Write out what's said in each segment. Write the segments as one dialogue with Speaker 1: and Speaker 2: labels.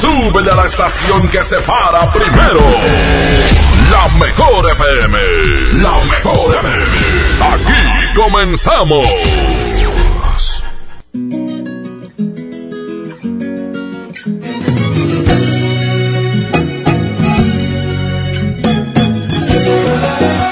Speaker 1: Súbele a la estación que se para primero. La mejor FM. La mejor FM. Aquí comenzamos.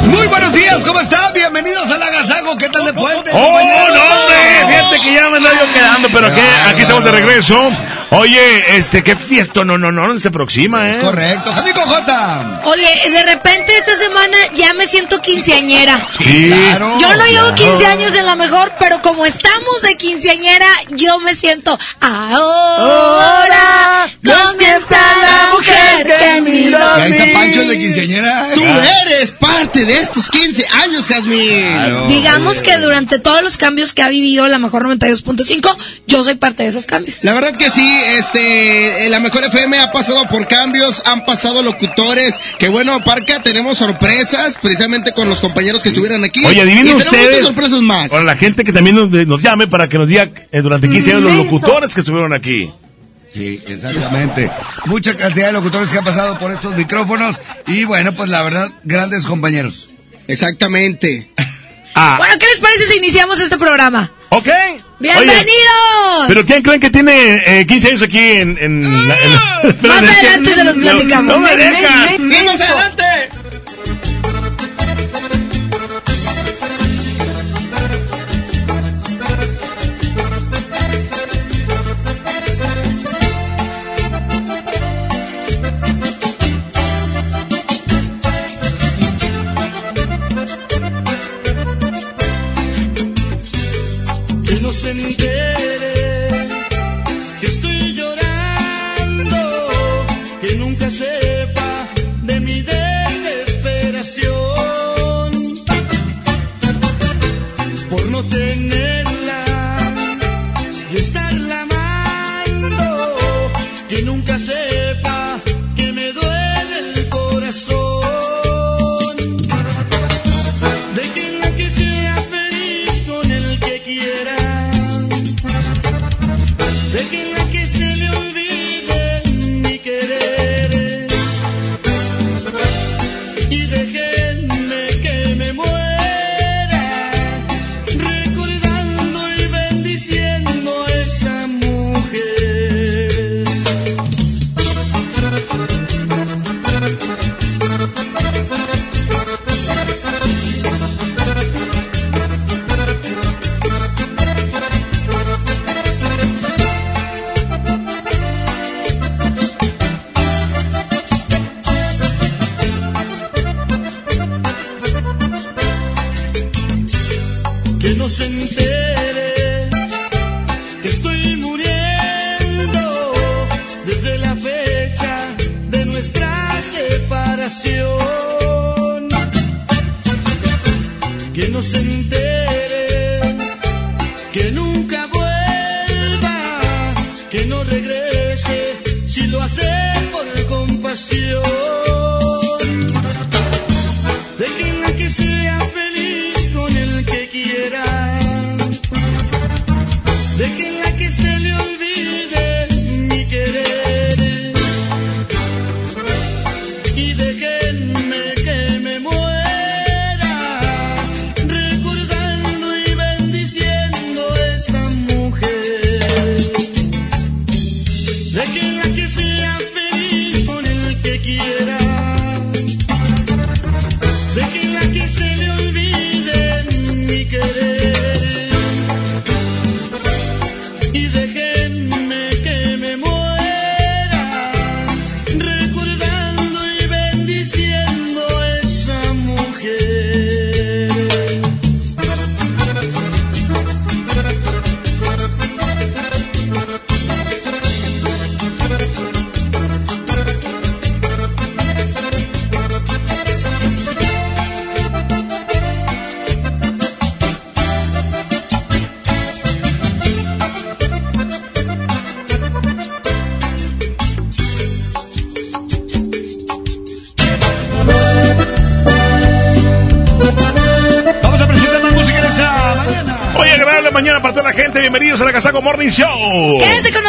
Speaker 2: Muy buenos días, ¿cómo están? Bienvenidos al Agasago. ¿Qué tal de puente?
Speaker 3: ¡Oh, no, hombre! Fíjate que ya me ando yo quedando, pero. Aquí estamos de regreso. Oye, este, qué fiesta, no, no, no, se aproxima, ¿eh?
Speaker 2: Correcto. Janico J.
Speaker 4: Oye, de repente esta semana ya me siento quinceañera.
Speaker 3: Sí.
Speaker 2: Claro.
Speaker 4: Yo no llevo
Speaker 2: claro.
Speaker 4: 15 años en la mejor, pero como estamos de quinceañera, yo me siento ahora comienza la mujer que mi
Speaker 2: ahí está. Pancho de quinceañera.
Speaker 5: Tú eres parte de estos 15 años, Jazmín.
Speaker 2: Claro.
Speaker 4: Digamos que durante todos los cambios que ha vivido la mejor 92.5, yo soy parte de esos cambios.
Speaker 5: La verdad que sí, este, eh, la mejor FM ha pasado por cambios, han pasado locutores, que bueno, Parca, tenemos sorpresas, precisamente con los compañeros que estuvieron aquí.
Speaker 3: Oye, adivinen ustedes.
Speaker 5: muchas sorpresas más.
Speaker 3: Con la gente que también nos, nos llame para que nos diga eh, durante 15 años los locutores que estuvieron aquí.
Speaker 2: Sí, exactamente. Mucha cantidad de locutores que han pasado por estos micrófonos. Y bueno, pues la verdad, grandes compañeros.
Speaker 5: Exactamente.
Speaker 3: Ah,
Speaker 4: Bueno, ¿qué les parece si iniciamos este programa?
Speaker 3: Ok.
Speaker 4: ¡Bienvenidos!
Speaker 3: Oye, ¿Pero quién creen que tiene eh, 15 años aquí en... en, la- en
Speaker 4: Más adelante se los platicamos.
Speaker 3: No, me deja.
Speaker 5: ¡Sí, más adelante!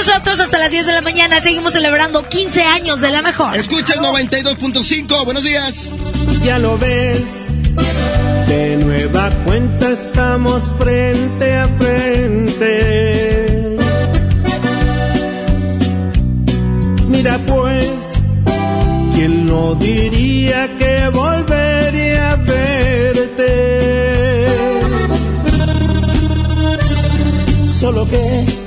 Speaker 4: Nosotros hasta las 10 de la mañana. Seguimos celebrando 15 años de la mejor.
Speaker 6: Escuchas 92.5, buenos días.
Speaker 7: Ya lo ves, de nueva cuenta estamos frente a frente. Mira pues, ¿quién no diría que volvería a verte? Solo que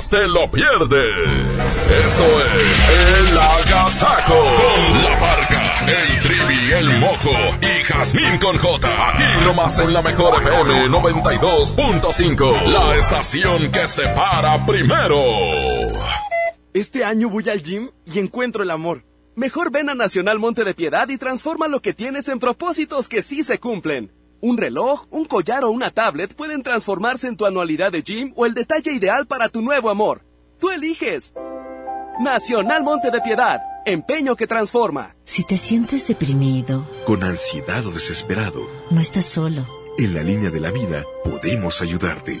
Speaker 7: te lo
Speaker 1: pierdes. Esto es El Agasajo. Con la barca, el trivi, el mojo y Jazmín con J. Aquí nomás en la mejor FM 92.5. La estación que se para primero.
Speaker 8: Este año voy al gym y encuentro el amor. Mejor ven a Nacional Monte de Piedad y transforma lo que tienes en propósitos que sí se cumplen. Un reloj, un collar o una tablet pueden transformarse en tu anualidad de gym o el detalle ideal para tu nuevo amor. Tú eliges. Nacional Monte de Piedad. Empeño que transforma.
Speaker 9: Si te sientes deprimido,
Speaker 10: Con ansiedad o desesperado,
Speaker 9: no estás solo.
Speaker 10: en la línea de la vida podemos ayudarte.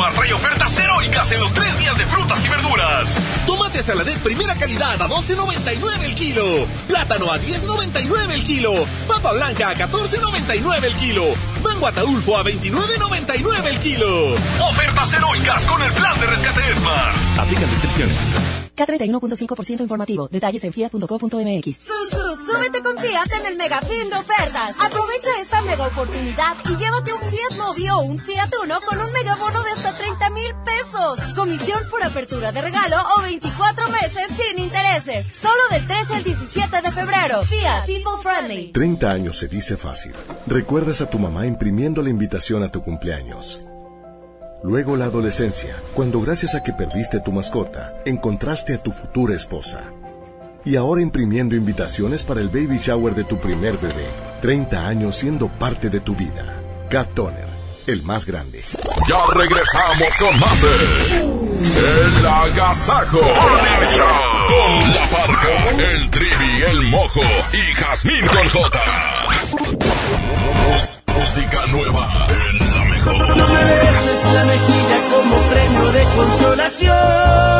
Speaker 11: Smart trae ofertas heroicas en los tres días de frutas y verduras.
Speaker 12: Tomate saladet primera calidad a 12.99 el kilo. Plátano a 10.99 el kilo. Papa blanca a 14.99 el kilo. Mango ataulfo a 29.99 el kilo.
Speaker 11: Ofertas heroicas con el plan de rescate Smart.
Speaker 12: Aplican restricciones.
Speaker 13: K31.5% informativo. Detalles en fiat.co.mx.
Speaker 14: Súbete con Fiat en el mega fin de ofertas. Aprovecha esta mega oportunidad y llévate un Fiat Mobi o un Fiat Uno con un mega bono de hasta 30 mil pesos. Comisión por apertura de regalo o 24 meses sin intereses. Solo del 13 al 17 de febrero. Fiat People Friendly.
Speaker 15: 30 años se dice fácil. Recuerdas a tu mamá imprimiendo la invitación a tu cumpleaños. Luego la adolescencia, cuando gracias a que perdiste tu mascota, encontraste a tu futura esposa. Y ahora imprimiendo invitaciones para el baby shower de tu primer bebé. 30 años siendo parte de tu vida. Cat Toner, el más grande.
Speaker 1: Ya regresamos con más El Agasajo. Con la parca, el trivi, el mojo y Jazmín con J. Música nueva en la mejor.
Speaker 16: No me beses la mejilla como premio de consolación.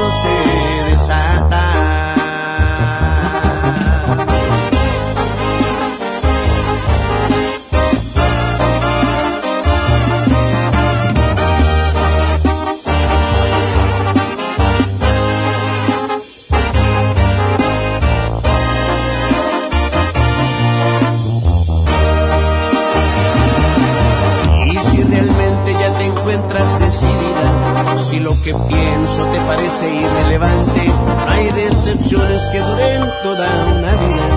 Speaker 16: si lo que pienso te parece irrelevante, hay decepciones que duren toda una vida.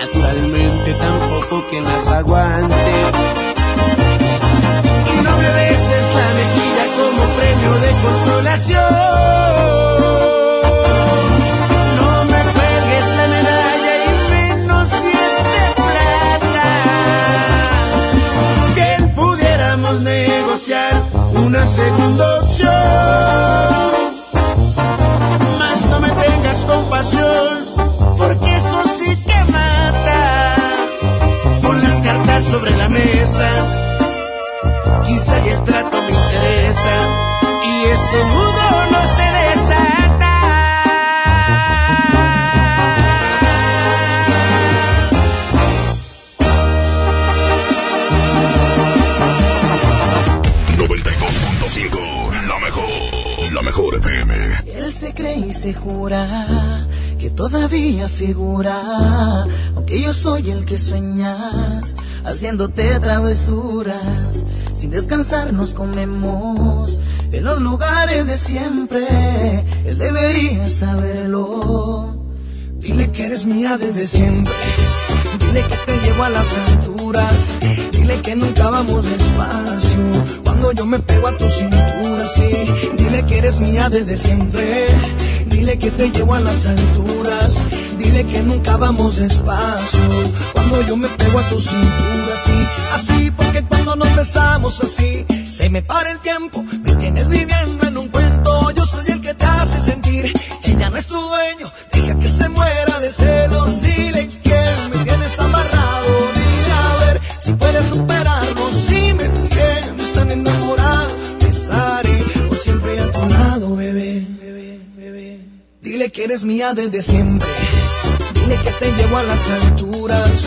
Speaker 16: Naturalmente tampoco que las aguante. Y no me beses la mejilla como premio de consolación. No me cuelgues la medalla y menos si es de plata. Bien pudiéramos negociar una segunda este nudo no se desata.
Speaker 1: 92.5, la mejor, la mejor FM.
Speaker 17: Él se cree y se jura que todavía figura, aunque yo soy el que sueñas, haciéndote travesuras. Sin descansar nos comemos en los lugares de siempre. Él debería saberlo.
Speaker 18: Dile que eres mía desde siempre. Dile que te llevo a las alturas. Dile que nunca vamos despacio. Cuando yo me pego a tu cintura, sí. Dile que eres mía desde siempre. Dile que te llevo a las alturas. Dile que nunca vamos despacio. Cuando yo me pego a tu cintura, sí. Así, porque cuando nos besamos así, se me para el tiempo. Me tienes viviendo en un cuento. Yo soy el que te hace sentir. Ella no es tu dueño. Deja que se muera de celos. Dile que me tienes amarrado. Dile a ver si puedes superarlo. Si me tienes tan enamorado. Estaré por siempre a tu lado, bebé. Dile que eres mía desde siempre. Dile que te llevo a las alturas.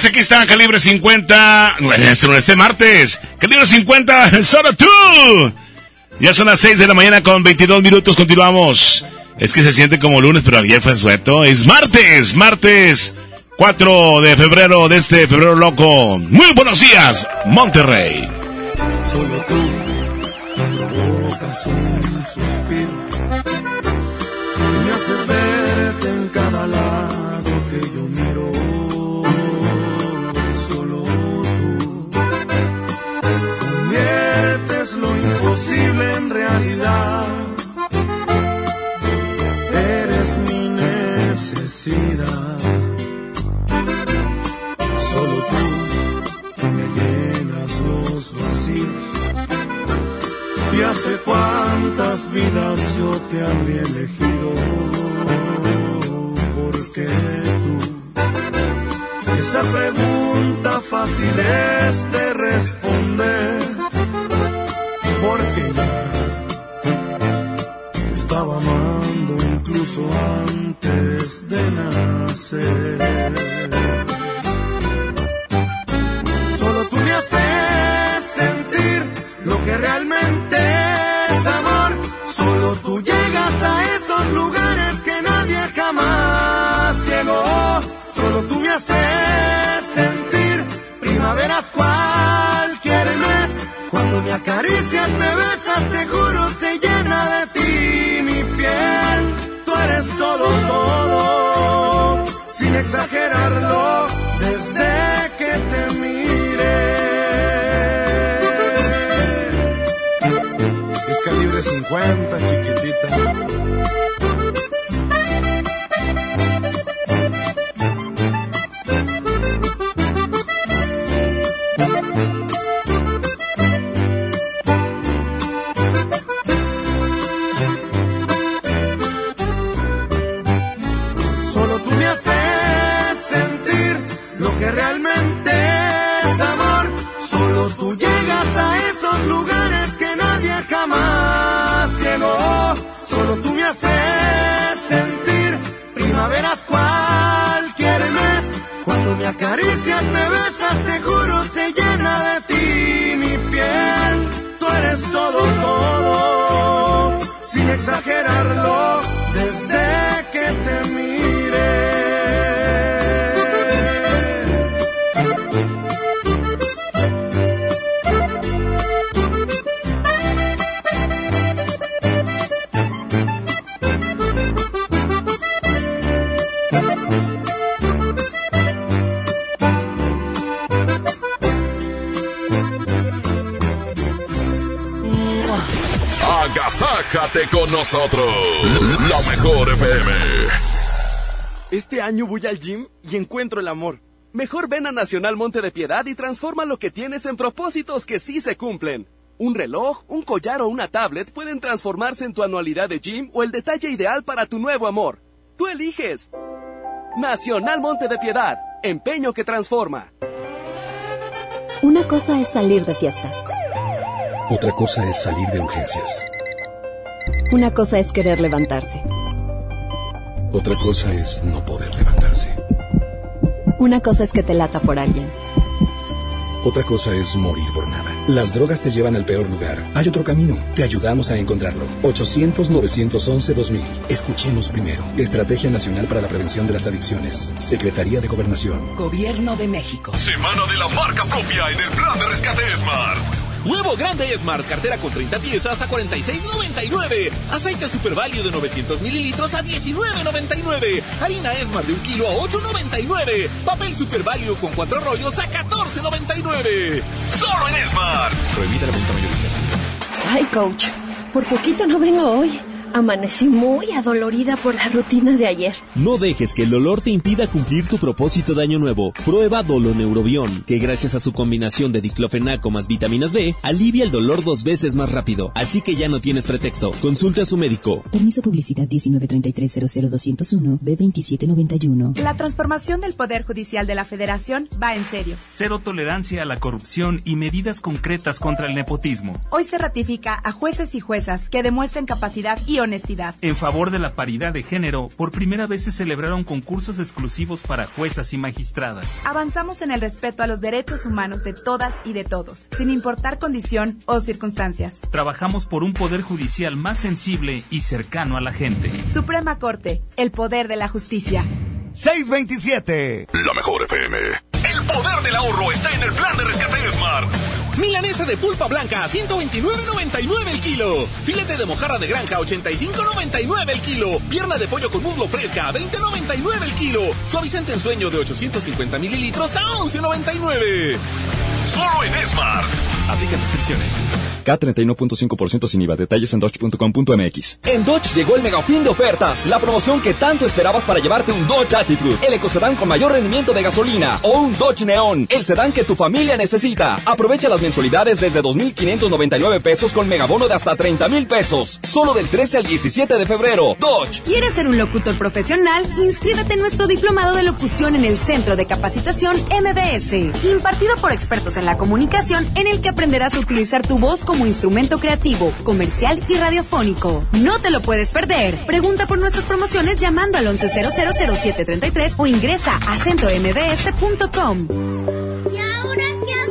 Speaker 3: Este lunes. Aquí está Calibre 50. Bueno, este, este martes. Calibre 50, solo tú. Ya son las 6 de la mañana con 22 minutos. Continuamos. Es que se siente como lunes, pero ayer fue sueto. Es martes, martes 4 de febrero de este febrero loco. Muy buenos días, Monterrey.
Speaker 19: Solo tú provocas un suspiro me acaricias, me besas, te juro, se llena de ti mi piel. Tú eres todo, todo, sin exagerarlo, desde que te miré. Es calibre 50, acaricias, me besas,
Speaker 20: con nosotros. La mejor FM.
Speaker 21: Este año voy al gym y encuentro el amor. Mejor ven a Nacional Monte de Piedad y transforma lo que tienes en propósitos que sí se cumplen. Un reloj, un collar o una tablet pueden transformarse en tu anualidad de gym o el detalle ideal para tu nuevo amor. Tú eliges. Nacional Monte de Piedad. Empeño que transforma.
Speaker 22: Una cosa es salir de fiesta.
Speaker 23: Otra cosa es salir de urgencias.
Speaker 22: Una cosa es querer levantarse.
Speaker 23: Otra cosa es no poder levantarse.
Speaker 22: Una cosa es que te lata por alguien.
Speaker 23: Otra cosa es morir por nada. Las drogas te llevan al peor lugar. Hay otro camino. Te ayudamos a encontrarlo. 800-911-2000. Escuchemos primero. Estrategia Nacional para la Prevención de las Adicciones. Secretaría de Gobernación.
Speaker 24: Gobierno de México.
Speaker 1: Semana de la marca propia en el plan de rescate Smart.
Speaker 12: Huevo grande Smart, cartera con 30 piezas a 46.99. Aceite Super Value de 900 mililitros a 19.99. Harina Smart de un kilo a 8.99. Papel Super Value con cuatro rollos a 14.99. Solo en Smart. Prohibida la venta mayorista.
Speaker 22: Ay, coach, por poquito no vengo hoy. Amanecí muy adolorida por la rutina de ayer.
Speaker 25: No dejes que el dolor te impida cumplir tu propósito de año nuevo. Prueba Doloneurobión, que gracias a su combinación de diclofenaco más vitaminas B, alivia el dolor dos veces más rápido. Así que ya no tienes pretexto. Consulta a su médico.
Speaker 26: Permiso publicidad 193300201B2791.
Speaker 27: La transformación del Poder Judicial de la Federación va en serio.
Speaker 28: Cero tolerancia a la corrupción y medidas concretas contra el nepotismo.
Speaker 27: Hoy se ratifica a jueces y juezas que demuestren capacidad y honestidad.
Speaker 28: En favor de la paridad de género, por primera vez se celebraron concursos exclusivos para juezas y magistradas.
Speaker 27: Avanzamos en el respeto a los derechos humanos de todas y de todos, sin importar condición o circunstancias.
Speaker 28: Trabajamos por un poder judicial más sensible y cercano a la gente.
Speaker 27: Suprema Corte, el poder de la justicia.
Speaker 29: 627.
Speaker 1: La mejor FM.
Speaker 30: El poder del ahorro está en el plan de rescate Smart.
Speaker 12: Milanesa de pulpa blanca a 129.99 el kilo. Filete de mojarra de granja a 85.99 el kilo. Pierna de pollo con muslo fresca a 20.99 el kilo. Suavizante en sueño de 850 mililitros a 11.99.
Speaker 30: Solo en Smart.
Speaker 12: Aplica restricciones.
Speaker 31: K31.5% sin IVA. Detalles en dodge.com.mx.
Speaker 32: En Dodge llegó el mega fin de ofertas. La promoción que tanto esperabas para llevarte un Dodge Attitude, el ecocedán con mayor rendimiento de gasolina, o un Dodge Neon, el sedán que tu familia necesita. Aprovecha las mensualidades desde 2.599 pesos con megabono de hasta 30.000 pesos. Solo del 13 al 17 de febrero. Dodge.
Speaker 33: ¿Quieres ser un locutor profesional? Inscríbete en nuestro diplomado de locución en el Centro de Capacitación MBS, impartido por expertos en la comunicación, en el que aprenderás a utilizar tu voz como instrumento creativo, comercial y radiofónico. No te lo puedes perder. Pregunta por nuestras promociones llamando al 11000733 o ingresa a centrombs.com.
Speaker 34: ¿Y ahora qué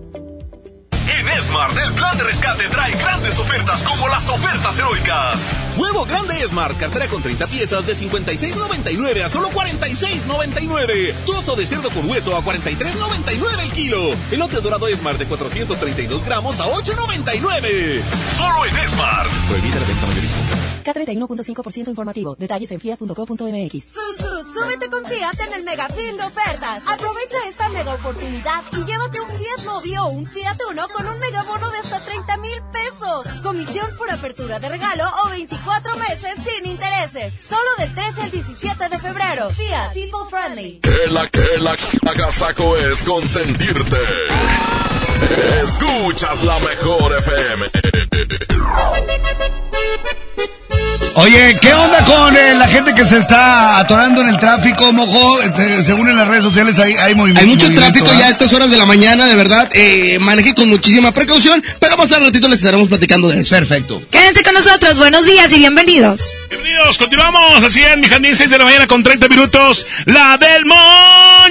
Speaker 30: En Smart, el plan de rescate trae grandes ofertas como las ofertas heroicas.
Speaker 12: Huevo grande Smart, cartera con 30 piezas de 56.99 a solo 46.99. Trozo de cerdo con hueso a 43.99 el kilo. Elote dorado Smart de 432 gramos a 8.99.
Speaker 30: Solo en Smart.
Speaker 12: Prohibida la venta mayorista.
Speaker 13: K31.5% informativo. Detalles en fiat.com.mx.
Speaker 35: Su, súbete con Fiat en el mega fin de ofertas. Aprovecha esta mega oportunidad y llévate un Fiat Mobi o un Fiat Uno con un mega bono de hasta 30 mil pesos. Comisión por apertura de regalo o 24 meses sin intereses. Solo del 13 al 17 de febrero. Fiat People Friendly.
Speaker 1: Que la que la agasaco es consentirte. Escuchas la mejor FM.
Speaker 29: Oye, ¿qué onda con eh, la gente que se está atorando en el tráfico, mojo? Este, según en las redes sociales hay, hay movimiento.
Speaker 36: Hay mucho
Speaker 29: movimiento,
Speaker 36: tráfico
Speaker 29: ¿verdad?
Speaker 36: ya a estas horas de la mañana, de verdad. Eh, maneje con muchísima precaución, pero más al ratito les estaremos platicando de eso.
Speaker 29: Perfecto.
Speaker 37: Quédense con nosotros, buenos días y bienvenidos.
Speaker 3: Bienvenidos, continuamos. Así en mi jardín, 6 de la mañana con 30 minutos. La del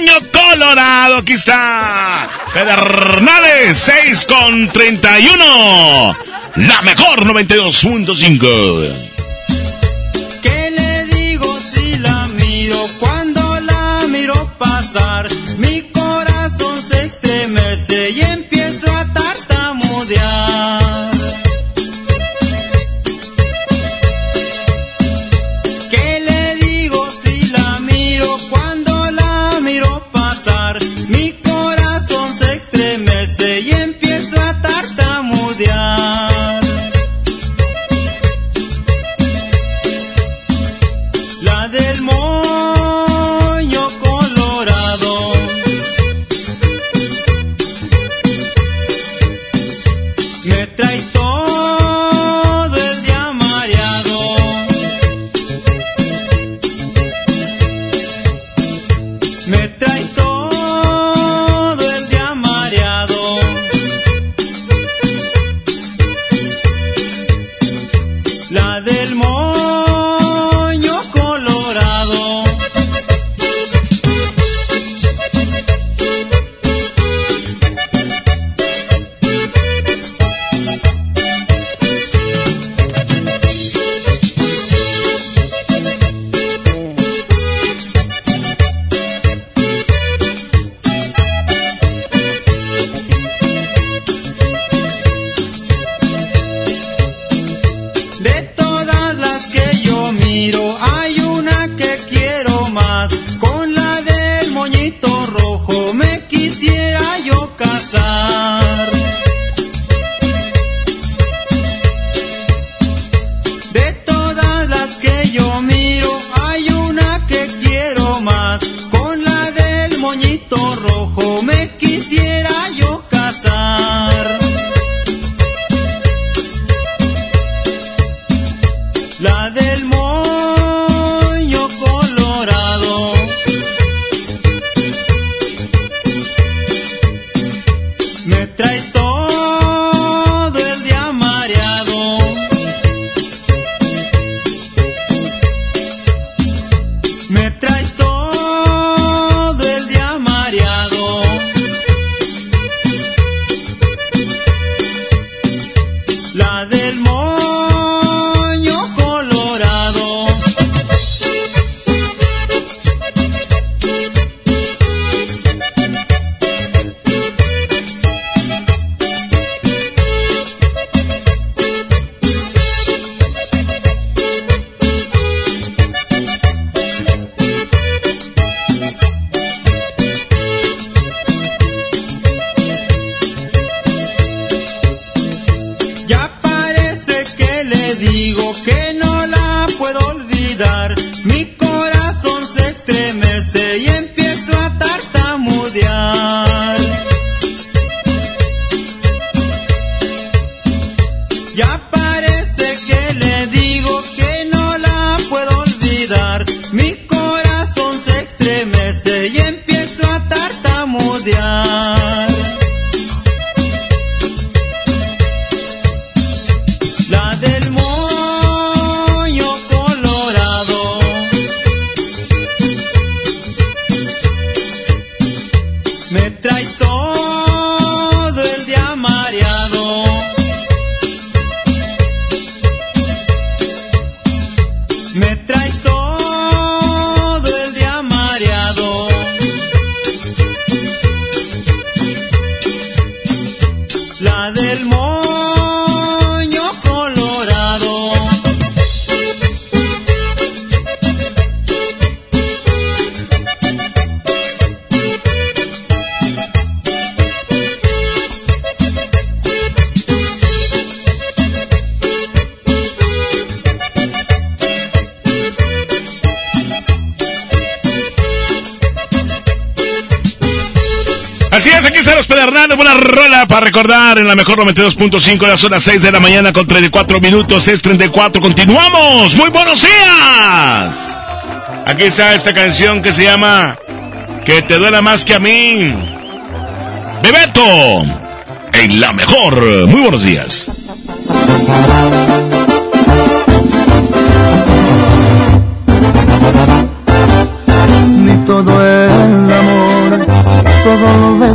Speaker 3: Moño Colorado. Aquí está. Pedernales, 6 con 31. La mejor 92.5.
Speaker 38: ¿Qué le digo si la miro? Cuando la miro pasar, mi Me
Speaker 39: en la mejor 92.5, ya son las 6 de la mañana con 34 minutos, es 34, continuamos, muy buenos días. Aquí está esta canción que se llama Que te duela más que a mí. Bebeto, en la mejor, muy buenos días.
Speaker 40: Ni todo los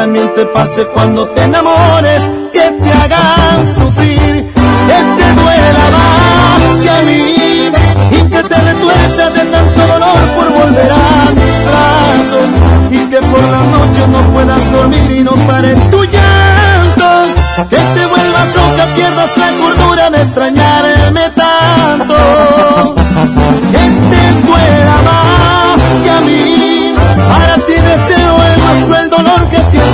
Speaker 40: También te pase cuando te enamores, que te hagan sufrir, que te duela más que a mí, y que te retuerza de tanto dolor por volver a mis brazos, y que por la noche no puedas dormir y no pares tu llanto, que te vuelvas loca, pierdas la cordura de extrañarme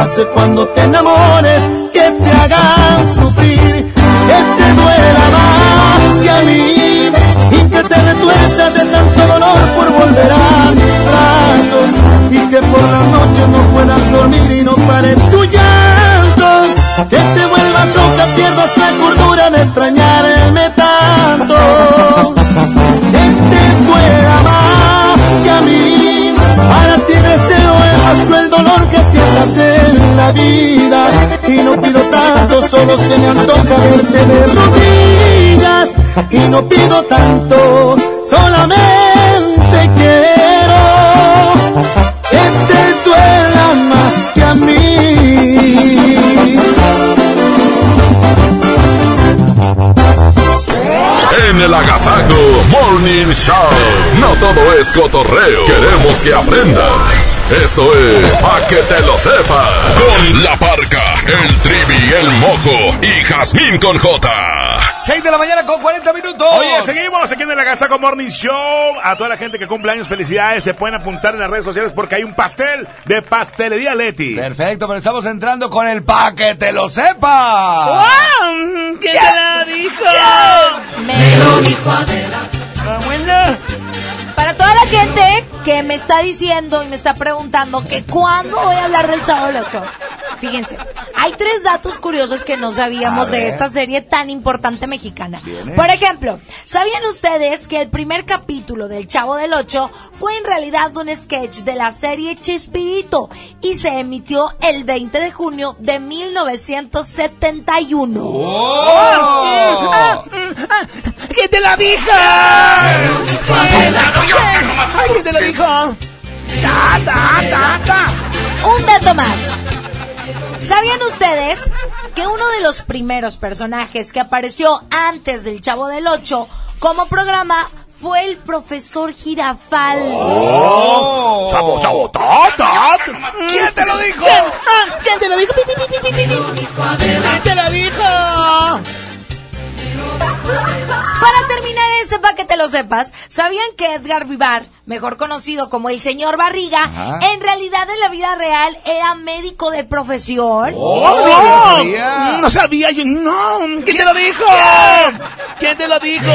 Speaker 40: pase cuando te enamores, solo se me antoja verte de rodillas, y no pido tanto, solamente quiero que te duela más que a
Speaker 1: En el Agasajo Morning Show. No todo es cotorreo. Queremos que aprendas. Esto es Pa' que te lo sepas. Con la parca, el trivi, el mojo y Jazmín con J.
Speaker 2: 6 de la mañana con 40 minutos.
Speaker 39: Oye, seguimos aquí en el Agasaco Morning Show. A toda la gente que cumple años, felicidades. Se pueden apuntar en las redes sociales porque hay un pastel de pastelería Leti.
Speaker 2: Perfecto, pero estamos entrando con el pa' que te lo sepa.
Speaker 3: ¿Quién te la dijo?
Speaker 4: Me
Speaker 3: lo
Speaker 4: dijo
Speaker 3: Adela.
Speaker 4: Para toda la gente que me está diciendo y me está preguntando que cuándo voy a hablar del Chavo del Ocho, fíjense, hay tres datos curiosos que no sabíamos de esta serie tan importante mexicana.
Speaker 41: Viene.
Speaker 4: Por ejemplo, ¿sabían ustedes que el primer capítulo del Chavo del Ocho fue en realidad un sketch de la serie Chespirito y se emitió el 20 de junio de 1971?
Speaker 3: ¡Oh! ¿Quién te la dijo? Ay, ¿Quién te lo dijo? Ta, ta, ta, ta.
Speaker 4: Un dato más. ¿Sabían ustedes que uno de los primeros personajes que apareció antes del Chavo del Ocho como programa fue el profesor Girafal?
Speaker 3: Oh. Chavo, chavo, ta, ta. ¿Quién te lo dijo? ¿Quién, Ah, ¿quién te lo dijo? Pi, pi, pi, pi, pi, pi. ¿Quién te lo dijo?
Speaker 4: Para terminar ese pa' que te lo sepas, ¿sabían que Edgar Vivar, mejor conocido como el señor Barriga,
Speaker 3: Ajá.
Speaker 4: en realidad en la vida real era médico de profesión?
Speaker 3: Oh, no, no sabía yo, no. ¿Quién te lo dijo? ¿Quién te lo dijo?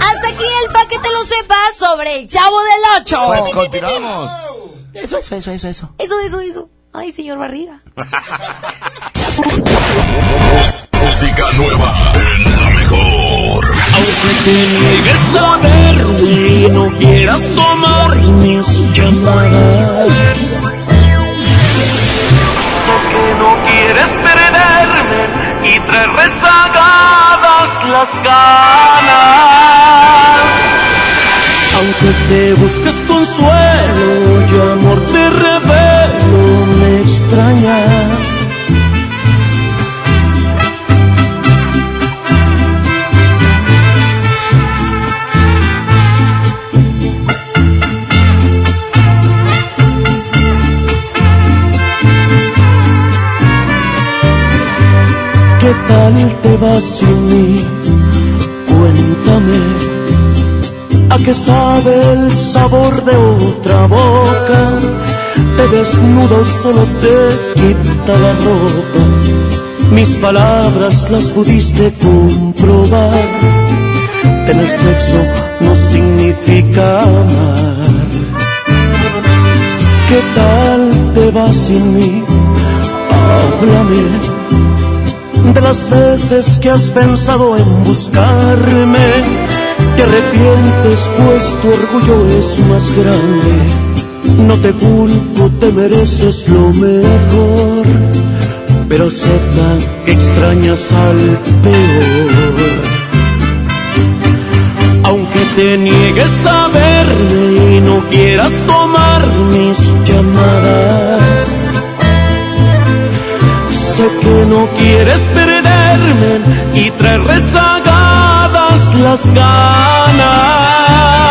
Speaker 4: Hasta aquí el pa' que te lo sepas sobre el chavo del 8.
Speaker 2: Pues continuamos.
Speaker 42: Eso, eso, eso, eso, eso.
Speaker 4: Eso, eso, eso. Ay, señor Barriga.
Speaker 1: Música nueva en la mejor.
Speaker 43: Aunque te niegues a verme no quieras tomar mis llamadas. Que no quieres perderme y traer rezagadas las ganas. Aunque te busques consuelo y amor te revelo, ¿Qué tal te vas sin mí? Cuéntame. ¿A qué sabe el sabor de otra boca? Te desnudo, solo te quita la ropa. Mis palabras las pudiste comprobar. Tener sexo no significa amar. ¿Qué tal te vas sin mí? Háblame de las veces que has pensado en buscarme. Te arrepientes pues tu orgullo es más grande. No te culpo, te mereces lo mejor. Pero acepta que extrañas al peor. Aunque te niegues a verme y no quieras tomar mis llamadas. Sé que no quieres perderme y traer rezagadas las ganas.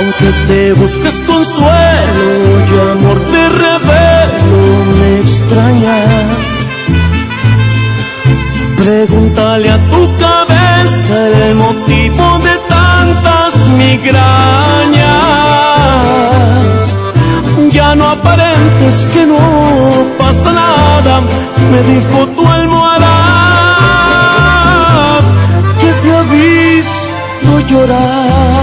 Speaker 43: Aunque te busques consuelo y amor te revelo, me extrañas. Pregúntale a tu cabeza el motivo de tantas migrañas. Ya no aparentes que no pasa nada, me dijo tu almohada que te ha visto llorar.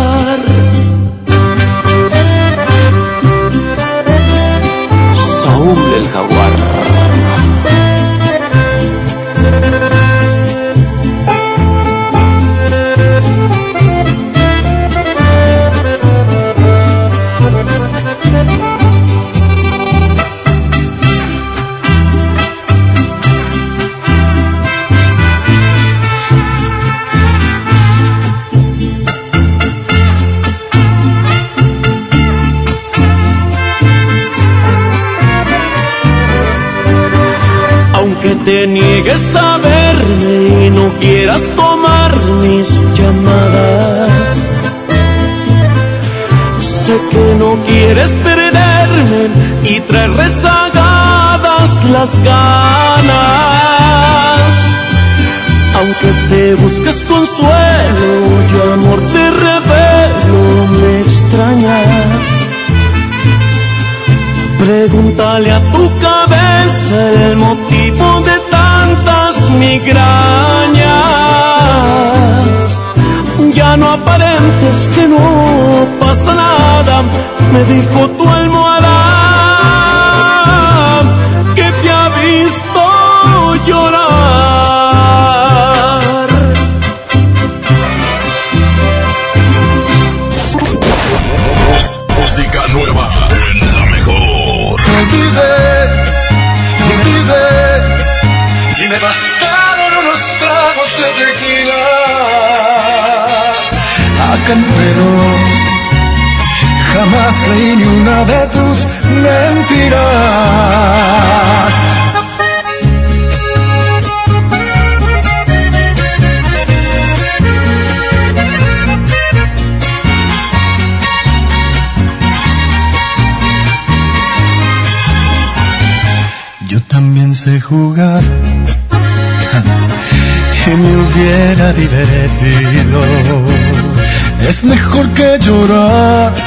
Speaker 43: Te niegues a y no quieras tomar mis llamadas. Sé que no quieres perderme y traer rezagadas las ganas. Aunque te busques consuelo y amor te revelo, me extrañas. Pregúntale a tu migrañas. Ya no aparentes que no pasa nada, me dijo tu almohada
Speaker 44: jamás creí ni una de tus mentiras. Yo también sé jugar y me hubiera divertido. Es mejor que llorar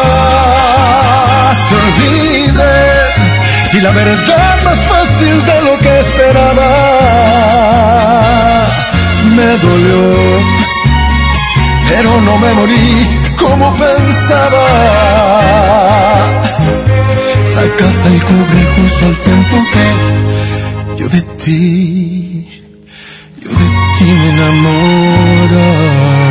Speaker 44: Y la verdad más fácil de lo que esperaba. Me dolió, pero no me morí como pensabas. Sacaste el cobre justo al tiempo que yo de ti, yo de ti me enamoraba.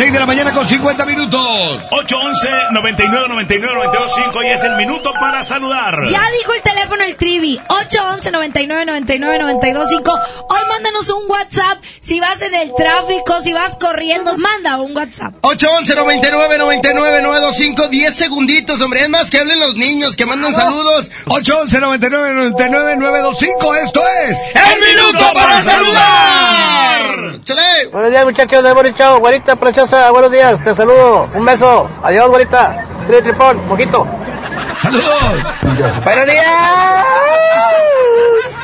Speaker 2: 6 de la mañana con 50 minutos.
Speaker 3: 811 99 99 925 y es el minuto para saludar.
Speaker 4: Ya dijo el teléfono el Trivi, 811 99 99 925. Hoy mándanos un WhatsApp si vas en el tráfico, si vas corriendo, manda un WhatsApp.
Speaker 45: 811 99 99 925 10 segunditos, hombre. Es más que hablen los niños, que mandan saludos.
Speaker 2: 811 99 99 925. Esto es
Speaker 45: El Minuto para Saludar.
Speaker 46: ¡Chale! Buenos días, muchachos de Boris Chao. Güerita preciosa, buenos días. Te saludo. Un beso. Adiós, güerita. Tri tripón, mojito.
Speaker 2: ¡Saludos!
Speaker 46: ¡Buenos días!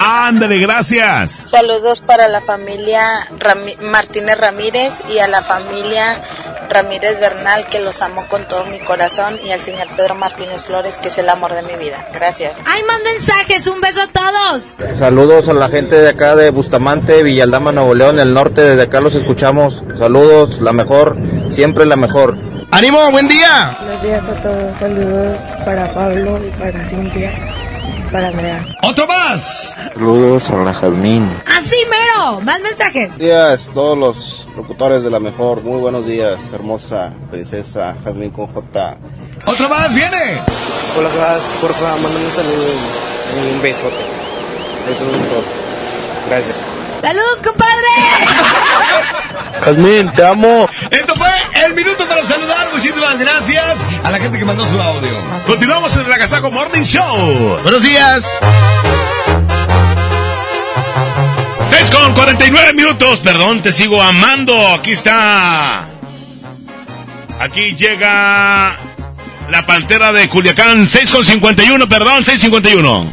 Speaker 3: Ándale, gracias.
Speaker 47: Saludos para la familia Rami- Martínez Ramírez y a la familia Ramírez Bernal, que los amo con todo mi corazón, y al señor Pedro Martínez Flores, que es el amor de mi vida. Gracias.
Speaker 4: ¡Ay, mando mensajes! ¡Un beso a todos!
Speaker 46: Saludos a la gente de acá de Bustamante, Villaldama, Nuevo León, el norte. Desde acá los escuchamos. Saludos, la mejor, siempre la mejor.
Speaker 45: ¡Ánimo, buen día!
Speaker 48: Buenos días a todos. Saludos para Pablo y para Cintia. Para Andrea.
Speaker 2: ¡Otro más!
Speaker 46: Saludos a la Jazmín.
Speaker 4: ¡Así mero! ¡Más mensajes!
Speaker 46: Buenos días, todos los locutores de la mejor. Muy buenos días, hermosa princesa Jazmín con J.
Speaker 2: ¡Otro más! ¡Viene!
Speaker 46: Hola, Jas, porfa, mándame un saludo y un besote. Eso es todo. Gracias.
Speaker 4: ¡Saludos, compadre!
Speaker 46: Jazmín, te amo.
Speaker 2: Esto fue el minuto para saludar. Muchísimas gracias a la gente que mandó su audio.
Speaker 3: Continuamos en el Agasajo Morning Show.
Speaker 45: Buenos días.
Speaker 3: 6 con 49 minutos. Perdón, te sigo amando. Aquí está. Aquí llega la pantera de Culiacán. 6 con 51, perdón, 6.51.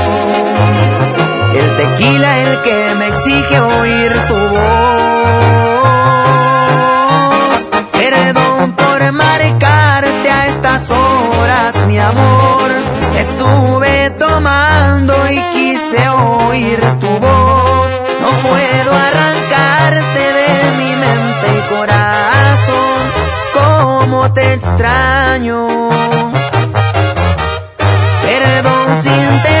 Speaker 49: Tequila el que me exige oír tu voz. Perdón por marcarte a estas horas, mi amor. Estuve tomando y quise oír tu voz. No puedo arrancarte de mi mente y corazón. Cómo te extraño. Perdón si interrumpo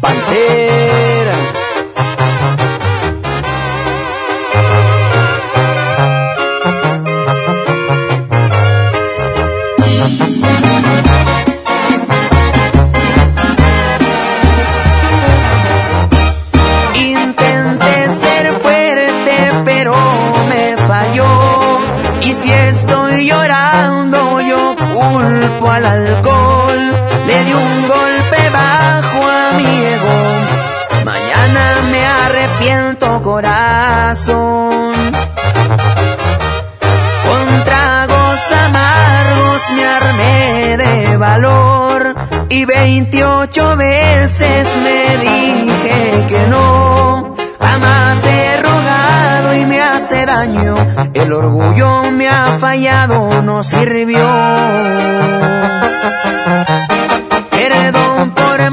Speaker 49: Pantera. Intenté ser fuerte, pero me falló. Y si estoy llorando, yo culpo al alcohol. Le di un corazón. Con tragos amargos me armé de valor. Y 28 veces me dije que no. Jamás he rogado y me hace daño. El orgullo me ha fallado, no sirvió. Perdón por horas,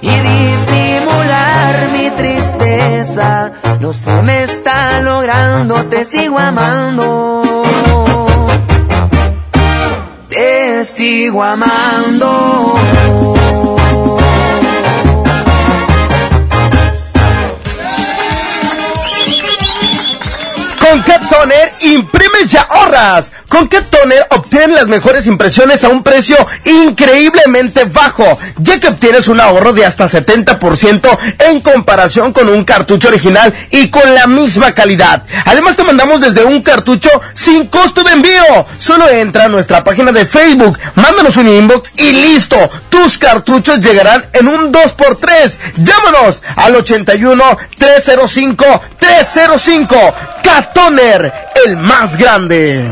Speaker 49: y disimular mi tristeza. No se me está logrando, te sigo amando. Te sigo amando.
Speaker 46: Toner imprimes y ahorras. Con Cat Toner obtienes las mejores impresiones a un precio increíblemente bajo, ya que obtienes un ahorro de hasta 70% en comparación con un cartucho original y con la misma calidad. Además te mandamos desde un cartucho sin costo de envío. Solo entra a nuestra página de Facebook, mándanos un inbox y listo. Tus cartuchos llegarán en un 2x3. Llámanos al 81 305 305. Catoner, el más grande.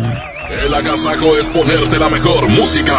Speaker 1: El agasajo es ponerte la mejor música.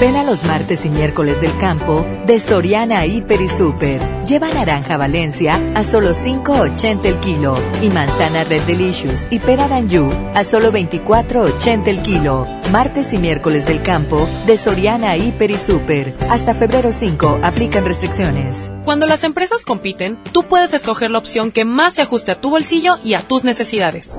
Speaker 50: Ven a los martes y miércoles del campo de Soriana Hiper y Super. Lleva naranja Valencia a solo 5.80 el kilo y manzana Red Delicious y pera Danju a solo 24.80 el kilo. Martes y miércoles del campo de Soriana Hiper y Super. Hasta febrero 5 aplican restricciones.
Speaker 51: Cuando las empresas compiten, tú puedes escoger la opción que más se ajuste a tu bolsillo y a tus necesidades.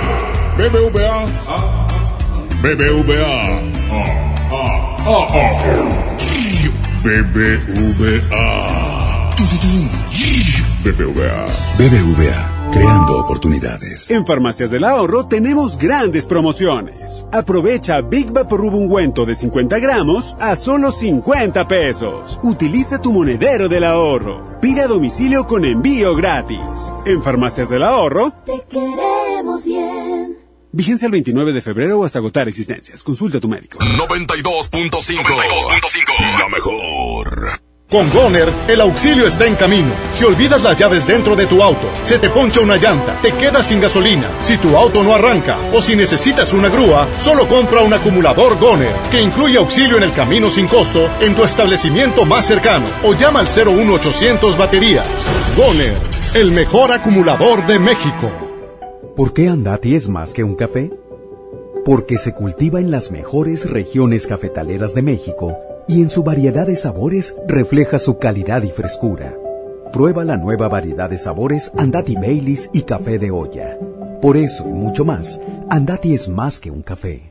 Speaker 52: BBVA. BBVA.
Speaker 10: BBVA. BBVA.
Speaker 53: BBVA, creando oportunidades.
Speaker 54: En Farmacias del Ahorro tenemos grandes promociones. Aprovecha Big Vaporub ungüento de 50 gramos a solo 50 pesos. Utiliza tu monedero del ahorro. Pide a domicilio con envío gratis. En Farmacias del Ahorro,
Speaker 55: Te queremos bien.
Speaker 54: Vigencia el 29 de febrero o hasta agotar existencias. Consulta a tu médico.
Speaker 1: 92.5. La mejor.
Speaker 15: Con Goner, el auxilio está en camino. Si olvidas las llaves dentro de tu auto, se te poncha una llanta, te quedas sin gasolina, si tu auto no arranca o si necesitas una grúa, solo compra un acumulador Goner, que incluye auxilio en el camino sin costo en tu establecimiento más cercano o llama al 01800 baterías. Goner, el mejor acumulador de México.
Speaker 56: ¿Por qué Andati es más que un café? Porque se cultiva en las mejores regiones cafetaleras de México y en su variedad de sabores refleja su calidad y frescura. Prueba la nueva variedad de sabores Andati Baileys y café de olla. Por eso y mucho más, Andati es más que un café.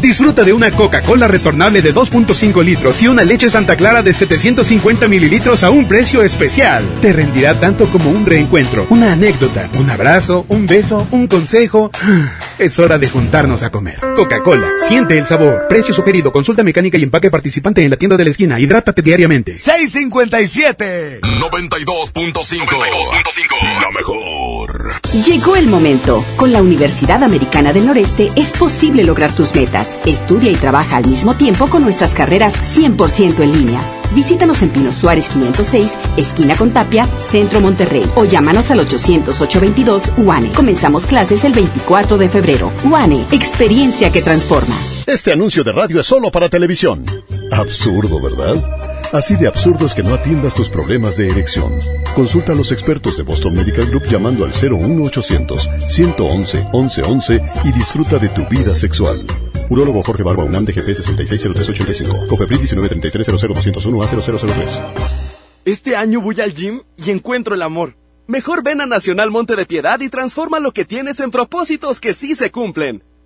Speaker 57: Disfruta de una Coca-Cola retornable de 2.5 litros y una leche Santa Clara de 750 mililitros a un precio especial. Te rendirá tanto como un reencuentro, una anécdota, un abrazo, un beso, un consejo. Es hora de juntarnos a comer. Coca-Cola, siente el sabor. Precio sugerido, consulta mecánica y empaque participante en la tienda de la esquina. Hidrátate diariamente.
Speaker 2: 657
Speaker 1: 92.5. La mejor.
Speaker 58: Llegó el momento. Con la Universidad Americana del Noreste es posible lograr tus metas. Estudia y trabaja al mismo tiempo con nuestras carreras 100% en línea. Visítanos en Pino Suárez 506, esquina con Tapia, Centro Monterrey. O llámanos al 800-822 UANE. Comenzamos clases el 24 de febrero. UANE, experiencia que transforma.
Speaker 15: Este anuncio de radio es solo para televisión. Absurdo, ¿verdad? Así de absurdo es que no atiendas tus problemas de erección. Consulta a los expertos de Boston Medical Group llamando al 01800 111 1111 y disfruta de tu vida sexual. Urólogo Jorge Barba UNAM DGP 660385. Cofepris 1933 a 0003
Speaker 59: Este año voy al gym y encuentro el amor. Mejor ven a Nacional Monte de Piedad y transforma lo que tienes en propósitos que sí se cumplen.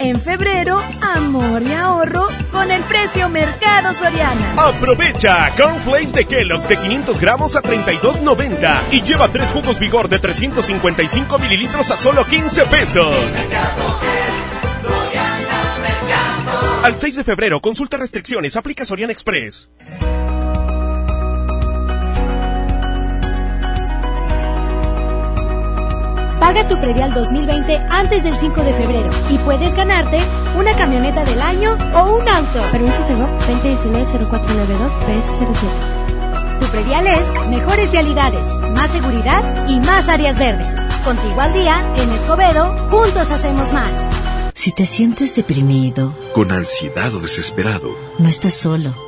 Speaker 14: En febrero, amor y ahorro con el precio Mercado Soriana.
Speaker 60: Aprovecha Cornflakes de Kellogg de 500 gramos a 32.90 y lleva tres jugos Vigor de 355 mililitros a solo 15 pesos. Al 6 de febrero, consulta restricciones, aplica Soriana Express.
Speaker 14: Paga tu predial 2020 antes del 5 de febrero y puedes ganarte una camioneta del año o un auto.
Speaker 61: Permiso Segov 2019-0492 PS07.
Speaker 14: Tu predial es mejores vialidades, más seguridad y más áreas verdes. Contigo al día, en Escobedo, juntos hacemos más.
Speaker 9: Si te sientes deprimido,
Speaker 10: Con ansiedad o desesperado,
Speaker 9: no estás solo.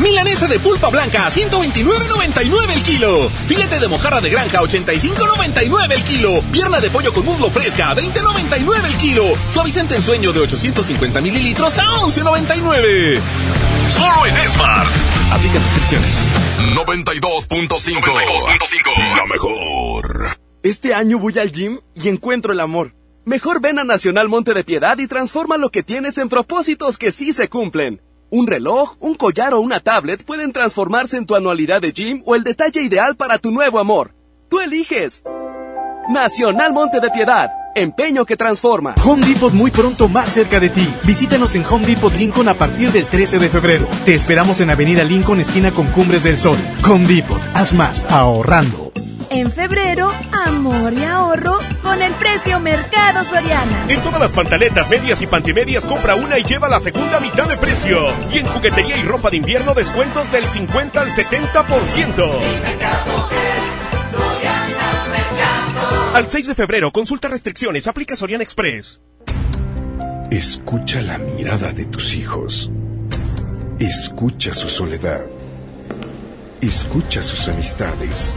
Speaker 12: Milanesa de pulpa blanca a 129.99 el kilo. Filete de mojarra de granja a 85.99 el kilo. Pierna de pollo con muslo fresca a 20.99 el kilo. Suavicente en sueño de 850 mililitros a 11.99.
Speaker 62: Solo en Smart.
Speaker 12: Aplica restricciones.
Speaker 1: 92.5. La mejor.
Speaker 59: Este año voy al gym y encuentro el amor. Mejor ven a Nacional Monte de Piedad y transforma lo que tienes en propósitos que sí se cumplen. Un reloj, un collar o una tablet pueden transformarse en tu anualidad de gym o el detalle ideal para tu nuevo amor. Tú eliges. Nacional Monte de Piedad. Empeño que transforma.
Speaker 63: Home Depot muy pronto más cerca de ti. Visítanos en Home Depot Lincoln a partir del 13 de febrero. Te esperamos en Avenida Lincoln, esquina con Cumbres del Sol. Home Depot, haz más, ahorrando.
Speaker 64: En febrero, amor y ahorro con el precio Mercado Soriana.
Speaker 14: En todas las pantaletas, medias y pantimedias compra una y lleva la segunda mitad de precio. Y en juguetería y ropa de invierno descuentos del 50 al 70%. Al 6 de febrero, consulta restricciones, aplica Soriana Express.
Speaker 10: Escucha la mirada de tus hijos. Escucha su soledad. Escucha sus amistades.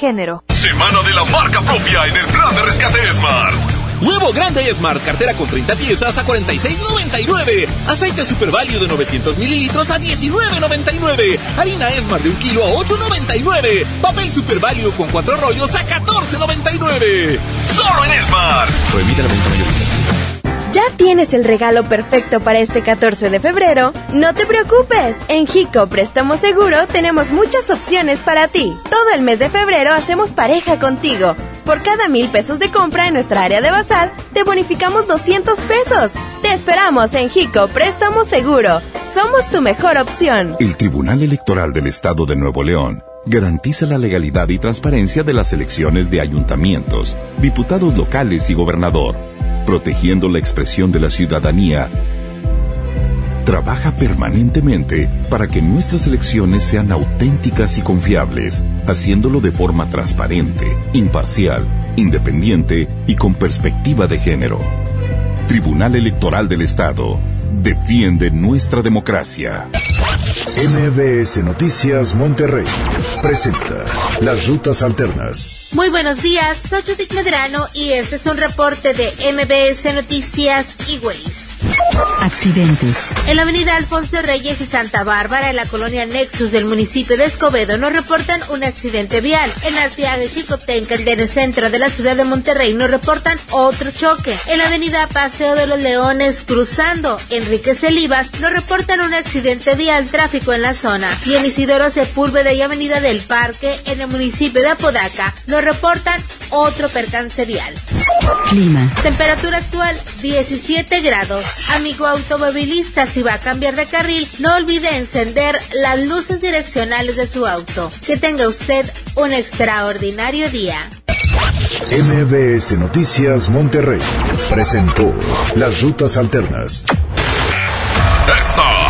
Speaker 65: género.
Speaker 62: Semana de la marca propia en el plan de rescate Smart.
Speaker 12: Huevo grande Smart, cartera con 30 piezas a 46.99. Aceite Super Value de 900 mililitros a 19.99. Harina Smart de un kilo a 8.99. Papel Super Value con cuatro rollos a 14.99.
Speaker 62: Solo en Smart.
Speaker 12: Prohibida la venta mayorista.
Speaker 64: ¿Ya tienes el regalo perfecto para este 14 de febrero? No te preocupes. En Jico Préstamo Seguro tenemos muchas opciones para ti. Todo el mes de febrero hacemos pareja contigo. Por cada mil pesos de compra en nuestra área de bazar, te bonificamos 200 pesos. Te esperamos en Jico Préstamo Seguro. Somos tu mejor opción.
Speaker 66: El Tribunal Electoral del Estado de Nuevo León garantiza la legalidad y transparencia de las elecciones de ayuntamientos, diputados locales y gobernador protegiendo la expresión de la ciudadanía, trabaja permanentemente para que nuestras elecciones sean auténticas y confiables, haciéndolo de forma transparente, imparcial, independiente y con perspectiva de género. Tribunal Electoral del Estado defiende nuestra democracia.
Speaker 46: MBS Noticias Monterrey presenta Las Rutas Alternas.
Speaker 67: Muy buenos días, soy Judith Medrano y este es un reporte de MBS Noticias y Ways.
Speaker 22: Accidentes.
Speaker 67: En la avenida Alfonso Reyes y Santa Bárbara, en la colonia Nexus del municipio de Escobedo, nos reportan un accidente vial. En Arteaga y Chicotenca, en el centro de la ciudad de Monterrey, nos reportan otro choque. En la avenida Paseo de los Leones, cruzando Enrique Celivas, nos reportan un accidente vial, tráfico en la zona. Y en Isidoro Sepúlveda y avenida del Parque, en el municipio de Apodaca, nos reportan otro percance vial.
Speaker 22: Clima.
Speaker 67: Temperatura actual 17 grados. Amigo automovilista, si va a cambiar de carril, no olvide encender las luces direccionales de su auto. Que tenga usted un extraordinario día.
Speaker 46: MBS Noticias Monterrey presentó Las Rutas Alternas.
Speaker 1: Esta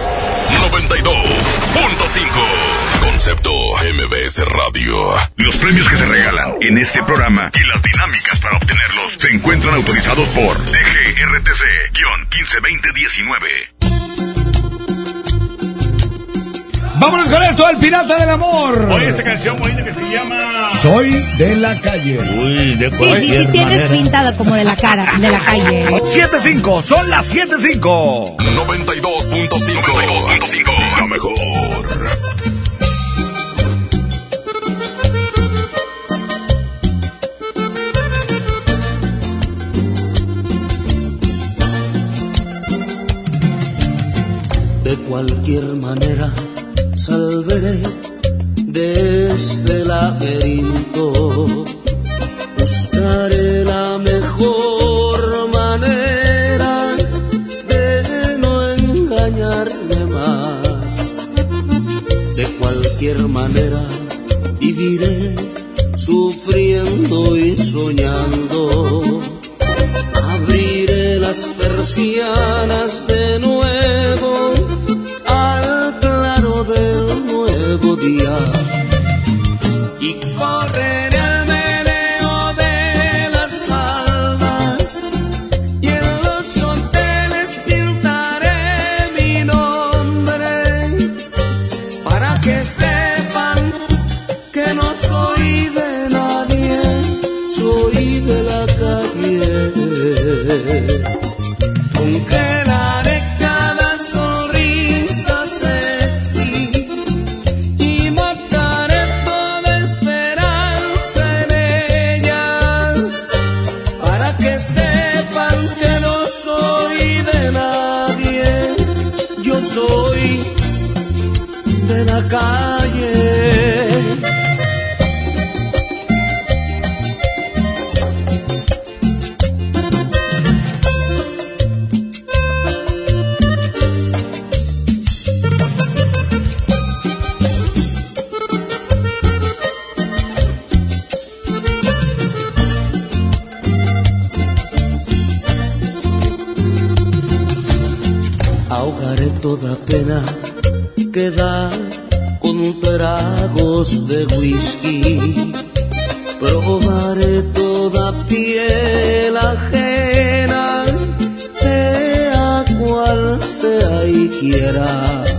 Speaker 1: 92.5. Concepto MBS Radio.
Speaker 46: Los premios que se regalan en este programa y las dinámicas para obtenerlos se encuentran autorizados por DGRTC-152019.
Speaker 2: Vámonos con esto, el pirata del amor.
Speaker 3: Oye, esta canción bonita que se llama.
Speaker 2: Soy de la calle.
Speaker 3: Uy, de
Speaker 4: Sí, sí, sí tienes pintada como de la cara, de la calle.
Speaker 3: 7-5, son las 7-5.
Speaker 1: 92.5. 92.5. La mejor.
Speaker 68: De cualquier manera salveré de este laberinto. Buscaré la mejor manera de no engañarme más. De cualquier manera viviré sufriendo y soñando. Abriré las persianas de nuevo día y correré que da con tragos de whisky. Probaré toda piel ajena, sea cual sea y quiera.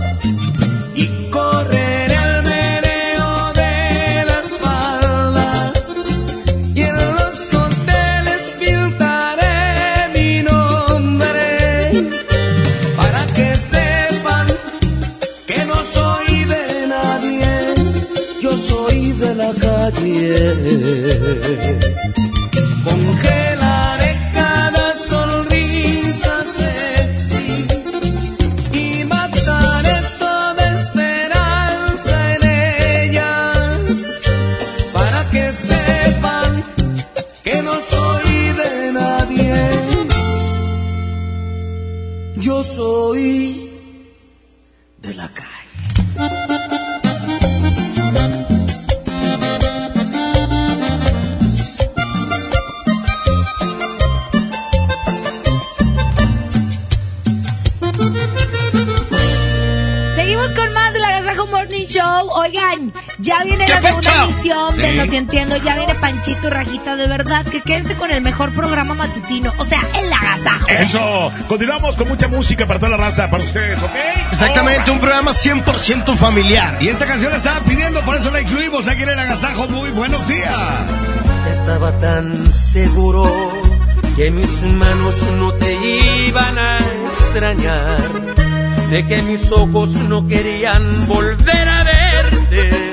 Speaker 68: De
Speaker 3: Sí.
Speaker 4: No Te Entiendo. Ya viene Panchito y Rajita. De verdad, que quédense con el mejor programa matutino. O sea, el Agasajo.
Speaker 3: Eso. Continuamos con mucha música para toda la raza, para ustedes, ¿ok?
Speaker 2: Exactamente, un programa 100% familiar. Y esta canción la estaban pidiendo, por eso la incluimos aquí en el agasajo. Muy buenos días.
Speaker 68: Estaba tan seguro que mis manos no te iban a extrañar, de que mis ojos no querían volver a verte,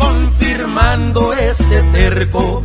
Speaker 68: confirmando este terco.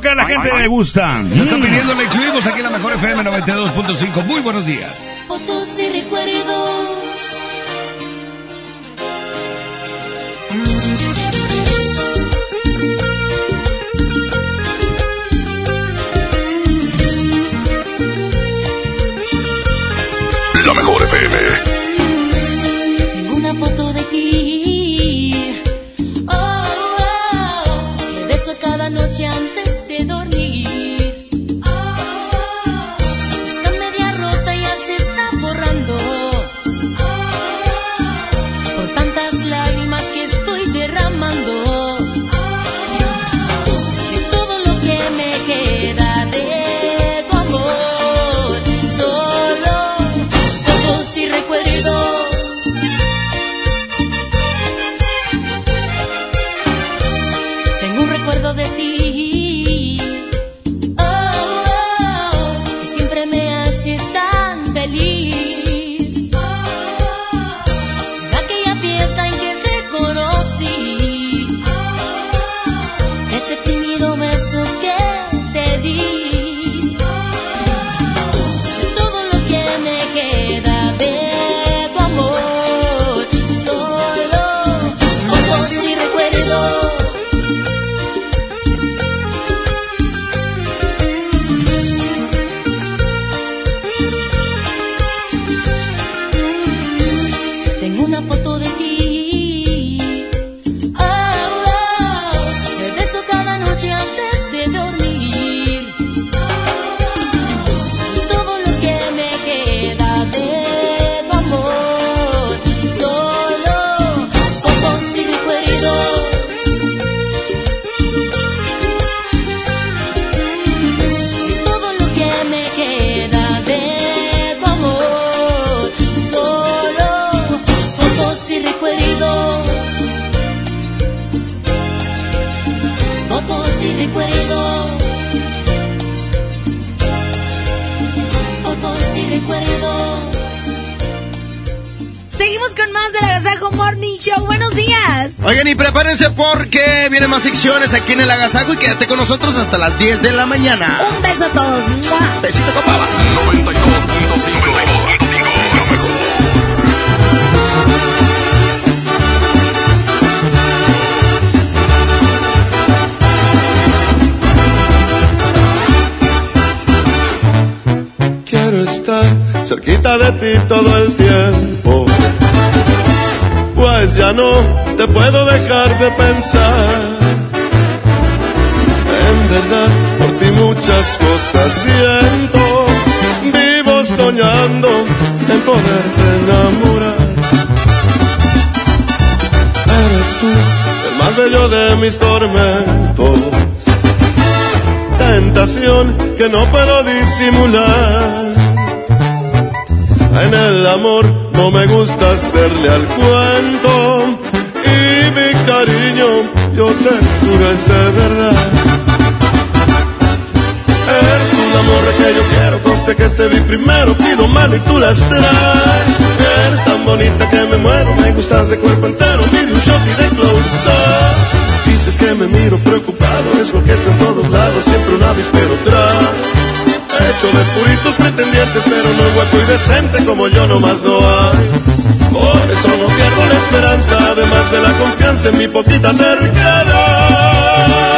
Speaker 3: Que a la gente le gusta.
Speaker 2: Lo están pidiendo, le incluimos aquí en la mejor FM 92.5. Muy buenos días.
Speaker 1: Fotos y recuerdos.
Speaker 69: La mejor FM.
Speaker 19: Secciones aquí en el Agasajo y quédate con nosotros hasta las 10 de la mañana.
Speaker 4: Un beso a todos. ¡Mua!
Speaker 19: Besito con pava.
Speaker 69: 92.5.
Speaker 70: Quiero estar cerquita de ti todo el tiempo. Pues ya no te puedo dejar de pensar. Por ti muchas cosas siento. Vivo soñando en poderte enamorar. Eres tú el más bello de mis tormentos. Tentación que no puedo disimular. En el amor no me gusta hacerle al cuento. Y mi cariño, yo te juro es de verdad. Un amor que yo quiero, conste que te vi primero, pido mano y tú las traes. Eres tan bonita que me muero, me gustas de cuerpo entero, pide un shot y de close up. Dices que me miro preocupado, es lo en todos lados, siempre un avispero trae. Hecho de puritos pretendientes, pero no guapo y decente como yo nomás no hay. Por eso no pierdo la esperanza, además de la confianza en mi poquita cercanía.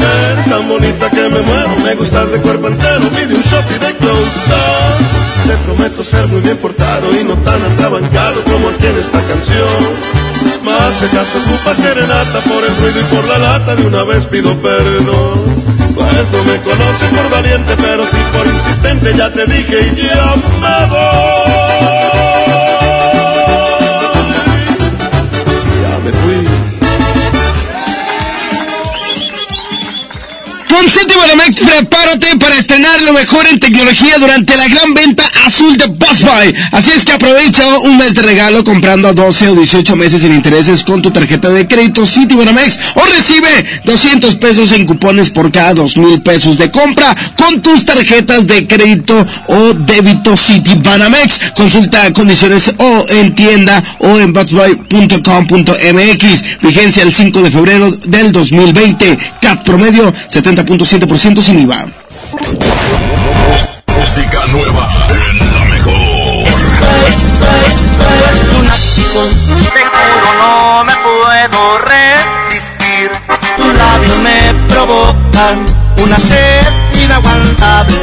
Speaker 70: Eres tan bonita que me muero, me gustas de cuerpo entero, pide un shot y de close up. Te prometo ser muy bien portado y no tan atrabancado como aquí en esta canción. Más si acaso ocupa serenata por el ruido y por la lata, de una vez pido perdón. Pues no me conoces por valiente, pero sí por insistente, ya te dije y ya me voy. Ya me fui.
Speaker 71: Con City Banamex, prepárate para estrenar lo mejor en tecnología durante la gran venta azul de Best. Así es que aprovecha un mes de regalo comprando a 12 o 18 meses sin intereses con tu tarjeta de crédito City Banamex o recibe 200 pesos en cupones por cada 2 mil pesos de compra con tus tarjetas de crédito o débito City Banamex. Consulta condiciones o en tienda o en bestbuy.com.mx. Vigencia el 5 de febrero del 2020. CAT promedio 70.7% sin IVA.
Speaker 1: Música nueva en la mejor.
Speaker 72: lunático, te juro no me puedo resistir. Tus labios me provocan una sed inaguantable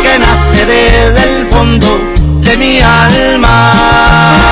Speaker 72: que nace desde el fondo de mi alma.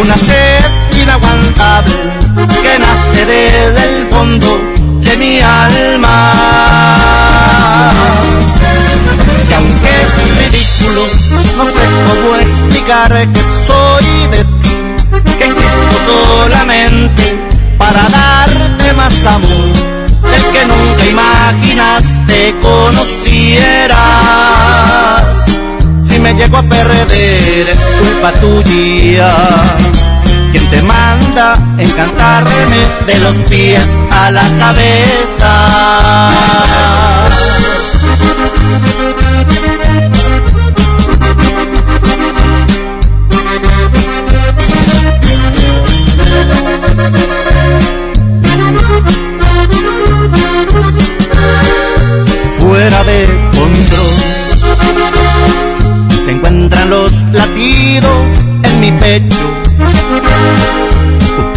Speaker 46: una sed inaguantable que nace desde el fondo de mi alma. Y aunque es ridículo, no sé cómo explicar que soy de ti, que existo solamente para darte más amor, el que nunca imaginaste conocieras. Me llego a perder es culpa tuya. Quien te manda encantarme de los pies a la cabeza.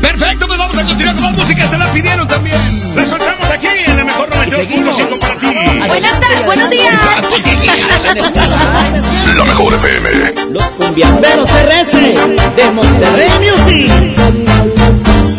Speaker 29: Perfecto, pues vamos a continuar con más música. Se la pidieron también.
Speaker 2: La soltamos aquí en la mejor 92.5 para ti.
Speaker 73: Buenas tardes, buenos días.
Speaker 1: La mejor FM.
Speaker 74: Los cumbiamberos RS de Monterrey Music.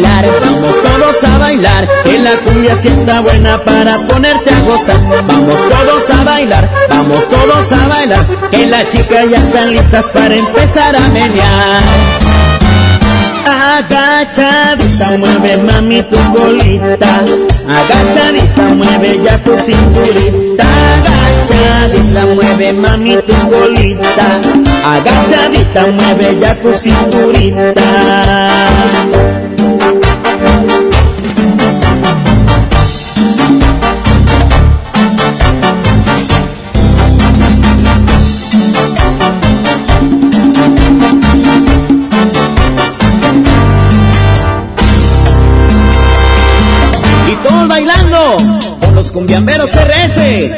Speaker 74: Vamos todos a bailar, que la cumbia sienta buena para ponerte a gozar. Vamos todos a bailar, vamos todos a bailar, que las chicas ya están listas para empezar a menear. Agachadita, mueve mami tu colita. Agachadita, mueve ya tu cinturita. Agachadita, mueve mami tu colita. Agachadita, mueve ya tu cinturita. Con los cumbiamberos RS.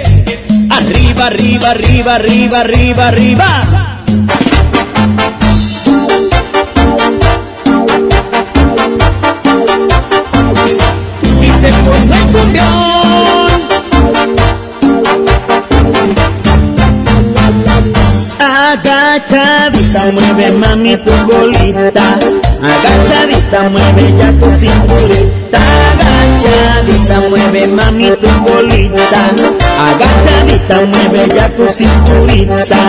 Speaker 74: Arriba, arriba, arriba, arriba, arriba, arriba. Y se pone el cumbión. Agachadita, mueve mami tu colita. Agachadita, mueve ya tu cinturita. Agachadita, mueve mami tu colita. Agachadita, mueve ya tu cinturita.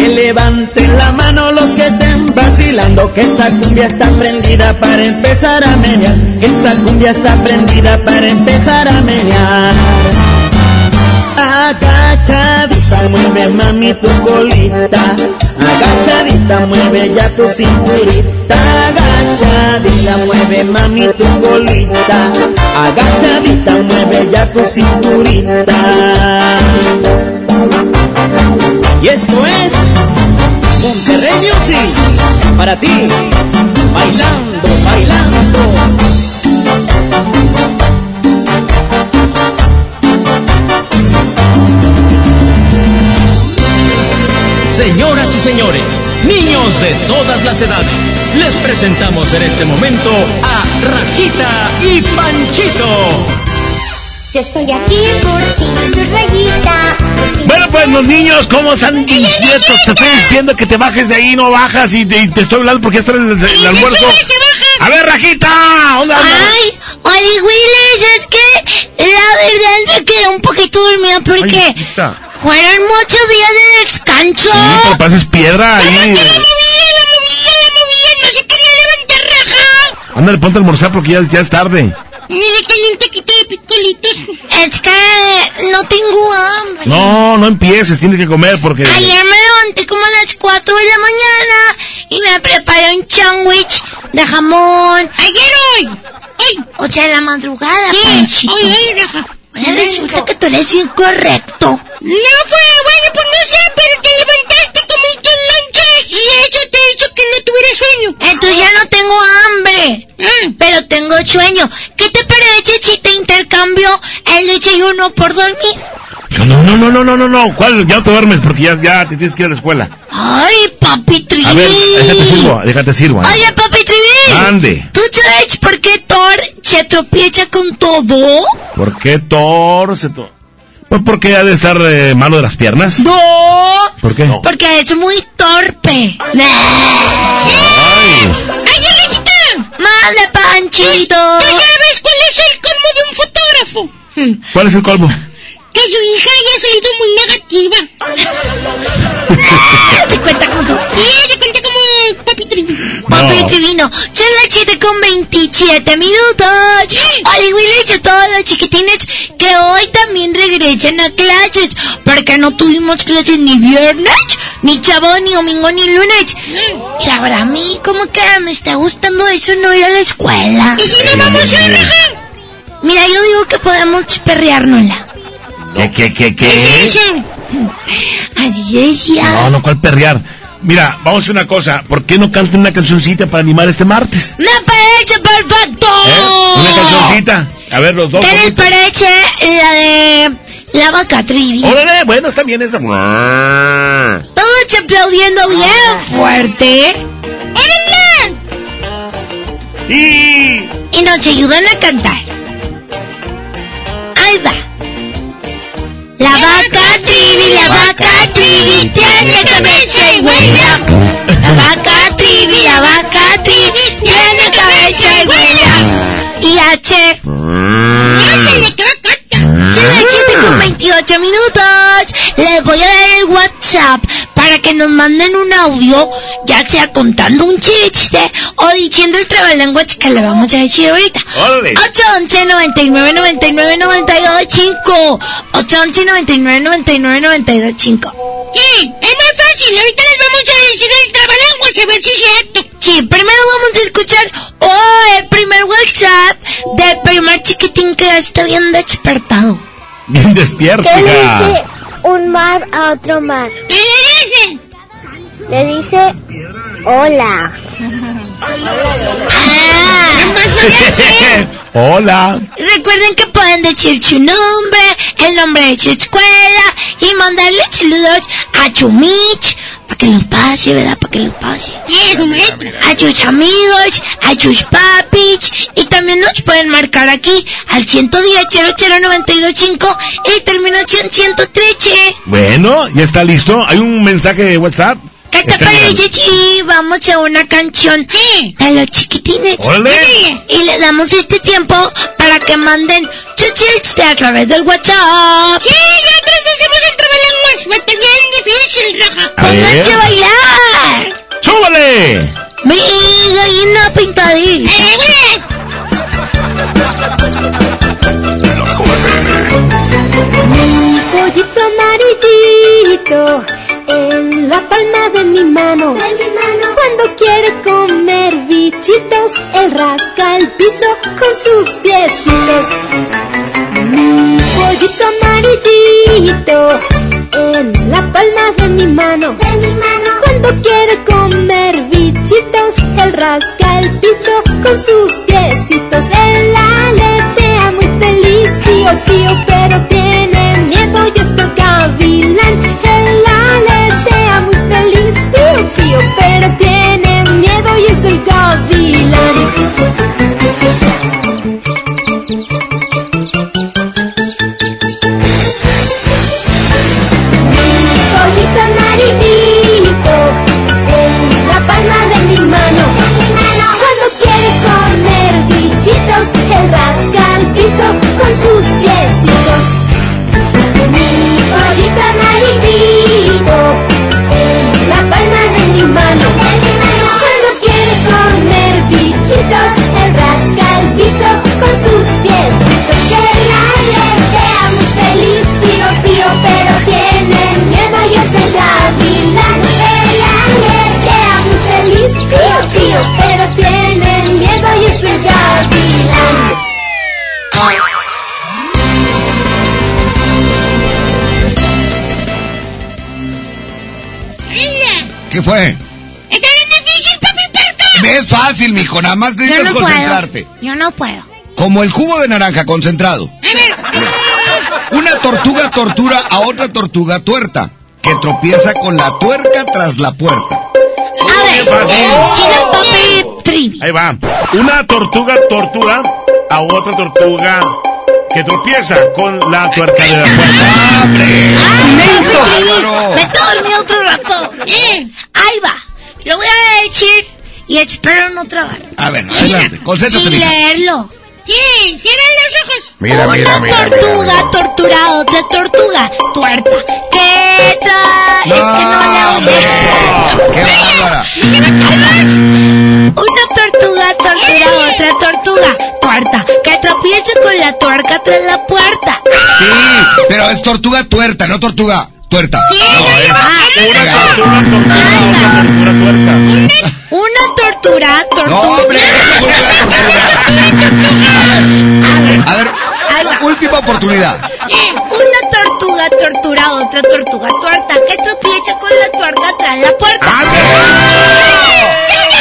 Speaker 74: Que levanten la mano los que estén vacilando, que esta cumbia está prendida para empezar a menear, esta cumbia está prendida para empezar a menear. Agachadita, mueve mami tu colita, agachadita, mueve ya tu cinturita, agachadita, mueve mami tu colita, agachadita, mueve ya tu cinturita. Y esto es Para ti, bailando, bailando.
Speaker 75: Señoras y señores, niños de todas las edades, les presentamos en este momento a Rajita y Panchito.
Speaker 76: Yo estoy aquí por ti, rayita.
Speaker 2: Bueno, pues los niños, ¿cómo están inquietos? Te estoy diciendo que te bajes de ahí, no bajas y te, estoy hablando porque está en el, el almuerzo. A ver, Rajita, ¿dónde andas?
Speaker 77: Ay, Oli Willis, es que la verdad me quedé un poquito dormida porque
Speaker 2: Hijita.
Speaker 77: fueron muchos días de descanso.
Speaker 2: Sí, pero pases piedra ahí.
Speaker 77: la movía, la movía, no se quería levantar raja.
Speaker 2: Ándale, ponte a almorzar porque ya, ya es tarde.
Speaker 77: Ni le de picolitos. Es que no tengo hambre.
Speaker 2: No, no empieces, tienes que comer porque...
Speaker 77: Ayer me levanté como a las 4 de la mañana y me preparé un sándwich de jamón.
Speaker 73: Ayer hoy. Hoy.
Speaker 77: O sea, en la madrugada,
Speaker 73: Sí,
Speaker 77: Panchito.
Speaker 73: hoy,
Speaker 77: resulta que tú eres bien correcto.
Speaker 73: No fue, bueno, pues no sé, pero te levantaste, comiste un eso te hizo que no tuviera sueño.
Speaker 77: Entonces ya no tengo hambre, pero tengo sueño. ¿Qué te parece si te intercambio el desayuno por dormir?
Speaker 2: No, no, no, no, no, no, no. ¿Cuál? Ya te duermes porque ya, ya te tienes que ir a la escuela.
Speaker 77: Ay, papi Trivi.
Speaker 2: A ver, déjate sirvo, déjate sirvo. ¿eh?
Speaker 77: Oye, papi Trivi.
Speaker 2: Ande.
Speaker 77: ¿Tú sabes por qué Thor se tropieza con todo?
Speaker 2: ¿Por qué Thor se to- Pues porque ha de estar eh, malo de las piernas.
Speaker 77: No.
Speaker 2: ¿Por qué?
Speaker 77: Porque es muy torpe.
Speaker 2: Ay.
Speaker 73: ¡Ay, Rajita!
Speaker 77: Mande, Panchito.
Speaker 73: ¿Tú sabes cuál es el colmo de un fotógrafo?
Speaker 2: ¿Cuál es el colmo?
Speaker 73: Que su hija haya salido muy negativa.
Speaker 77: Te cuenta como tú.
Speaker 73: Y ella cuenta como papi Trivi.
Speaker 77: Papi Divino, son las 7 con 27 minutos. Oli Willis y todos los chiquitines que hoy también regresan a clases. Porque no tuvimos clases ni viernes, ni sábado, ni domingo, ni lunes. Y la verdad, a mí como que me está gustando eso no ir a la escuela.
Speaker 73: ¿Y si no vamos a raja?
Speaker 77: Mira, yo digo que podemos perreárnosla.
Speaker 2: ¿Qué, qué, qué,
Speaker 73: ¿Qué es
Speaker 2: qué?
Speaker 73: eso?
Speaker 77: Así se decía.
Speaker 2: No, no, ¿cuál perrear? Mira, vamos a hacer una cosa. ¿Por qué no cantan una cancioncita para animar este martes?
Speaker 77: ¡Me parece perfecto!
Speaker 2: ¿Eh? Una cancioncita. A ver, los dos.
Speaker 77: ¿Qué les parece la de la vaca trivi?
Speaker 2: Órale, bueno, está bien esa.
Speaker 77: Todos aplaudiendo bien fuerte.
Speaker 73: ¡Órale!
Speaker 2: Y...
Speaker 77: Y nos ayudan a cantar. Ahí va. La vaca trivi, la vaca trivi, tiene cabeza y huella. La vaca trivi, la vaca trivi, tiene cabeza y huella. Y H.
Speaker 73: ¡Ándale, que va a cantar!
Speaker 77: Son las 7 con 28 minutos. Les voy a dar el WhatsApp para que nos manden un audio, ya sea contando un chiste o diciendo el trabalenguas que le vamos a decir ahorita.
Speaker 2: Órale.
Speaker 77: 811 99 99 92 5 811 99 99 92 5
Speaker 73: Sí, es más fácil. Ahorita les vamos a decir el trabalenguas a ver si es cierto.
Speaker 77: Sí, primero vamos a escuchar oh, el primer WhatsApp del primer chiquitín que está bien despertado.
Speaker 2: Bien despierta,
Speaker 14: ¿Qué le dice un mar a otro mar?
Speaker 73: ¿Qué le dicen?
Speaker 14: Le dice hola.
Speaker 2: Hola.
Speaker 77: Recuerden que pueden decir su nombre, el nombre de su escuela y mandarle saludos a Chumich para que los pase, ¿verdad? Para que los pase. A sus amigos, a sus papis y también nos pueden marcar aquí al 110 00925 y terminación 113.
Speaker 2: Bueno, ya está listo. Hay un mensaje de WhatsApp.
Speaker 77: ¿Qué te parece si vamos a una canción de los chiquitines? Y le damos este tiempo para que manden chistes a través del WhatsApp.
Speaker 73: Sí, ya atrás hacemos el trabalenguas. Va a estar bien difícil, raja.
Speaker 77: ¡Pónganse a bailar!
Speaker 2: ¡Súbale!
Speaker 77: ¡Mi gallina pintadita!
Speaker 73: ¡Eh,
Speaker 14: Mi pollito amarillito en la palma de mi mano. Cuando quiere comer bichitos, él rasca el piso con sus piecitos. Mi pollito amarillito en la palma de mi mano. Cuando quiere comer bichitos, él rasca el piso con sus piecitos. Él aletea muy feliz, pío pío, pero tiene miedo y es gavilán. Él aletea pero tiene miedo y es el gavilán. pollito
Speaker 2: fácil, mijo, nada más
Speaker 77: Yo
Speaker 2: necesitas
Speaker 77: no puedo.
Speaker 2: concentrarte.
Speaker 77: Yo no puedo.
Speaker 2: Como el jugo de naranja concentrado. Una tortuga tortura a otra tortuga tuerta, que tropieza con la tuerca tras la puerta.
Speaker 77: A ver, sigan papi.
Speaker 3: Ahí va. Una tortuga tortura a otra tortuga que tropieza con la tuerca de la puerta.
Speaker 77: Me he dormido otro rato. Eh, ahí va. Lo voy a decir y espero no trabar.
Speaker 2: A ver, adelante, concéntrate,
Speaker 77: Sin leerlo. Sí, cierren los ojos.
Speaker 2: Mira,
Speaker 77: Una
Speaker 2: mira, mira,
Speaker 77: tortuga
Speaker 2: mira,
Speaker 77: tortura a otra tortuga tuerta. ¿Qué trae? es que no leo.
Speaker 2: ¡Qué bárbara!
Speaker 77: Una tortuga tortura a otra tortuga tuerta. Que tropiece con la tuerca tras la puerta.
Speaker 2: Sí, pero es tortuga tuerta, no tortuga tuerta.
Speaker 77: Una tortura, tortuga.
Speaker 2: No, hombre, A ver, última oportunidad.
Speaker 77: Una tortuga tortura a otra tortuga tuerta que tropieza con la tuerca tras la puerta.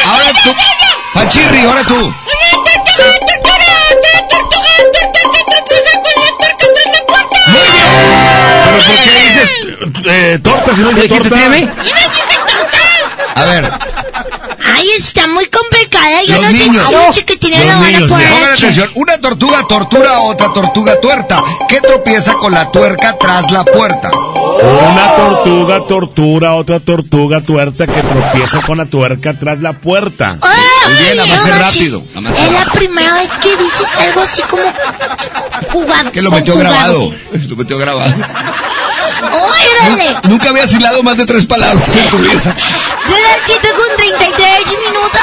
Speaker 2: Ahora tú. Pachirri, ahora tú.
Speaker 3: ¿Pero por qué dices eh, torta si no dices torta?
Speaker 2: A ver,
Speaker 77: Ay, está muy complicada. Yo
Speaker 2: los
Speaker 77: no
Speaker 2: niños.
Speaker 77: sé chiche que tiene la
Speaker 2: Pongan
Speaker 77: H.
Speaker 2: atención. Una tortuga tortura a otra tortuga tuerta, que tropieza con la tuerca tras la puerta.
Speaker 3: Una tortuga tortura a otra tortuga tuerta que tropieza con la tuerca tras la puerta.
Speaker 2: Muy bien, nada más rápido. más
Speaker 77: Es la primera vez que dices algo así como jugado.
Speaker 2: Que lo metió grabado. Lo metió grabado.
Speaker 77: ¡Órale!
Speaker 2: Nunca habías hilado más de tres palabras en tu vida.
Speaker 77: Son las 7 con 33 minutos.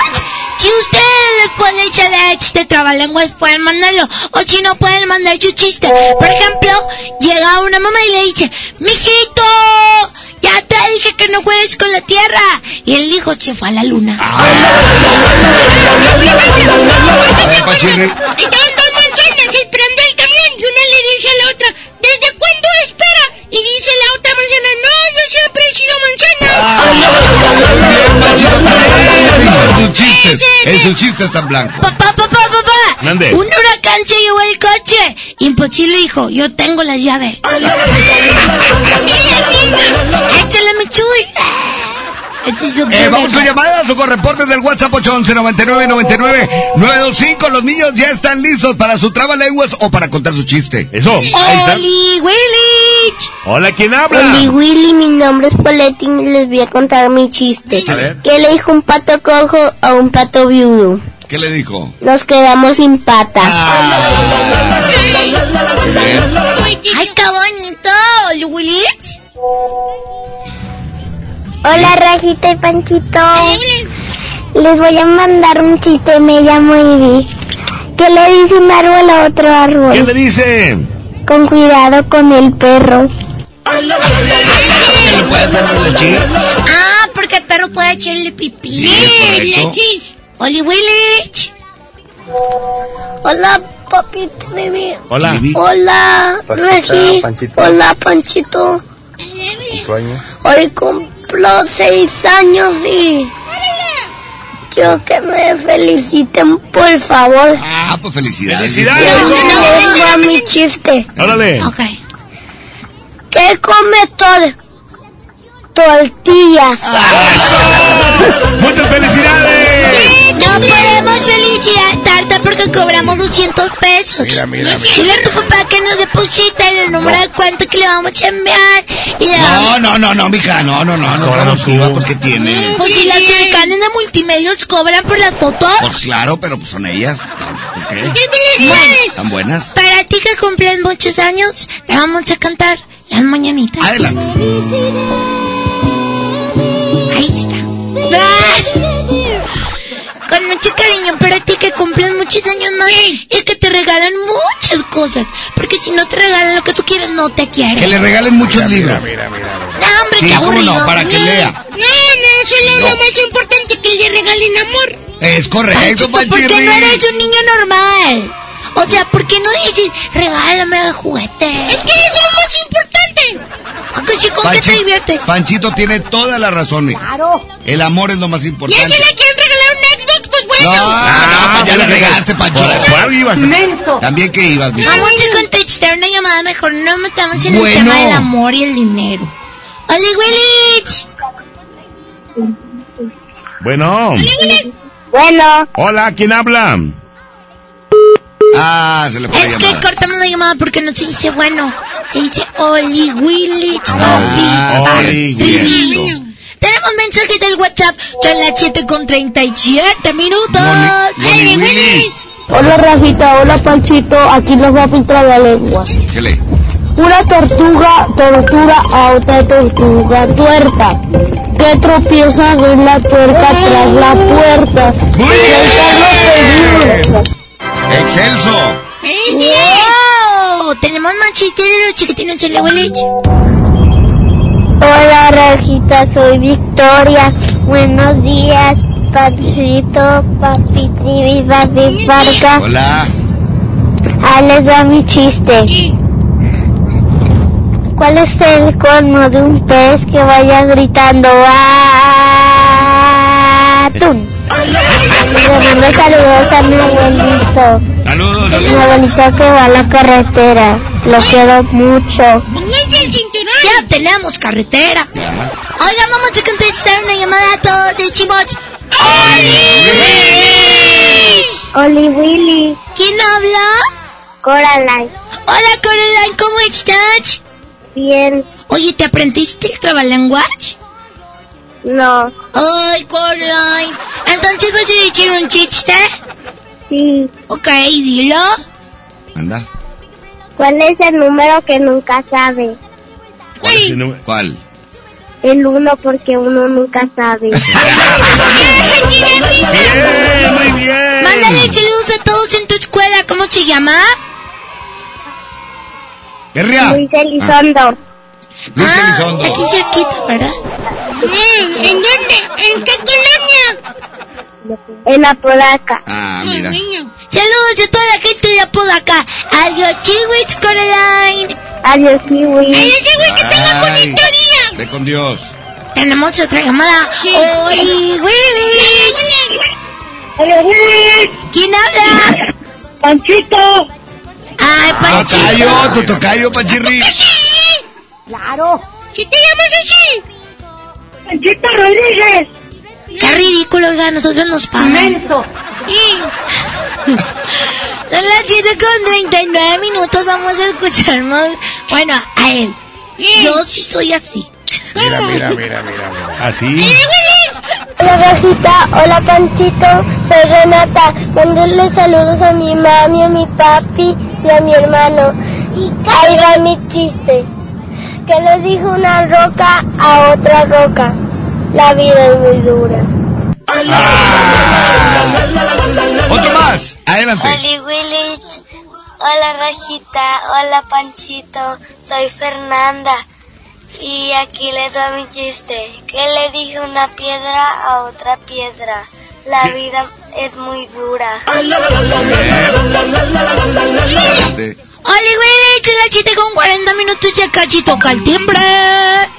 Speaker 77: Si ustedes les ponen challenge de trabalenguas, pueden mandarlo. O si no, pueden mandar su chiste. Por ejemplo, llega una mamá y le dice, Mijito, ya te dije que no juegues con la tierra. Y el hijo se fue a la luna.
Speaker 2: A ver, Pachirri.
Speaker 77: Estaban dos manzanas esperando él también. Y una le dice a la otra, ¿desde cuándo? Y dice la otra manzana, no, yo siempre he sido manzana.
Speaker 2: En sus chistes tan blancos.
Speaker 77: Papá, papá, papá.
Speaker 2: Mande.
Speaker 77: Un huracán se llevó el coche. Imposible, hijo. Yo tengo las llaves. Échale, mi
Speaker 2: Eh, vamos con llamadas o con reportes del WhatsApp 811 99 99 925. Los niños ya están listos para su trabalenguas o para contar su chiste.
Speaker 3: Eso.
Speaker 77: Oli
Speaker 3: Hola, ¿quién habla?
Speaker 78: Oli Willy, mi nombre es Poletti y les voy a contar mi chiste.
Speaker 2: A ver.
Speaker 78: ¿Qué le dijo un pato cojo a un pato viudo?
Speaker 2: ¿Qué le dijo?
Speaker 78: Nos quedamos sin pata.
Speaker 77: Ay, qué bonito, Willich.
Speaker 78: Hola Rajita y Panchito. Les voy a mandar un chiste, me llamo Ivy. ¿Qué le dice un árbol a otro
Speaker 3: ¿Qué
Speaker 78: árbol?
Speaker 3: le dice?
Speaker 78: Con cuidado con el perro.
Speaker 77: Ah, porque el perro puede echarle pipí.
Speaker 78: Sí.
Speaker 77: Oli Willich.
Speaker 78: Hola, papi Trivi.
Speaker 3: Hola.
Speaker 78: Hola, Regi. Hola, Panchito. Hoy cumplo seis años y quiero que me feliciten, por favor.
Speaker 2: Ah, pues felicidades.
Speaker 3: Felicidades.
Speaker 78: Ya vengo a mi chiste.
Speaker 3: Órale.
Speaker 78: ¿Qué come todo? Tortillas.
Speaker 3: ¡Muchas felicidades!
Speaker 77: No podemos felicitarte porque cobramos 200 pesos.
Speaker 2: Mira, mira, mira.
Speaker 77: Dile a tu papá que nos deposita el número de cuenta que le vamos a enviar. Y le
Speaker 2: No,
Speaker 77: damos-
Speaker 2: no, no, no, mija, no, no, no, no, no, no, porque tiene.
Speaker 77: Pues si las cercanas de multimedios cobran por las fotos.
Speaker 2: Pues claro, pero pues son ellas. ¿Por qué?
Speaker 77: Bueno,
Speaker 2: ¿Tan buenas?
Speaker 77: para ti que cumplen muchos años, le vamos a cantar las mañanitas. Ahí está. Con mucho cariño para ti que cumplen muchos años más y que te regalan muchas cosas. Porque si no te regalan lo que tú quieres, no te quieren.
Speaker 2: Que le regalen muchos libros.
Speaker 77: No, hombre,
Speaker 2: Sí,
Speaker 77: qué
Speaker 2: cómo
Speaker 77: aburrido.
Speaker 2: no, para que lea.
Speaker 77: No, no, solo
Speaker 2: No.
Speaker 77: lo más importante que le regalen amor.
Speaker 2: Es correcto,
Speaker 77: ¿Por qué no eres un niño normal? O sea, ¿por qué no dices, regálame el juguete? Es que eso es lo más importante. ¿A que sí, cómo qué te
Speaker 2: Panchi-
Speaker 77: diviertes?
Speaker 2: Panchito tiene toda la razón, mija.
Speaker 77: Claro.
Speaker 2: El amor es lo más
Speaker 73: ¿Y a
Speaker 2: importante.
Speaker 73: ese le quieren regalar un Xbox? Pues bueno.
Speaker 2: No, no, pues ya le regaste, Pancho.
Speaker 3: ¿Por cuál ibas?
Speaker 2: También que ibas, mija.
Speaker 77: Vamos a contestar una llamada mejor. No metamos en
Speaker 2: Bueno.
Speaker 77: el tema del amor y el dinero. ¡Oli Willich!
Speaker 3: Bueno.
Speaker 78: Bueno.
Speaker 3: Hola, ¿quién habla?
Speaker 2: Ah, se le fue la
Speaker 77: Es que cortamos la llamada porque no se dice bueno. Se dice Oli Willich.
Speaker 2: Ah,
Speaker 3: Oli.
Speaker 77: Tenemos mensaje del WhatsApp. Son las 7 con 37 minutos. Oli
Speaker 2: Willis.
Speaker 78: Hola Rafita, hola Panchito, aquí les voy a pintar la lengua. Una tortuga tortura a otra tortuga tuerta, que tropieza en la tuerca tras la puerta.
Speaker 2: Muy
Speaker 78: seguro.
Speaker 2: Excelso.
Speaker 77: ¡Wow! Tenemos más chistes de los chiquitines Oli Willich.
Speaker 78: Hola Rajita, soy Victoria. Buenos días, Papito, Papi Trivi, Papi Parca.
Speaker 2: Hola.
Speaker 78: Ah, les da mi chiste. ¿Cuál es el colmo de un pez que vaya gritando atún? Le mando saludos a mi abuelito.
Speaker 2: Saludos.
Speaker 78: Mi abuelito que va a la carretera. Lo quiero mucho.
Speaker 77: Ya tenemos carretera. Oigan, vamos a contestar una llamada a todos de Chimoch.
Speaker 78: Oli Willy,
Speaker 77: ¿Quién habla?
Speaker 78: Coraline.
Speaker 77: Hola, Coraline, ¿cómo estás?
Speaker 78: Bien,
Speaker 77: Oye, ¿te aprendiste el trabalenguas?
Speaker 78: No,
Speaker 77: Ay, Coraline. Entonces vas a decir un chiste.
Speaker 78: sí.
Speaker 77: Ok, dilo.
Speaker 2: Anda.
Speaker 78: ¿Cuál es el número que nunca sabe?
Speaker 3: ¿Cuál es el número?
Speaker 2: ¿Cuál?
Speaker 78: El uno porque uno nunca sabe.
Speaker 3: Bien, muy bien.
Speaker 77: Mándale saludos a todos en tu escuela. ¿Cómo se llama?
Speaker 2: Guerria.
Speaker 78: Luis Elizondo.
Speaker 2: Luis
Speaker 77: ah,
Speaker 2: Elizondo.
Speaker 77: aquí cerquita, ¿verdad?
Speaker 73: Mm, ¿En dónde? ¿En qué colonia?
Speaker 78: En la Podaca.
Speaker 2: Ah, mira.
Speaker 77: Saludos a toda la gente de Apodaca. Adiós, chihuich, Coraline.
Speaker 78: Adiós.
Speaker 73: Ay, ese güey que tenga bonito día.
Speaker 2: Ve con Dios.
Speaker 77: Tenemos otra llamada. Oli Willich. ¿Quién habla?
Speaker 78: Panchito.
Speaker 77: Ay, Panchito.
Speaker 2: Tocayo, tu tocayo, Panchirri.
Speaker 77: Claro.
Speaker 73: ¿Si te llamas así?
Speaker 78: Panchito Rodríguez.
Speaker 77: Qué ridículo, oiga, nosotros nos pagan. Son las 7 con 39 minutos, vamos a escuchar más. Bueno, a él. Yo sí soy así.
Speaker 3: Mira, mira, mira, mira, mira. ¿Así?
Speaker 78: Hola Rajita, hola Panchito, soy Renata. Mándale saludos a mi mami, a mi papi y a mi hermano. Ahí va mi chiste. ¿Qué le dijo una roca a otra roca? La vida es muy dura.
Speaker 2: Otro más. Adelante.
Speaker 78: Oli Willich, hola Rajita, hola Panchito, soy Fernanda. Y aquí les doy mi chiste. ¿Qué le dijo una piedra a otra piedra? La vida es muy dura.
Speaker 77: Willich, las 7 con 40 minutos y acá sí toca el timbre.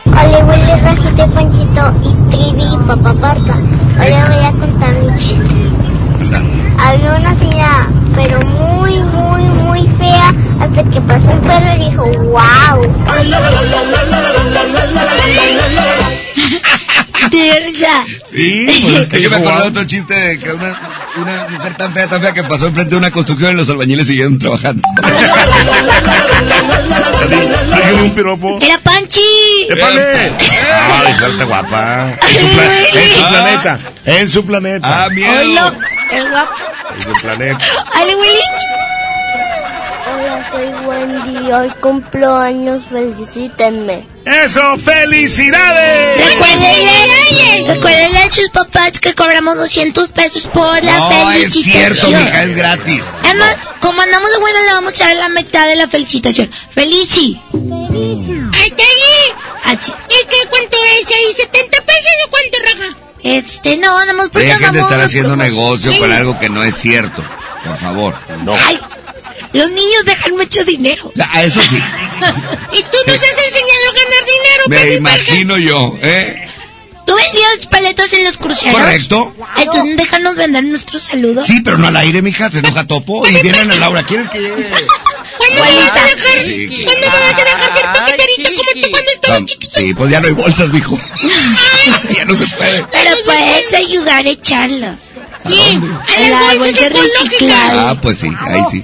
Speaker 78: Oli Willich, Rajita y Panchito y Trivi Papá Parca. Hoy voy a contar mi chiste. Había una señora, pero muy, muy, muy fea, hasta que pasó un perro y dijo, wow.
Speaker 77: De risa.
Speaker 3: Sí, pues es
Speaker 2: Es
Speaker 3: que
Speaker 2: que me acordé de otro chiste de que una, una mujer tan fea, tan fea que pasó enfrente de una construcción y los albañiles siguieron trabajando.
Speaker 3: Dígame un piropo.
Speaker 77: Era Panchi.
Speaker 3: ¡Épale! ¡Ay, suelta guapa! En su, pla- en su planeta. En su planeta.
Speaker 2: Ah, miedo.
Speaker 77: El guapo.
Speaker 3: En su planeta.
Speaker 77: Oli Willich.
Speaker 78: Hola, soy Wendy, hoy cumplo años, felicítenme.
Speaker 3: ¡Eso! ¡Felicidades!
Speaker 77: Recuérdenle, recuérdenle a sus papás que cobramos 200 pesos por la
Speaker 2: No, es
Speaker 77: felicitación.
Speaker 2: cierto, mija, es gratis.
Speaker 77: Además, como andamos de buena, le vamos a dar la mitad de la felicitación. Felici.
Speaker 73: ¡Hasta ahí!
Speaker 77: Así.
Speaker 73: ¿Y qué cuánto es ahí? ¿70 pesos o cuánto, Raja?
Speaker 77: Este, no, nada más porque
Speaker 2: Dejen de
Speaker 77: andamos
Speaker 2: estar
Speaker 77: de
Speaker 2: haciendo negocio con algo que no es cierto. Por favor. No.
Speaker 77: Ay, los niños dejan mucho dinero.
Speaker 2: Ah, eso sí.
Speaker 73: ¿Y tú nos has enseñado a ganar dinero,
Speaker 29: Me imagino yo, ¿eh?
Speaker 77: ¿Tú vendías paletas en los cruceros?
Speaker 29: Correcto.
Speaker 77: Entonces déjanos vender nuestros saludos.
Speaker 29: Sí, pero no al aire, mija, se enoja Topo. Y viene Ana Laura, ¿quieres que llegue?
Speaker 73: ¿Cuándo me vas a dejar?
Speaker 29: Sí,
Speaker 73: ¿Cuándo me vas a dejar ser paqueterita como tú cuando estabas chiquito?
Speaker 29: Sí, pues ya no hay bolsas, mijo. ya no se puede.
Speaker 77: Pero puedes ayudar a echarlo.
Speaker 73: ¿Qué?
Speaker 77: A la bolsa reciclada.
Speaker 29: Ah, pues sí, ahí sí.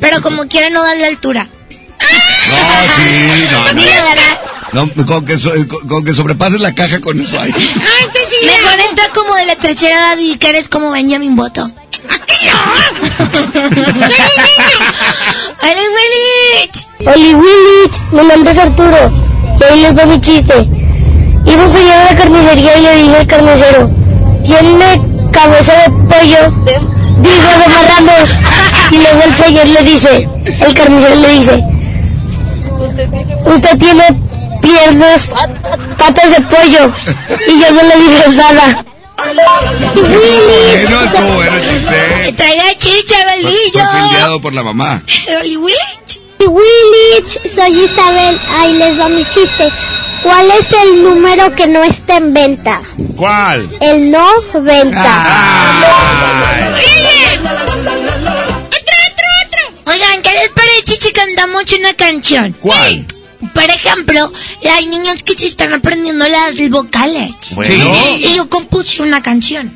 Speaker 77: Pero como quiera no dan la altura.
Speaker 29: No, sí, no, no. No, con que, so- con, con que sobrepases la caja con eso ahí.
Speaker 77: Mejor entra como de la edad y que eres como Benjamin Boto. ¡Eres Willich!
Speaker 78: Oli Willich, mi nombre es Arturo. Y ahí les va mi chiste. Iba un señor a la carnicería y le dice al carnicero, ¿tiene cabeza de pollo? Digo, de marrano. Y luego el señor le dice, el carnicero le dice, usted tiene piernas, patas de pollo. Y yo no le dije nada.
Speaker 29: Bueno, estuvo bueno el chiste.
Speaker 77: Traiga chicha,
Speaker 29: Fue,
Speaker 77: Belillo.
Speaker 29: fue por la mamá.
Speaker 77: Willich.
Speaker 78: Soy Isabel. Ahí les va mi chiste. ¿Cuál es el número que no está en venta?
Speaker 2: ¿Cuál?
Speaker 78: El no venta.
Speaker 77: Oigan, ¿qué les parece si cantamos una canción?
Speaker 2: ¿Cuál?
Speaker 77: Por ejemplo, hay niños que se están aprendiendo las vocales.
Speaker 2: Bueno.
Speaker 77: Y yo compuse una canción.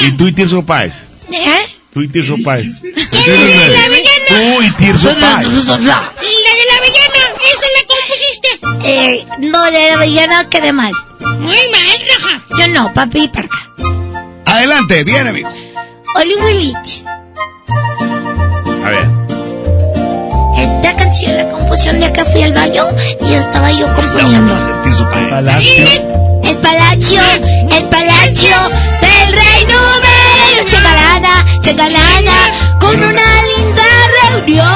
Speaker 2: ¿Y tú y Tirso Páez?
Speaker 77: ¿Eh?
Speaker 2: Tú y Tirso Páez.
Speaker 73: la avellana.
Speaker 2: Tú y Tirso Páez.
Speaker 73: La de la avellana, esa la compusiste.
Speaker 77: Eh, no, de la avellana quedé mal.
Speaker 73: Muy mal, Raja.
Speaker 77: Yo no, papi y parca.
Speaker 29: Adelante, bien, amigo.
Speaker 77: Oli Willich.
Speaker 2: A ver.
Speaker 77: Esta canción la composición de acá fui al baño y estaba yo componiendo.
Speaker 2: Palacio.
Speaker 77: El palacio, el palacio rey número Con una linda reunión.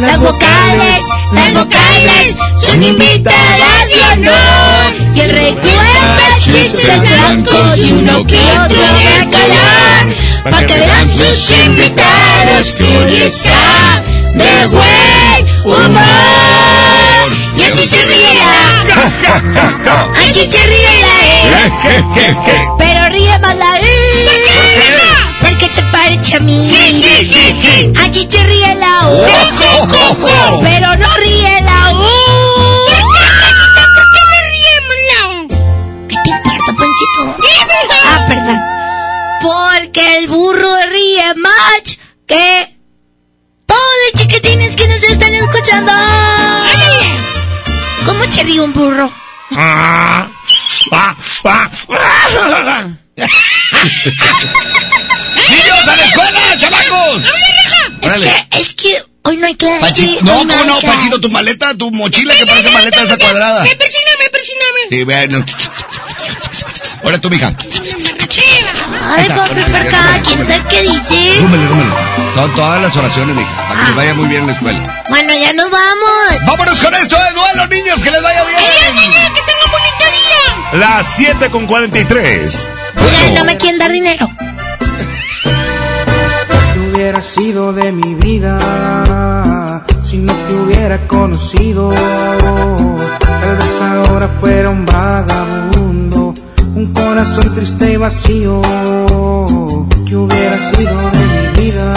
Speaker 77: Las vocales, las vocales son invitadas de honor. Y el rey cuenta chistes blancos y uno que otro bacalán. Pa' que vean sus invitados está de buen humor. Y así se ríe la, así se ríe la E. Pero ríe más la. Porque se parece a mí. Allí se ríe la U. Pero no ríe la U.
Speaker 73: ¿Por qué no riemos, Lao?
Speaker 77: ¿Qué te importa, Panchito? Ah, perdón. Porque el burro ríe más que todos los chiquitines que nos están escuchando. ¿Cómo se ríe un burro?
Speaker 2: Ah, ah, ah, ah.
Speaker 29: ¡Niños a la escuela, chamacos!
Speaker 77: Es que, es que hoy no hay clase.
Speaker 29: Panchito, no, ¿cómo no,
Speaker 77: clase.
Speaker 29: Panchito? Tu maleta, tu mochila que parece maleta esa cuadrada.
Speaker 73: Me persíname, persíname.
Speaker 29: Sí, bueno. Ahora tú, mija.
Speaker 77: Ay, papi, por acá, ¿quién sabe qué dice?
Speaker 29: Rúmele, rúmele. Son todas las oraciones, mija, para que les vaya muy bien en la escuela.
Speaker 77: Bueno, ya nos vamos.
Speaker 29: Vámonos con esto de duelo, niños, que les vaya bien.
Speaker 73: Niños, que tengan bonito día.
Speaker 2: Las 7 con 43.
Speaker 77: No me quieren dar dinero.
Speaker 79: te hubiera sido de mi vida si no te hubiera conocido. Tal vez ahora fuera un vagabundo, un corazón triste y vacío. Que hubiera sido de mi vida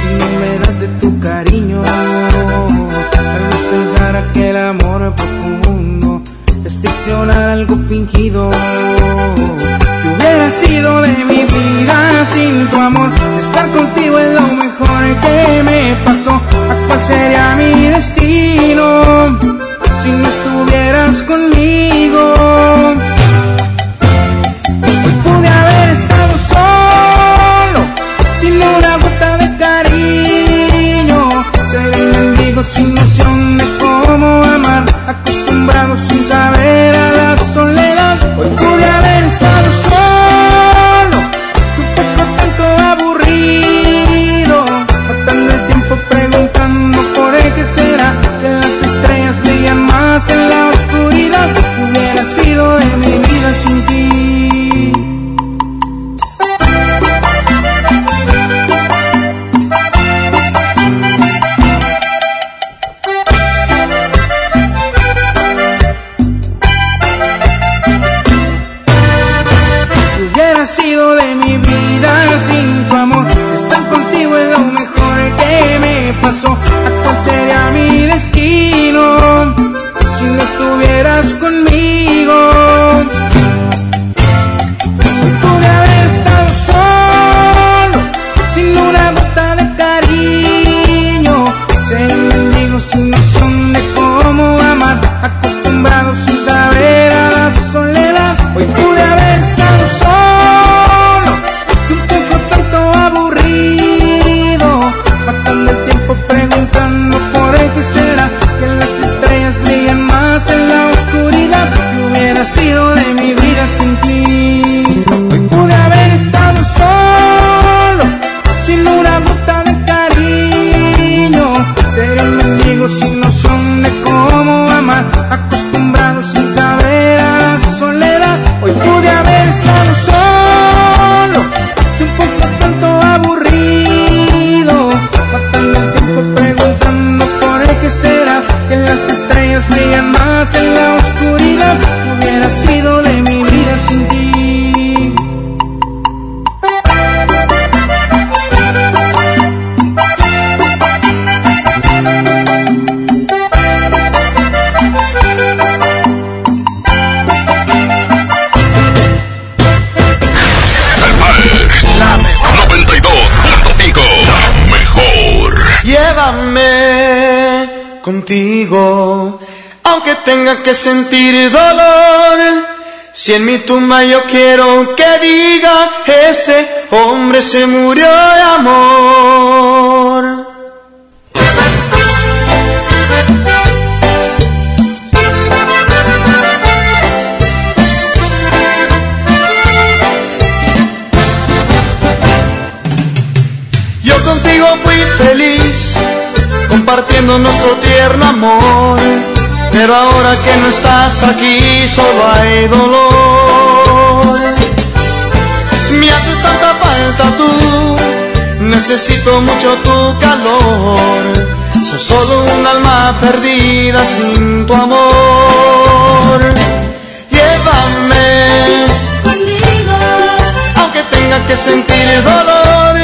Speaker 79: si no me das de tu cariño. Tal vez pensara que el amor profundo es algo fingido. Que hubiera sido de mi vida sin tu amor. Estar contigo es lo mejor que me pasó. ¿A cuál sería mi destino si no estuvieras conmigo? Que
Speaker 1: sentir dolor. Si en mi tumba yo quiero que diga, este hombre se murió de amor. Yo contigo fui feliz, compartiendo nuestro tierno amor. Pero ahora que no estás aquí, solo hay dolor. Me haces tanta falta tú, necesito mucho tu calor. Soy solo un alma perdida sin tu amor. Llévame conmigo, aunque tenga que sentir dolor.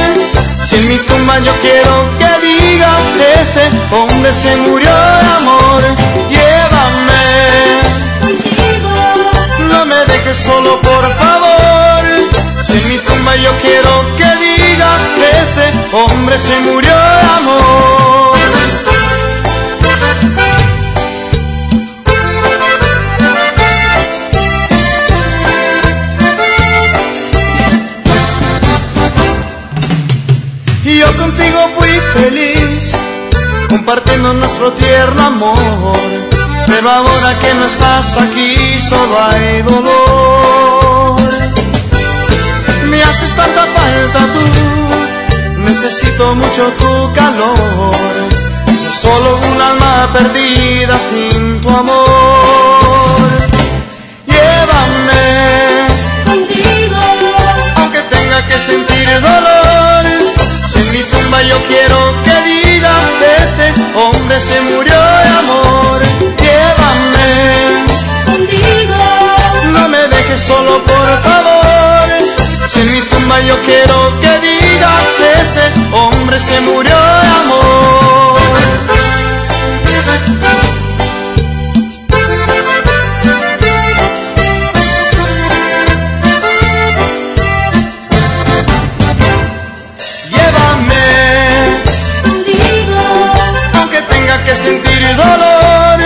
Speaker 1: Si en mi tumba yo quiero que diga que este hombre se murió de amor, Solo, por favor. Si en mi tumba yo quiero que diga que este hombre se murió de amor. Y yo contigo fui feliz, compartiendo nuestro tierno amor. Pero ahora que no estás aquí, solo hay dolor. Me haces tanta falta tú, necesito mucho tu calor. Solo un alma perdida sin tu amor. Llévame contigo, aunque tenga que sentir dolor. Si mi tumba yo quiero que este hombre se murió de amor. Llévame contigo, no me dejes solo por favor. Si en mi tumba yo quiero que diga que este hombre se murió de amor. Sentir dolor.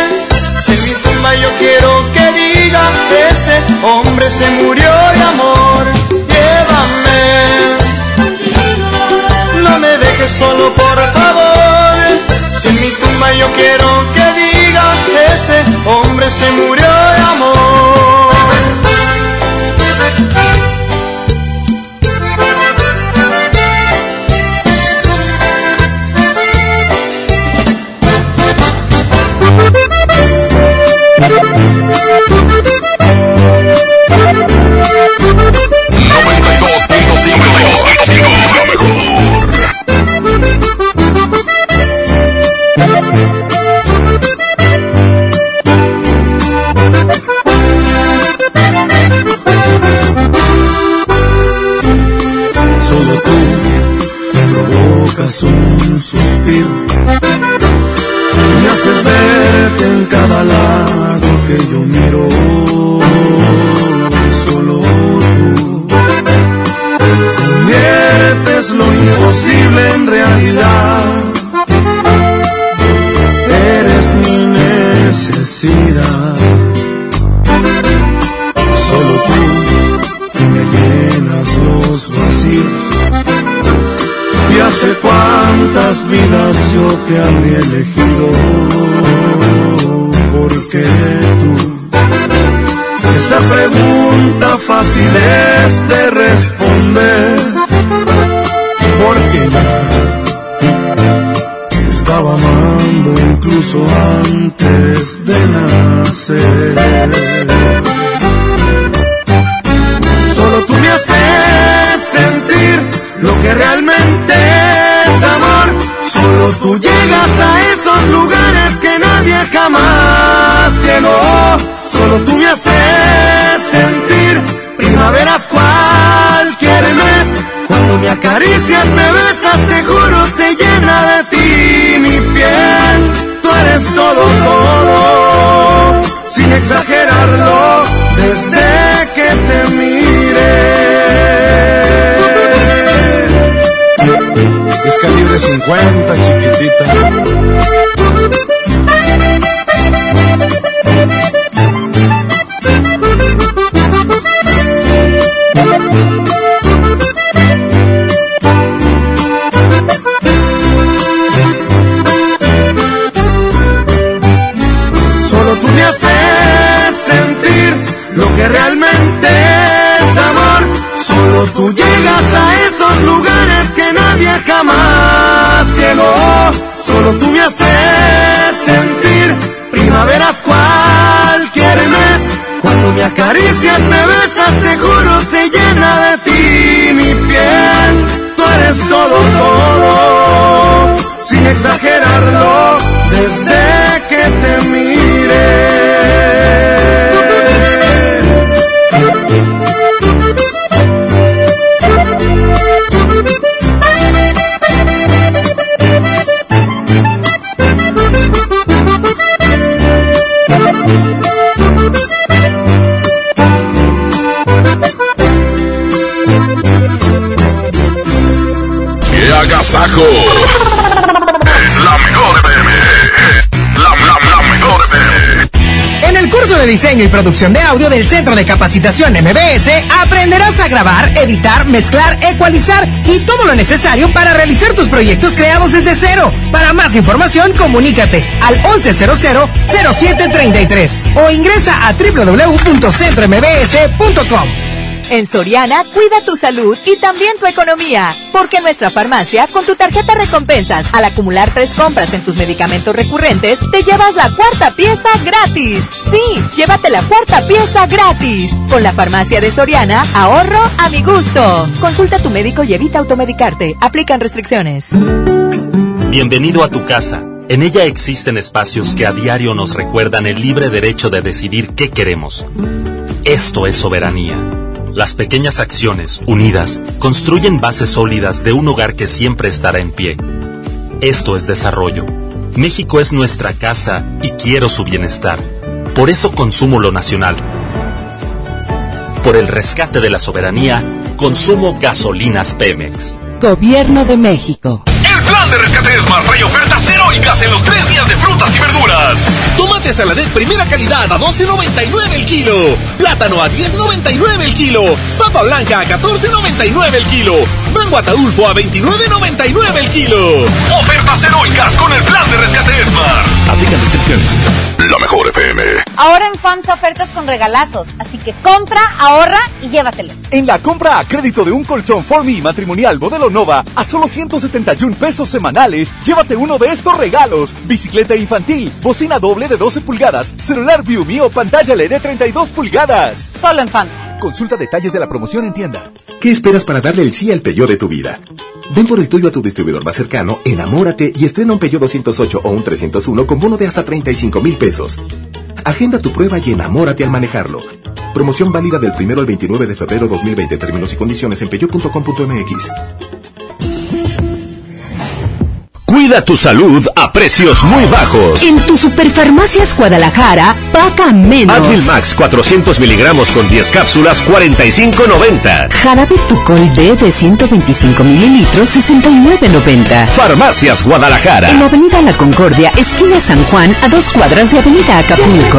Speaker 1: Si en mi tumba yo quiero que diga este hombre se murió de amor. Llévame no me dejes solo, por favor. Si en mi tumba yo quiero que diga este hombre se murió
Speaker 19: que yo miro. Solo tú conviertes lo imposible en realidad. Eres mi necesidad. Solo tú que me llenas los vacíos. Y hace cuántas vidas yo te habría elegido, porque tú, esa pregunta fácil es de responder, porque ya estaba amando incluso antes de nacer. Solo tú me haces sentir lo que realmente es amor. Solo tú llegas a esos lugares que nadie jamás
Speaker 80: solo tú me haces sentir primaveras cualquier mes. Cuando me acaricias, me besas, te juro, se llena de ti mi piel. Tú eres todo, todo, sin
Speaker 19: exagerar diseño y producción de audio del Centro de Capacitación MBS aprenderás a grabar, editar, mezclar, ecualizar y todo lo necesario para realizar tus proyectos creados desde cero. Para más información, comunícate al 1100-0733 o ingresa a www.centrombs.com.
Speaker 81: En Soriana, cuida tu salud y también tu economía. Porque en nuestra farmacia, con tu tarjeta recompensas, al acumular tres compras en tus medicamentos recurrentes, te llevas la cuarta pieza gratis. Sí, llévate la cuarta pieza gratis. Con la farmacia de Soriana, ahorro a mi gusto. Consulta a tu médico y evita automedicarte. Aplican restricciones.
Speaker 82: Bienvenido a tu casa. En ella existen espacios que a diario nos recuerdan el libre derecho de decidir qué queremos. Esto es soberanía. Las pequeñas acciones, unidas, construyen bases sólidas de un hogar que siempre estará en pie. Esto es desarrollo. México es nuestra casa y quiero su bienestar. Por eso consumo lo nacional. Por el rescate de la soberanía, consumo gasolinas Pemex.
Speaker 83: Gobierno de México.
Speaker 1: El plan de rescate Smart trae ofertas heroicas en los tres días de frutas y verduras.
Speaker 12: Tomate saladet primera calidad a 12.99 el kilo. Plátano a 10.99 el kilo. Papa blanca a 14.99 el kilo. Mango ataulfo a 29.99 el kilo.
Speaker 1: Ofertas heroicas con el plan de rescate Smart. Aplican restricciones. La mejor FM.
Speaker 57: Ahora en FAMSA ofertas con regalazos, así que compra, ahorra y llévatelos.
Speaker 84: En la compra a crédito de un colchón Formi matrimonial modelo Nova a solo 171 pesos semanales, llévate uno de estos regalos: bicicleta infantil, bocina doble de 12 pulgadas, celular ViewMe o pantalla LED de 32 pulgadas.
Speaker 57: Solo en FAMSA.
Speaker 84: Consulta detalles de la promoción en tienda.
Speaker 85: ¿Qué esperas para darle el sí al Peugeot de tu vida? Ven por el tuyo a tu distribuidor más cercano, enamórate y estrena un Peugeot 208 o un 301 con bono de hasta 35 mil pesos. Agenda tu prueba y enamórate al manejarlo. Promoción válida del 1 al 29 de febrero 2020. Términos y condiciones en peugeot.com.mx.
Speaker 86: Cuida tu salud a precios muy bajos.
Speaker 87: En tu Superfarmacias Guadalajara, paga menos.
Speaker 86: Advil Max 400 miligramos con 10 cápsulas, 45.90.
Speaker 87: Jarabe Tucol D de 125 mililitros, 69.90.
Speaker 86: Farmacias Guadalajara.
Speaker 87: En Avenida La Concordia, esquina San Juan, a dos cuadras de Avenida Acapulco.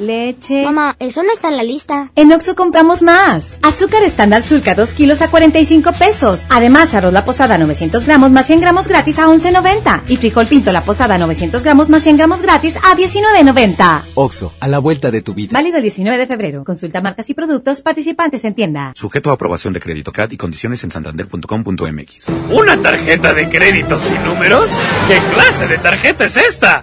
Speaker 57: leche.
Speaker 78: Mamá, eso no está en la lista.
Speaker 57: En Oxo compramos más. Azúcar estándar Sulca 2 kilos a 45 pesos. Además, arroz la posada 900 gramos más 100 gramos gratis a 11.90. Y frijol pinto la posada 900 gramos más 100 gramos gratis a 19.90.
Speaker 88: Oxo, a la vuelta de tu vida.
Speaker 57: Válido el 19 de febrero. Consulta marcas y productos participantes en tienda.
Speaker 89: Sujeto a aprobación de crédito CAD y condiciones en santander.com.mx.
Speaker 90: ¿Una tarjeta de crédito sin números? ¿Qué clase de tarjeta es esta?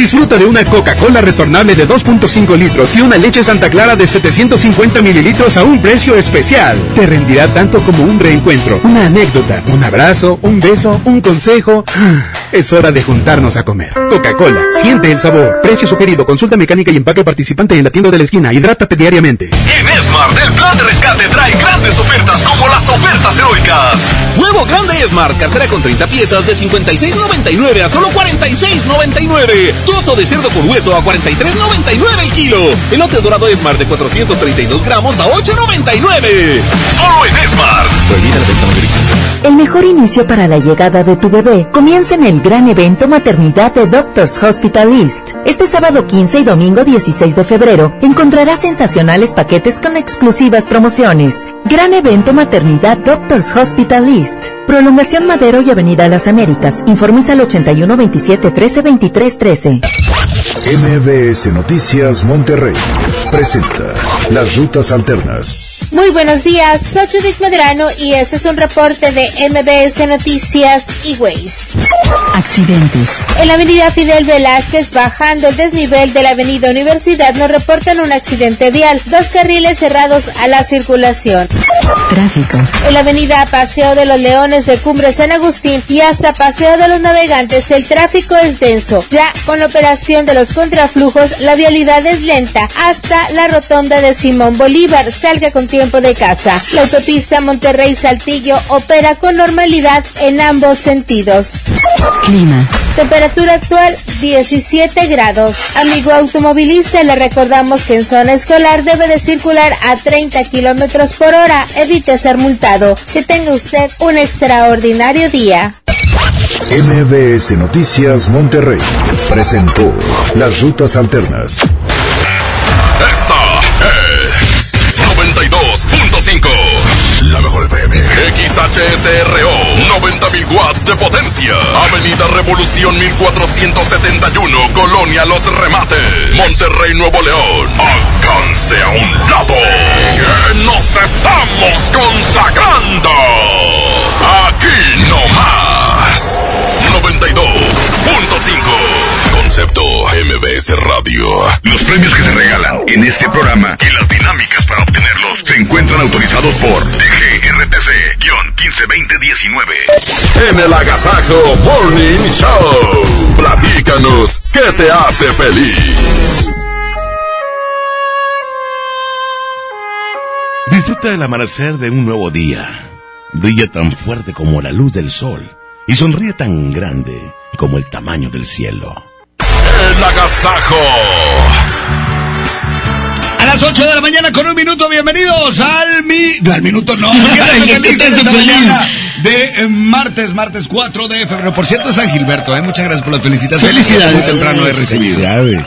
Speaker 91: Disfruta de una Coca-Cola retornable de 2.5 litros y una leche Santa Clara de 750 mililitros a un precio especial. Te rendirá tanto como un reencuentro, una anécdota, un abrazo, un beso, un consejo. Es hora de juntarnos a comer. Coca-Cola, siente el sabor. Precio sugerido, consulta mecánica y empaque participante en la tienda de la esquina. Hidrátate diariamente.
Speaker 92: En Smart, el plan de rescate trae grandes ofertas como las ofertas heroicas.
Speaker 12: Nuevo grande Smart, cartera con 30 piezas de 56.99 a solo 46.99. Trozo de cerdo con hueso a 43.99 el kilo. Elote dorado Smart de 432 gramos a 8.99.
Speaker 92: Solo en Smart. Prohibida la venta mayorista.
Speaker 87: El mejor inicio para la llegada de tu bebé comienza en el gran evento Maternidad de Doctors Hospital East. Este sábado 15 y domingo 16 de febrero encontrarás sensacionales paquetes con exclusivas promociones. Gran evento Maternidad Doctors Hospital East. Prolongación Madero y Avenida Las Américas. Informes al 81 27 13 23 13.
Speaker 23: MBS Noticias Monterrey presenta Las Rutas Alternas.
Speaker 93: Muy buenos días, soy Judith Medrano y este es un reporte de MBS Noticias y Ways.
Speaker 87: Accidentes.
Speaker 93: En la avenida Fidel Velázquez, bajando el desnivel de la avenida Universidad, nos reportan un accidente vial, dos carriles cerrados a la circulación.
Speaker 87: Tráfico.
Speaker 93: En la avenida Paseo de los Leones de Cumbre San Agustín y hasta Paseo de los Navegantes, el tráfico es denso. Ya con la operación de los contraflujos, la vialidad es lenta hasta la rotonda de Simón Bolívar. Salga con tiempo de casa. La autopista Monterrey-Saltillo opera con normalidad en ambos sentidos.
Speaker 87: Clima.
Speaker 93: Temperatura actual 17 grados. Amigo automovilista, le recordamos que en zona escolar debe de circular a 30 kilómetros por hora. Evite ser multado. Que tenga usted un extraordinario día.
Speaker 23: MBS Noticias Monterrey presentó Las Rutas Alternas.
Speaker 1: FM. XHSRO. 90.000 watts de potencia. Avenida Revolución 1471. Colonia Los Remates. Monterrey, Nuevo León. Alcance a un lado. Nos estamos consagrando. Aquí no más. 92.5. Concepto MBS Radio.
Speaker 94: Los premios que se regalan en este programa y las dinámicas para obtenerlos se encuentran autorizados por DGRTC-152019.
Speaker 1: En el Agasajo Morning Show. Platícanos qué te hace feliz.
Speaker 3: Disfruta del amanecer de un nuevo día. Brilla tan fuerte como la luz del sol y sonríe tan grande como el tamaño del cielo.
Speaker 1: El Agasajo.
Speaker 3: A las 8 de la mañana con un minuto, bienvenidos al mi... no, al minuto no, de eh, martes, martes 4 de febrero. Por cierto, San Gilberto, ¿eh? muchas gracias por las felicitaciones.
Speaker 4: Felicidades.
Speaker 3: Muy temprano he recibido.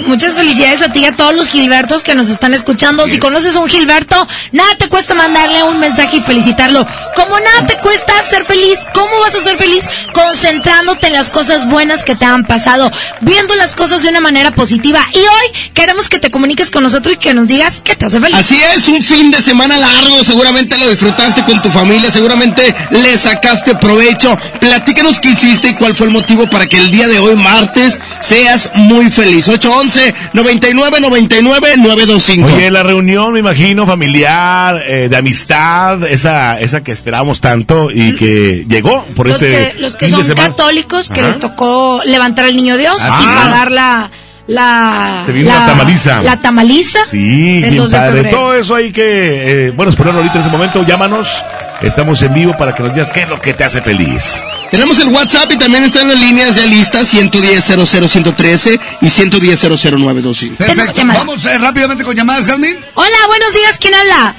Speaker 4: Muchas felicidades a ti y a todos los Gilbertos que nos están escuchando. Si conoces a un Gilberto, nada te cuesta mandarle un mensaje y felicitarlo. Como nada te cuesta ser feliz, ¿cómo vas a ser feliz? Concentrándote en las cosas buenas que te han pasado, viendo las cosas de una manera positiva. Y hoy queremos que te comuniques con nosotros y que nos digas qué te hace feliz.
Speaker 2: Así es, un fin de semana largo, seguramente lo disfrutaste con tu familia, seguramente le sacaste provecho. Platícanos qué hiciste y cuál fue el motivo para que el día de hoy, martes, seas muy feliz. 811 99 99 925.
Speaker 3: Oye, la reunión, me imagino, familiar, eh, de amistad, esa, esa que esperábamos tanto y que llegó por
Speaker 4: los
Speaker 3: este
Speaker 4: que, los que
Speaker 3: fin
Speaker 4: son católicos que
Speaker 3: Ajá.
Speaker 4: les tocó levantar al niño Dios
Speaker 3: Ah.
Speaker 4: y pagar la la
Speaker 3: Se vino la tamaliza.
Speaker 4: la tamaliza
Speaker 3: Sí, bien
Speaker 4: 2 de
Speaker 3: padre. Todo eso hay que, eh, bueno, exponerlo ahorita en ese momento. Llámanos. Estamos en vivo para que nos digas qué es lo que te hace feliz.
Speaker 2: Tenemos el WhatsApp y también están las líneas ya listas 110 00113 y 110 00925.
Speaker 3: Perfecto. Vamos eh, rápidamente con llamadas, Jasmine.
Speaker 4: Hola, buenos días, ¿quién habla?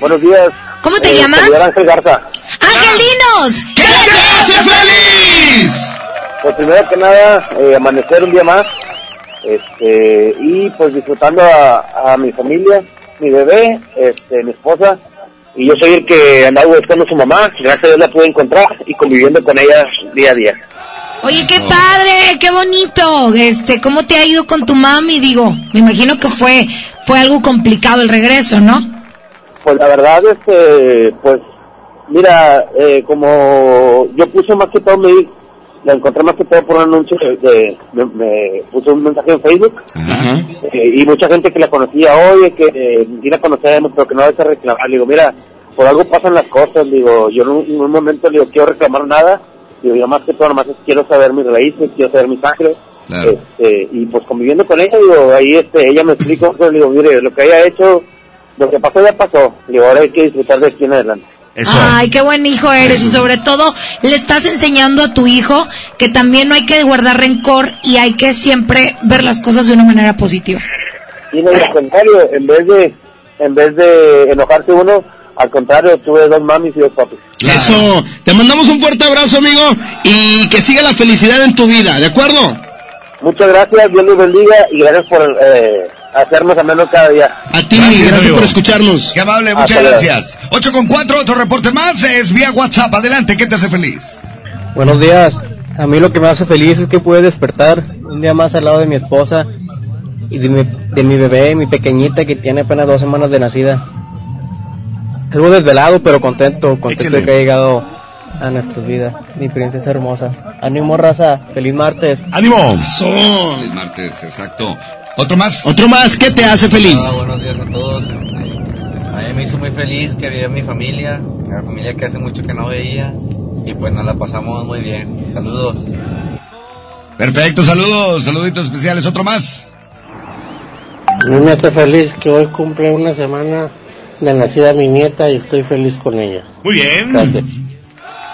Speaker 95: Buenos días.
Speaker 4: ¿Cómo te
Speaker 95: Eh,
Speaker 4: llamas?
Speaker 95: Ángel Garza.
Speaker 4: ¡Angelinos!
Speaker 2: ¿Qué te hace feliz?
Speaker 95: Pues primero que nada, eh, amanecer un día más. Este, y pues disfrutando a, a mi familia, mi bebé, este, mi esposa. Y yo soy el que andaba buscando a su mamá. Gracias a Dios la pude encontrar y conviviendo con ella día a día.
Speaker 4: Oye, qué padre, qué bonito. Este, ¿cómo te ha ido con tu mami? Digo, me imagino que fue fue algo complicado el regreso, ¿no?
Speaker 96: Pues la verdad, este, pues, mira, eh, como yo puse más que todo mi, la encontré más que todo por un anuncio de, de- me, me puse un mensaje en Facebook. Eh, y mucha gente que la conocía, oye, que eh, sí la conocemos, pero que no debe reclamar. Le digo, mira, por algo pasan las cosas, digo, yo en un, en un momento le digo, quiero reclamar nada, digo, yo más que todo, nomás es quiero saber mis raíces, quiero saber mi sangre, este, y pues conviviendo con ella, digo, ahí este, ella me explicó, le digo, mire, lo que haya hecho, lo que pasó ya pasó, digo, ahora hay que disfrutar de aquí en adelante.
Speaker 4: Ay, qué buen hijo eres y sobre todo le estás enseñando a tu hijo que también no hay que guardar rencor y hay que siempre ver las cosas de una manera positiva.
Speaker 96: Y no, al contrario, en vez de, en vez de enojarse uno, al contrario, tuve dos mamis y dos papis.
Speaker 97: Eso, te mandamos un fuerte abrazo, amigo, y que siga la felicidad en tu vida, ¿de acuerdo?
Speaker 96: Muchas gracias, Dios los bendiga y gracias por eh, hacernos ameno cada día.
Speaker 97: A ti, gracias, por escucharnos.
Speaker 2: Qué amable, muchas
Speaker 96: Hasta
Speaker 2: gracias. 8 con 4, otro reporte más, es vía WhatsApp. Adelante, ¿qué te hace feliz?
Speaker 98: Buenos días. A mí lo que me hace feliz es que pude despertar un día más al lado de mi esposa y de mi, de mi bebé, mi pequeñita que tiene apenas dos semanas de nacida. Algo desvelado, pero contento, contento
Speaker 2: Échale.
Speaker 98: de que haya llegado a nuestras vidas. Mi princesa hermosa. Ánimo, raza. Feliz martes.
Speaker 2: ¡Ánimo! Eso. Feliz martes, exacto. ¿Otro más?
Speaker 97: Otro más, ¿qué te hace feliz?
Speaker 98: Hola, buenos días a todos. Este, a mí me hizo muy feliz que veía a mi familia, la familia que hace mucho que no veía. Y pues nos la pasamos muy bien. Saludos.
Speaker 2: Perfecto, saludos, saluditos especiales. ¿Otro más?
Speaker 99: A mí me hace feliz que hoy cumple una semana de nacida mi nieta y estoy feliz con ella.
Speaker 3: Muy bien.
Speaker 99: Gracias.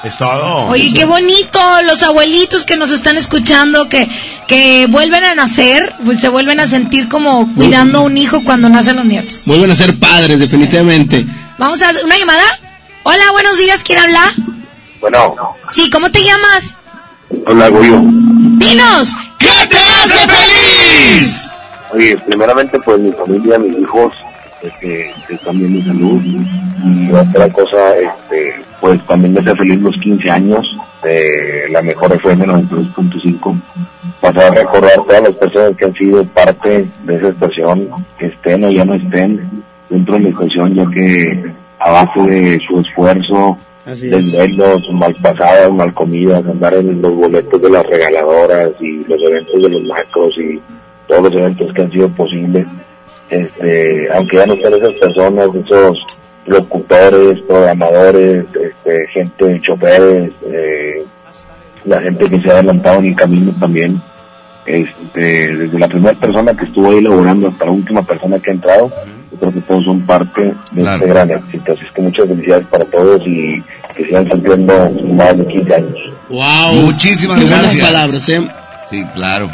Speaker 3: Es todo.
Speaker 4: Oye, qué bonito, los abuelitos que nos están escuchando, que, que vuelven a nacer, pues se vuelven a sentir como cuidando a un hijo cuando nacen los nietos.
Speaker 97: Vuelven a ser padres, definitivamente.
Speaker 4: Vamos a una llamada. Hola, buenos días, ¿quién habla?
Speaker 96: Bueno,
Speaker 4: Sí, ¿cómo te llamas?
Speaker 96: hola, Goyo.
Speaker 4: Dinos.
Speaker 97: ¿Qué te hace feliz?
Speaker 96: Oye, primeramente, pues mi familia, mis hijos, este, que están bien de salud. Y otra cosa, este, pues también me hace feliz los 15 años de la mejor FM 92.5. Pasar a recordar a todas las personas que han sido parte de esa estación, que estén o ya no estén dentro de la estación, ya que a base de su esfuerzo,
Speaker 97: Así
Speaker 96: de
Speaker 97: es.
Speaker 96: mal pasadas, mal comidas, andar en los boletos de las regaladoras y los eventos de los macros y todos los eventos que han sido posibles. Este, aunque ya no estén esas personas, esos locutores, programadores, este, gente, choferes, eh, la gente que se ha adelantado en el camino también, este, desde la primera persona que estuvo ahí laborando hasta la última persona que ha entrado, yo creo que todos son parte de este gran éxito. Así es que muchas felicidades para todos y que sigan cumpliendo más de 15 años.
Speaker 97: Wow.
Speaker 2: Muchísimas
Speaker 97: Qué buenas
Speaker 2: gracias.
Speaker 97: palabras, ¿eh?
Speaker 2: Sí, claro.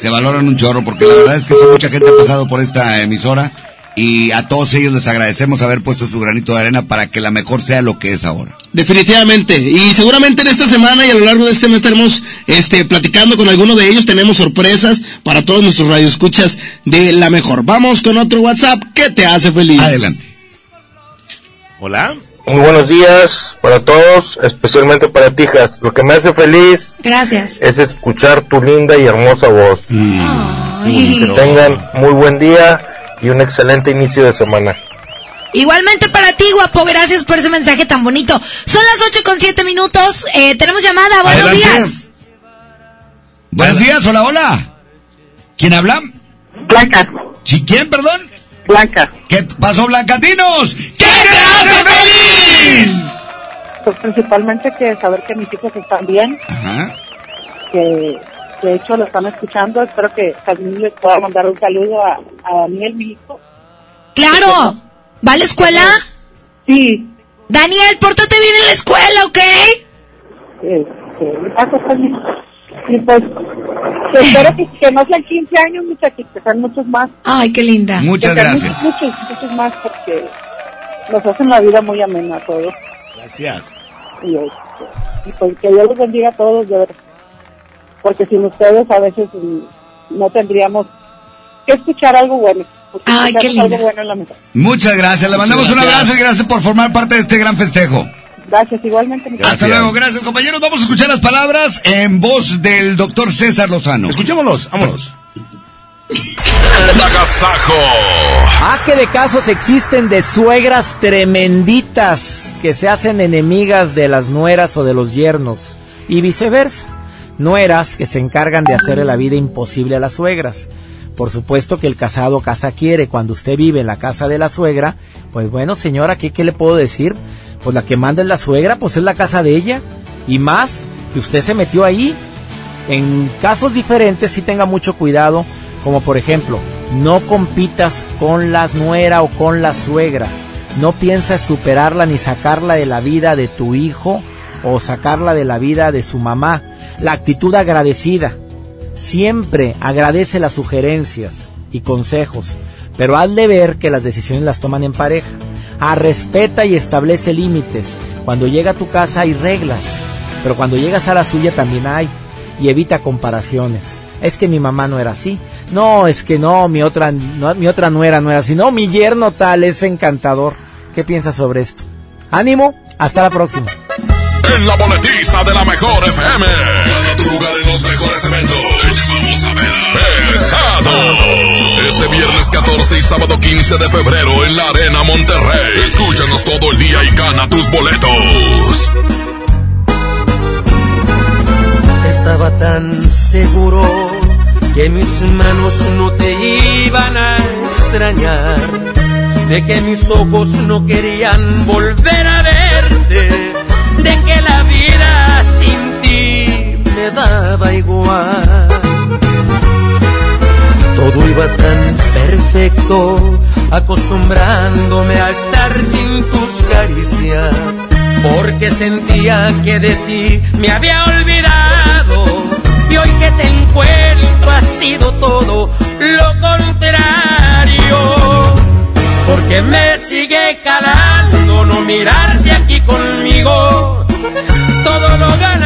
Speaker 2: Se valoran un chorro porque la verdad es que sí, mucha gente ha pasado por esta emisora y a todos ellos les agradecemos haber puesto su granito de arena para que la mejor sea lo que es ahora.
Speaker 97: Definitivamente. Y seguramente en esta semana y a lo largo de este mes estaremos este, platicando con algunos de ellos. Tenemos sorpresas para todos nuestros radioescuchas de la mejor. Vamos con otro WhatsApp. ¿Qué te hace feliz?
Speaker 2: Adelante.
Speaker 3: Hola.
Speaker 99: Muy buenos días para todos, especialmente para ti, Jas. Lo que me hace feliz
Speaker 4: Gracias.
Speaker 99: es escuchar tu linda y hermosa voz.
Speaker 4: Ay.
Speaker 99: Que tengan muy buen día y un excelente inicio de semana.
Speaker 4: Igualmente para ti, guapo, gracias por ese mensaje tan bonito. Son las 8 con 7 minutos. Eh, tenemos llamada. Buenos
Speaker 2: Adelante.
Speaker 4: días.
Speaker 2: Buenos días, hola, hola. ¿Quién habla?
Speaker 99: Blanca.
Speaker 2: ¿Sí, quién, perdón?
Speaker 99: Blanca.
Speaker 2: ¿Qué pasó, Blancatinos? ¿Qué te hace feliz?
Speaker 99: Pues principalmente que saber que mis hijos están bien,
Speaker 2: Ajá.
Speaker 99: que de hecho lo están escuchando. Espero que también les pueda mandar un saludo a, a Daniel, mi hijo.
Speaker 4: Claro. ¿Va a la escuela?
Speaker 99: Sí.
Speaker 4: Daniel, pórtate bien en la escuela, ¿ok?
Speaker 99: Este, ah, pues, también. y pues espero que, que no sean 15 años, muchachos, que sean muchos más.
Speaker 4: Ay, qué linda.
Speaker 2: Muchas
Speaker 99: Que sean
Speaker 2: gracias.
Speaker 99: Muchos, muchos, muchos más porque nos hacen la vida muy amena a todos.
Speaker 3: Gracias.
Speaker 99: Y, este, y pues que Dios los bendiga a todos, de verdad. Porque sin ustedes a veces mm, no tendríamos que escuchar algo bueno.
Speaker 4: Ay, qué
Speaker 99: escuchamos
Speaker 4: linda.
Speaker 99: algo bueno en la mesa.
Speaker 2: Muchas gracias. Le mandamos un abrazo y gracias por formar parte de este gran festejo.
Speaker 99: Gracias, igualmente. mi
Speaker 2: Hasta luego, gracias compañeros. Vamos a escuchar las palabras en voz del doctor César Lozano.
Speaker 3: Escuchémonos, vámonos.
Speaker 1: El agasajo.
Speaker 87: Ah, que de casos existen de suegras tremenditas que se hacen enemigas de las nueras o de los yernos y viceversa. Nueras que se encargan de hacerle la vida imposible a las suegras. Por supuesto que el casado casa quiere. Cuando usted vive en la casa de la suegra, pues bueno, señora, ¿qué, qué le puedo decir? Pues la que manda es la suegra, pues es la casa de ella. Y más, que usted se metió ahí. En casos diferentes sí tenga mucho cuidado, como por ejemplo, no compitas con la nuera o con la suegra. No pienses superarla ni sacarla de la vida de tu hijo o sacarla de la vida de su mamá. La actitud agradecida. Siempre agradece las sugerencias y consejos, pero hazle ver que las decisiones las toman en pareja. Ah, respeta y establece límites. Cuando llega a tu casa hay reglas, pero cuando llegas a la suya también hay. Y evita comparaciones. Es que mi mamá no era así. No, es que no, mi otra, no, mi otra nuera no era así. No, mi yerno tal es encantador. ¿Qué piensas sobre esto? Ánimo, hasta la próxima.
Speaker 1: En la boletiza de la mejor FM. Lugar en los mejores eventos. Vamos a ver. Pesado. Este viernes 14 y sábado 15 de febrero en la Arena Monterrey. Escúchanos todo el día y gana tus boletos.
Speaker 68: Estaba tan seguro que mis manos no te iban a extrañar, de que mis ojos no querían volver a verte, de que la vida sin ti daba igual. Todo iba tan perfecto, acostumbrándome a estar sin tus caricias, porque sentía que de ti me había olvidado. Y hoy que te encuentro ha sido todo lo contrario, porque me sigue calando no mirarte aquí conmigo. Todo lo ganado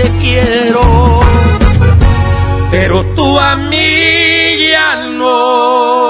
Speaker 68: Te quiero. Pero tú a mí ya no.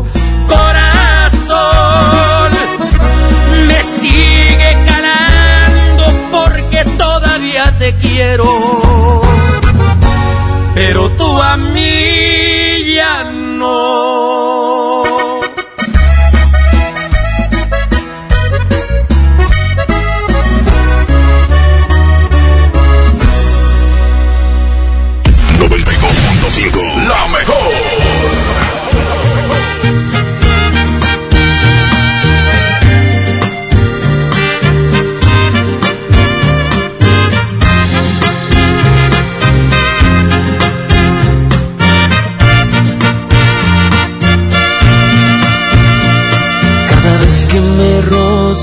Speaker 68: mí.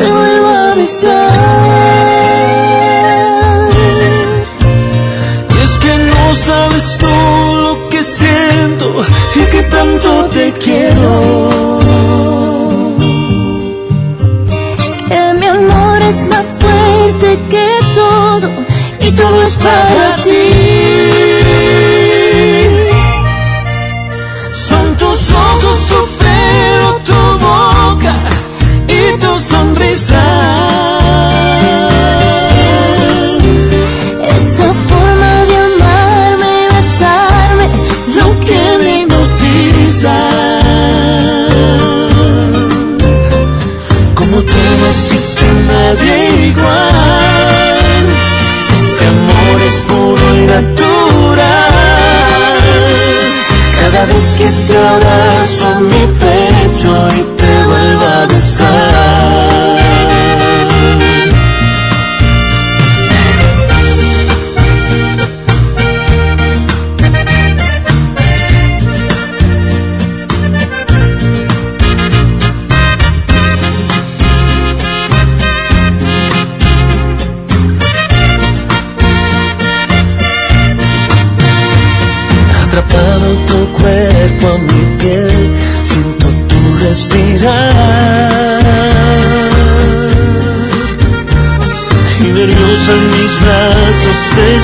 Speaker 99: te vuelvo a besar.
Speaker 100: Es que no sabes tú lo que siento y que tanto te quiero.
Speaker 99: Que mi amor es más fuerte que todo y todo es para Esa forma de amarme y besarme, lo que me.
Speaker 100: Como tú no existe nadie igual. Este amor es puro y natural. Cada vez que te abrazo mi pecho y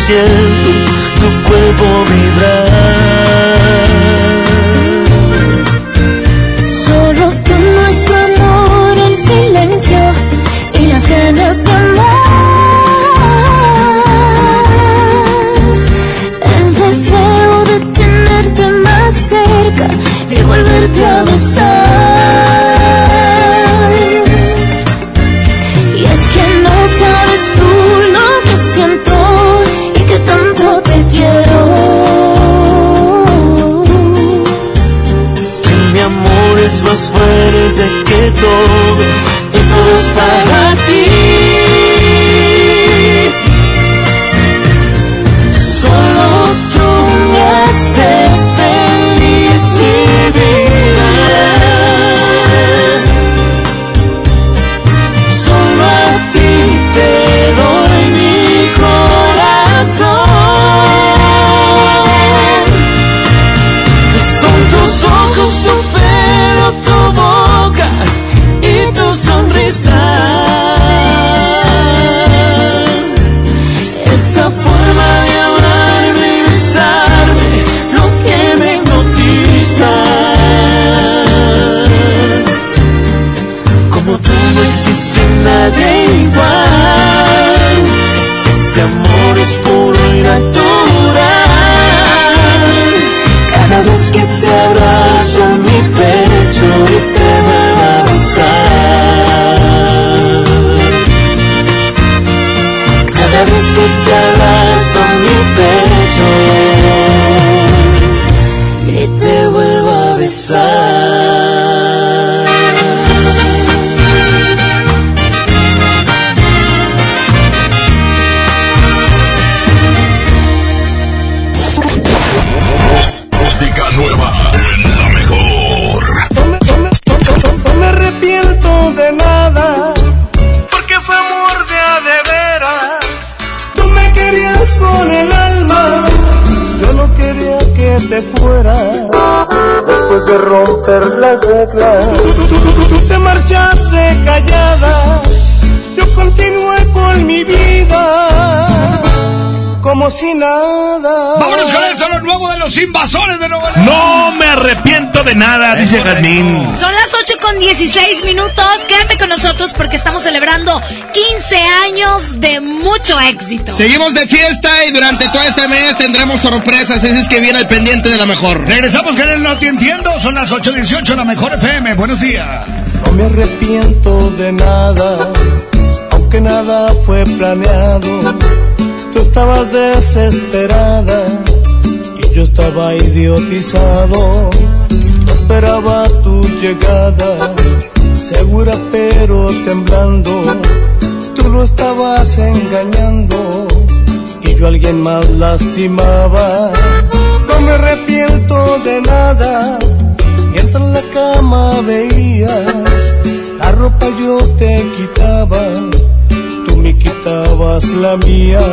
Speaker 100: siento tu cuerpo vibrar.
Speaker 3: Dice Jazmín.
Speaker 4: Son las 8 con 16 minutos. Quédate con nosotros porque estamos celebrando 15 años de mucho éxito.
Speaker 101: Seguimos de fiesta y durante todo este mes tendremos sorpresas, así es que viene al pendiente de la mejor.
Speaker 2: Regresamos con el No Te Entiendo, son las 8.18, la mejor FM. Buenos días.
Speaker 100: No me arrepiento de nada, aunque nada fue planeado. Tú estabas desesperada y yo estaba idiotizado. Esperaba tu llegada, segura pero temblando. Tú lo estabas engañando y yo a alguien más lastimaba. No me arrepiento de nada, mientras en la cama veías, la ropa yo te quitaba, tú me quitabas la mía.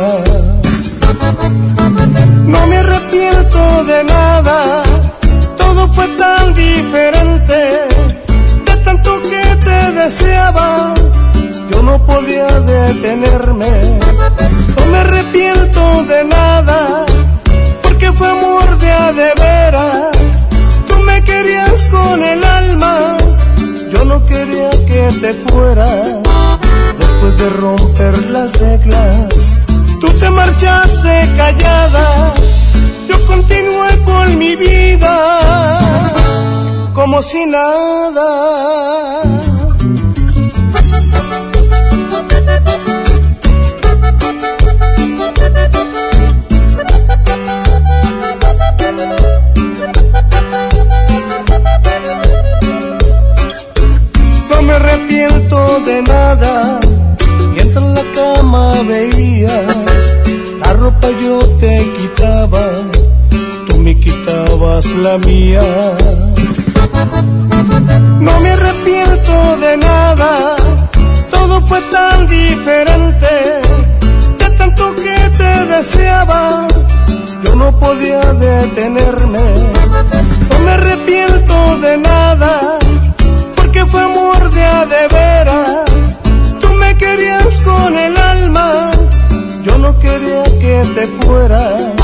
Speaker 100: No me arrepiento de nada, todo fue tan diferente, de tanto que te deseaba, yo no podía detenerme. No me arrepiento de nada, porque fue amor de a de veras. Tú me querías con el alma, yo no quería que te fueras. Después de romper las reglas, tú te marchaste callada, continué con mi vida como si nada. No me arrepiento de nada, mientras en la cama veías, la ropa yo te quitaba, me quitabas la mía. No me arrepiento de nada, todo fue tan diferente, de tanto que te deseaba, yo no podía detenerme. No me arrepiento de nada, porque fue amor de a de veras. Tú me querías con el alma, yo no quería que te fueras.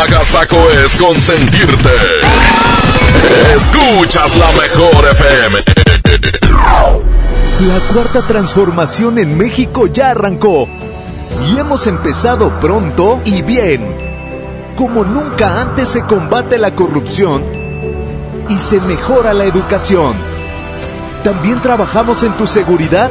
Speaker 1: Agasaco es consentirte. Escuchas la mejor FM.
Speaker 102: La cuarta transformación en México ya arrancó y hemos empezado pronto y bien. Como nunca antes se combate la corrupción y se mejora la educación. También trabajamos en tu seguridad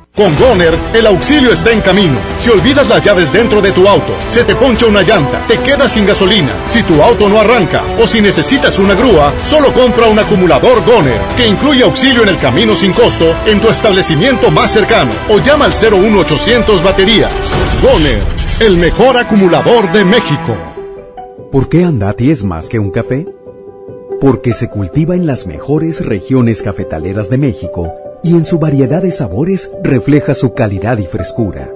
Speaker 103: Con Goner, el auxilio está en camino. Si olvidas las llaves dentro de tu auto, se te poncha una llanta, te quedas sin gasolina, si tu auto no arranca o si necesitas una grúa, solo compra un acumulador Goner, que incluye auxilio en el camino sin costo en tu establecimiento más cercano o llama al 01800 baterías. Goner, el mejor acumulador de México.
Speaker 104: ¿Por qué Andati es más que un café? Porque se cultiva en las mejores regiones cafetaleras de México y en su variedad de sabores refleja su calidad y frescura.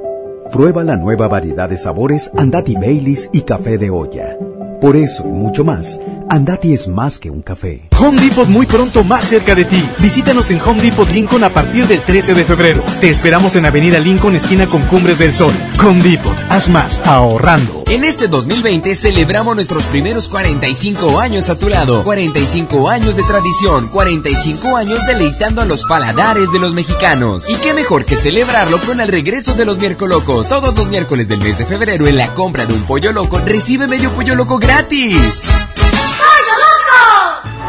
Speaker 104: Prueba la nueva variedad de sabores Andati Baileys y café de olla. Por eso y mucho más, Andati es más que un café.
Speaker 105: Home Depot muy pronto más cerca de ti. Visítanos en Home Depot Lincoln a partir del 13 de febrero. Te esperamos en Avenida Lincoln, esquina con Cumbres del Sol. Home Depot, haz más ahorrando.
Speaker 106: En este 2020 celebramos nuestros primeros 45 años a tu lado. 45 años de tradición, 45 años deleitando a los paladares de los mexicanos. Y qué mejor que celebrarlo con el regreso de los miércoles locos. Todos los miércoles del mes de febrero en la compra de un pollo loco recibe medio pollo loco gratis.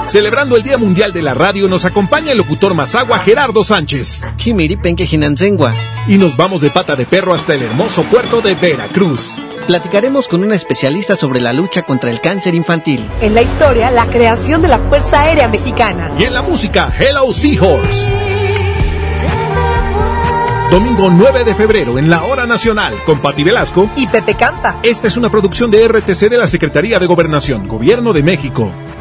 Speaker 107: Celebrando el Día Mundial de la Radio nos acompaña el locutor Mazagua Gerardo Sánchez. Y nos vamos de pata de perro hasta el hermoso puerto de Veracruz.
Speaker 108: Platicaremos con una especialista sobre la lucha contra el cáncer infantil.
Speaker 109: En la historia, la creación de la Fuerza Aérea Mexicana.
Speaker 107: Y en la música, Hello Seahorse. Domingo 9 de febrero en la Hora Nacional con Pati Velasco
Speaker 109: y Pepe Campa.
Speaker 107: Esta es una producción de RTC de la Secretaría de Gobernación, Gobierno de México.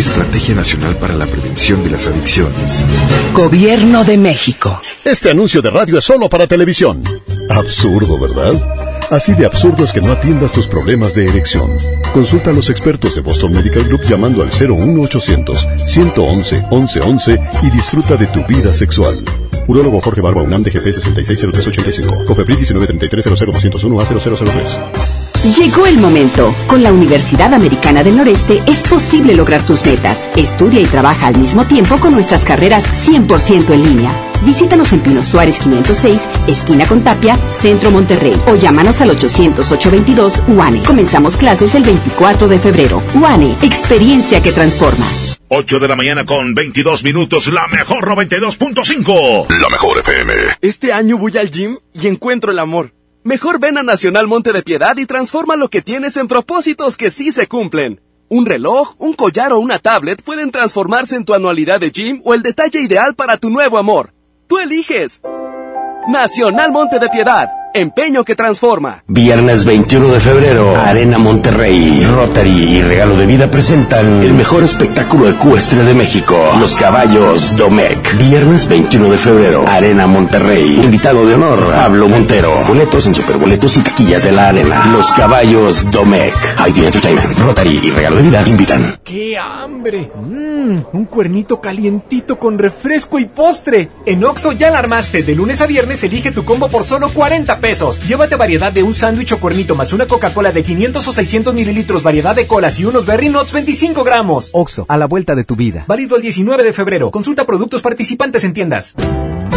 Speaker 10: Estrategia Nacional para la Prevención de las Adicciones.
Speaker 110: Gobierno de México.
Speaker 15: Este anuncio de radio es solo para televisión. Absurdo, ¿verdad? Así de absurdo es que no atiendas tus problemas de erección. Consulta a los expertos de Boston Medical Group llamando al 01800 111 1111 y disfruta de tu vida sexual. Urólogo Jorge Barba UNAM de GP 660385. Cofepris 1933 a 0003.
Speaker 111: Llegó el momento. Con la Universidad Americana del Noreste es posible lograr tus metas. Estudia y trabaja al mismo tiempo con nuestras carreras 100% en línea. Visítanos en Pino Suárez 506, esquina con Tapia, Centro Monterrey. O llámanos al 800-822 UANE. Comenzamos clases el 24 de febrero. UANE, experiencia que transforma.
Speaker 3: 8 de la mañana con 22 minutos, la mejor 92.5.
Speaker 112: La mejor FM.
Speaker 113: Este año voy al gym y encuentro el amor. Mejor ven a Nacional Monte de Piedad y transforma lo que tienes en propósitos que sí se cumplen. Un reloj, un collar o una tablet pueden transformarse en tu anualidad de gym o el detalle ideal para tu nuevo amor. Tú eliges. Nacional Monte de Piedad. Empeño que transforma.
Speaker 114: Viernes 21 de febrero, Arena Monterrey, Rotary y Regalo de Vida presentan el mejor espectáculo ecuestre de México, Los Caballos Domec. Viernes 21 de febrero, Arena Monterrey. Invitado de honor, Pablo Montero. Boletos en superboletos y taquillas de la arena. Los Caballos Domec. ID Entertainment, Rotary y Regalo de Vida invitan.
Speaker 115: ¡Qué hambre! Mmm, un cuernito calientito con refresco y postre. En Oxo ya la armaste. De lunes a viernes elige tu combo por solo 40 pesos. Llévate variedad de un sándwich o cuernito más una Coca-Cola de 500 o 600 mililitros, variedad de colas y unos Berry Nuts 25 gramos.
Speaker 116: Oxo, a la vuelta de tu vida.
Speaker 115: Válido el 19 de febrero. Consulta productos participantes en tiendas.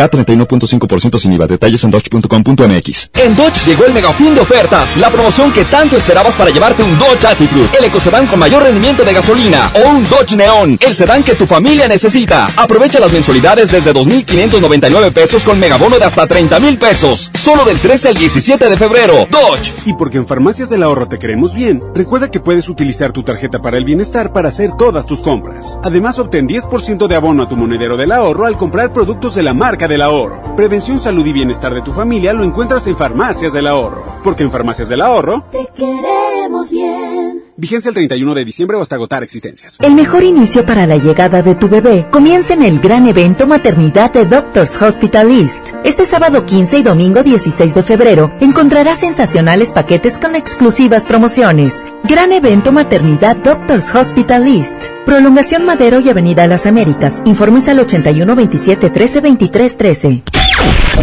Speaker 23: K31.5% sin IVA. Detalles en dodge.com.mx.
Speaker 117: En Dodge llegó el mega fin de ofertas, la promoción que tanto esperabas para llevarte un Dodge Attitude, el ecocedán con mayor rendimiento de gasolina, o un Dodge Neon, el sedán que tu familia necesita. Aprovecha las mensualidades desde 2.599 pesos con megabono de hasta 30.000 pesos, solo del 13 al 17 de febrero. Dodge.
Speaker 118: Y porque en Farmacias del Ahorro te queremos bien, recuerda que puedes utilizar tu tarjeta para el bienestar para hacer todas tus compras. Además, obtén 10% de abono a tu monedero del ahorro al comprar productos de la marca del ahorro. Prevención, salud y bienestar de tu familia lo encuentras en Farmacias del Ahorro. Porque en Farmacias del Ahorro
Speaker 119: Te queremos bien.
Speaker 118: Vigencia el 31 de diciembre o hasta agotar existencias.
Speaker 111: El mejor inicio para la llegada de tu bebé comienza en el gran evento Maternidad de Doctors Hospital East. Este sábado 15 y domingo 16 de febrero encontrarás sensacionales paquetes con exclusivas promociones. Gran evento Maternidad Doctors Hospital East. Prolongación Madero y Avenida Las Américas. Informes al 81 27 13 23 13.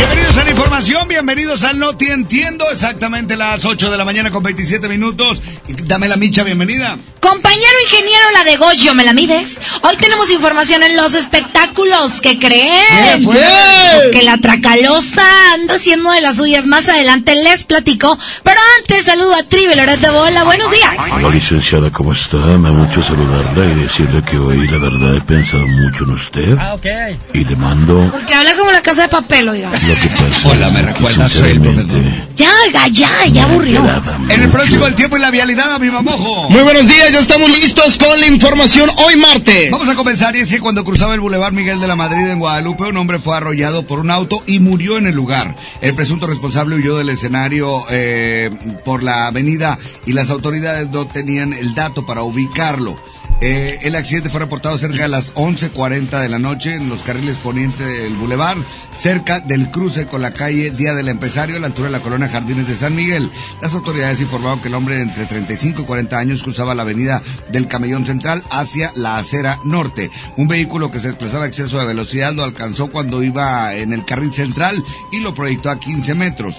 Speaker 2: Bienvenidos a la información. Bienvenidos al No Te Entiendo. Exactamente las 8 de la mañana con 27 minutos. Dame la micha, bienvenida.
Speaker 4: Compañero ingeniero, la de Goyo, ¿me la mides? Hoy tenemos información en los espectáculos. ¿Qué creen?
Speaker 2: ¿Qué fue?
Speaker 4: Pues que la Tracalosa anda haciendo de las suyas. Más adelante les platico. Pero antes saludo a Tribe Loret de Bola. Buenos días.
Speaker 99: Hola licenciada, ¿cómo está? Me da mucho saludarla y decirle que hoy la verdad he pensado mucho en usted.
Speaker 4: Ah, ok.
Speaker 99: Y le mando
Speaker 4: Porque habla como la casa de papel, oiga.
Speaker 99: lo que pasa.
Speaker 2: Hola, me recuerdas, soy el profesor.
Speaker 4: Ya, ya, ya aburrió.
Speaker 2: En el próximo El Tiempo y la Vialidad, a mi mamojo.
Speaker 120: Muy buenos días, ya estamos listos con la información hoy martes.
Speaker 2: Vamos a comenzar y es que cuando cruzaba el Boulevard Miguel de la Madrid en Guadalupe, un hombre fue arrollado por un auto y murió en el lugar. El presunto responsable huyó del escenario eh, por la avenida y las autoridades no tenían el dato para ubicarlo. Eh, el accidente fue reportado cerca de las 11.40 de la noche en los carriles poniente del Boulevard, cerca del cruce con la calle Día del Empresario, a la altura de la colonia Jardines de San Miguel. Las autoridades informaron que el hombre de entre 35 y 40 años cruzaba la avenida del Camellón Central hacia la acera norte. Un vehículo que se desplazaba a exceso de velocidad lo alcanzó cuando iba en el carril central y lo proyectó a 15 metros.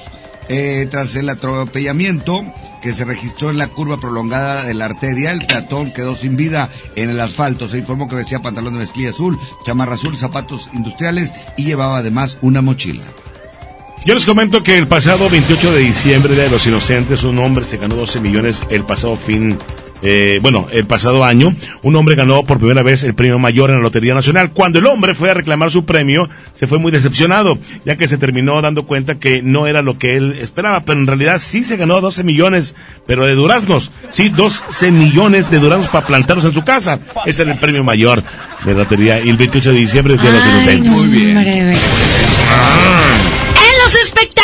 Speaker 2: Eh, tras el atropellamiento que se registró en la curva prolongada de la arteria, el peatón quedó sin vida en el asfalto. Se informó que vestía pantalón de mezclilla azul, chamarra azul, zapatos industriales y llevaba además una mochila.
Speaker 3: Yo les comento que el pasado 28 de diciembre, Día de los Inocentes, un hombre se ganó 12 millones el pasado fin, eh, bueno, el pasado año, un hombre ganó por primera vez el premio mayor en la Lotería Nacional. Cuando el hombre fue a reclamar su premio, se fue muy decepcionado, ya que se terminó dando cuenta que no era lo que él esperaba, pero en realidad sí se ganó 12 millones, pero de duraznos, sí, 12 millones de duraznos para plantarlos en su casa. Ese era el premio mayor de la Lotería y el 28 de diciembre, Día de los Inocentes.
Speaker 4: Muy bien. En los espectáculos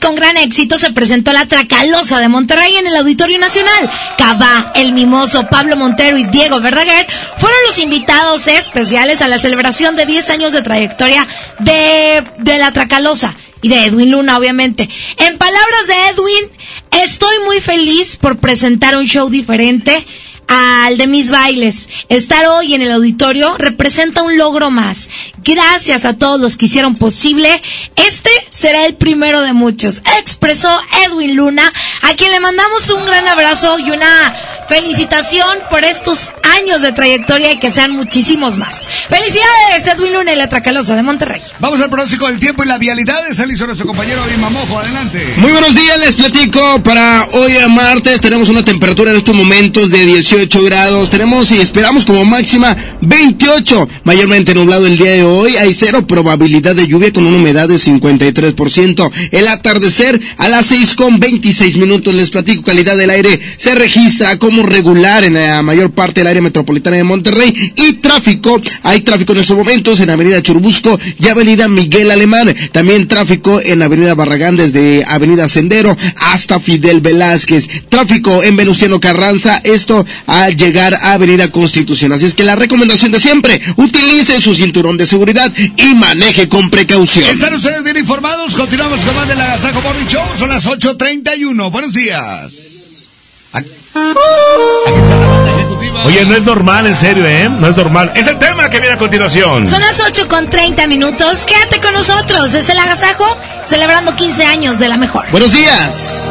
Speaker 4: con gran éxito se presentó la Tracalosa de Monterrey en el Auditorio Nacional. Cabá, El Mimoso, Pablo Montero y Diego Verdaguer fueron los invitados especiales a la celebración de 10 años de trayectoria de, de la Tracalosa. Y de Edwin Luna, obviamente. En palabras de Edwin, estoy muy feliz por presentar un show diferente al de mis bailes. Estar hoy en el auditorio representa un logro más. Gracias a todos los que hicieron posible. Este será el primero de muchos. Expresó Edwin Luna, a quien le mandamos un gran abrazo y una felicitación por estos años de trayectoria y que sean muchísimos más. Felicidades, Edwin Luna y la Tracalosa de Monterrey.
Speaker 2: Vamos al pronóstico del tiempo y la vialidad. Está listo nuestro compañero Mamojo. Adelante.
Speaker 120: Muy buenos días, les platico. Para hoy a martes tenemos una temperatura en estos momentos de 18 grados. Tenemos y esperamos como máxima 28. Mayormente nublado el día de hoy. Hay cero probabilidad de lluvia con una humedad de 53%. El atardecer a las 6 con 26 minutos. Les platico calidad del aire. Se registra como regular en la mayor parte del área metropolitana de Monterrey. Y tráfico. Hay tráfico en estos momentos en Avenida Churubusco y Avenida Miguel Alemán. También tráfico en Avenida Barragán desde Avenida Sendero hasta Fidel Velázquez. Tráfico en Venustiano Carranza. Esto al llegar a Avenida Constitución. Así es que la recomendación de siempre, utilice su cinturón de seguridad y maneje con precaución.
Speaker 2: ¿Están ustedes bien informados? Continuamos con más de la Gazaco Morning Show. Son las 8.31. Buenos días.
Speaker 3: Oye, no es normal, en serio, ¿eh? No es normal. Es el tema que viene a continuación.
Speaker 4: Son las 8 con 30 minutos. Quédate con nosotros. Es el agasajo celebrando 15 años de la mejor.
Speaker 120: Buenos días.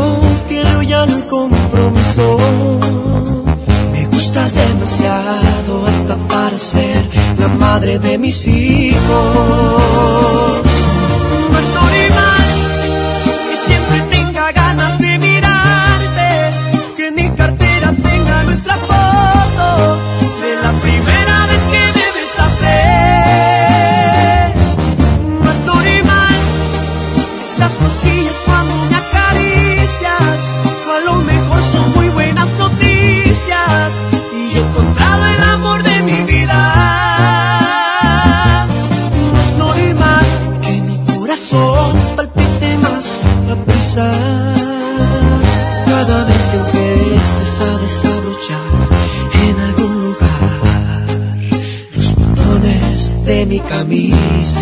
Speaker 16: el compromiso. Me gustas demasiado hasta para ser la madre de mis hijos.
Speaker 121: en
Speaker 122: algún lugar los botones de mi camisa.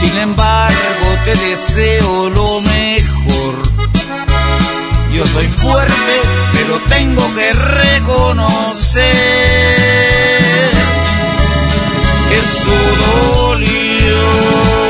Speaker 122: Sin embargo, te deseo lo mejor. Yo soy fuerte, pero tengo que reconocer que eso dolió.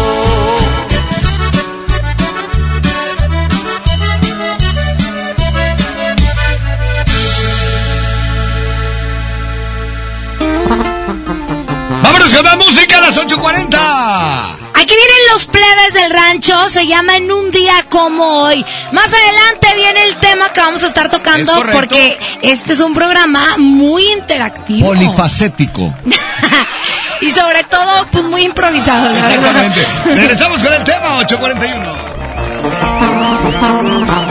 Speaker 2: Vámonos con más música a las 8.40.
Speaker 4: Aquí vienen los plebes del rancho, se llama En un día como hoy. Más adelante viene el tema que vamos a estar tocando
Speaker 2: Es
Speaker 4: porque este es un programa muy interactivo.
Speaker 2: Polifacético.
Speaker 4: y sobre todo, pues muy improvisado, la verdad.
Speaker 2: Exactamente. Regresamos con el tema 841.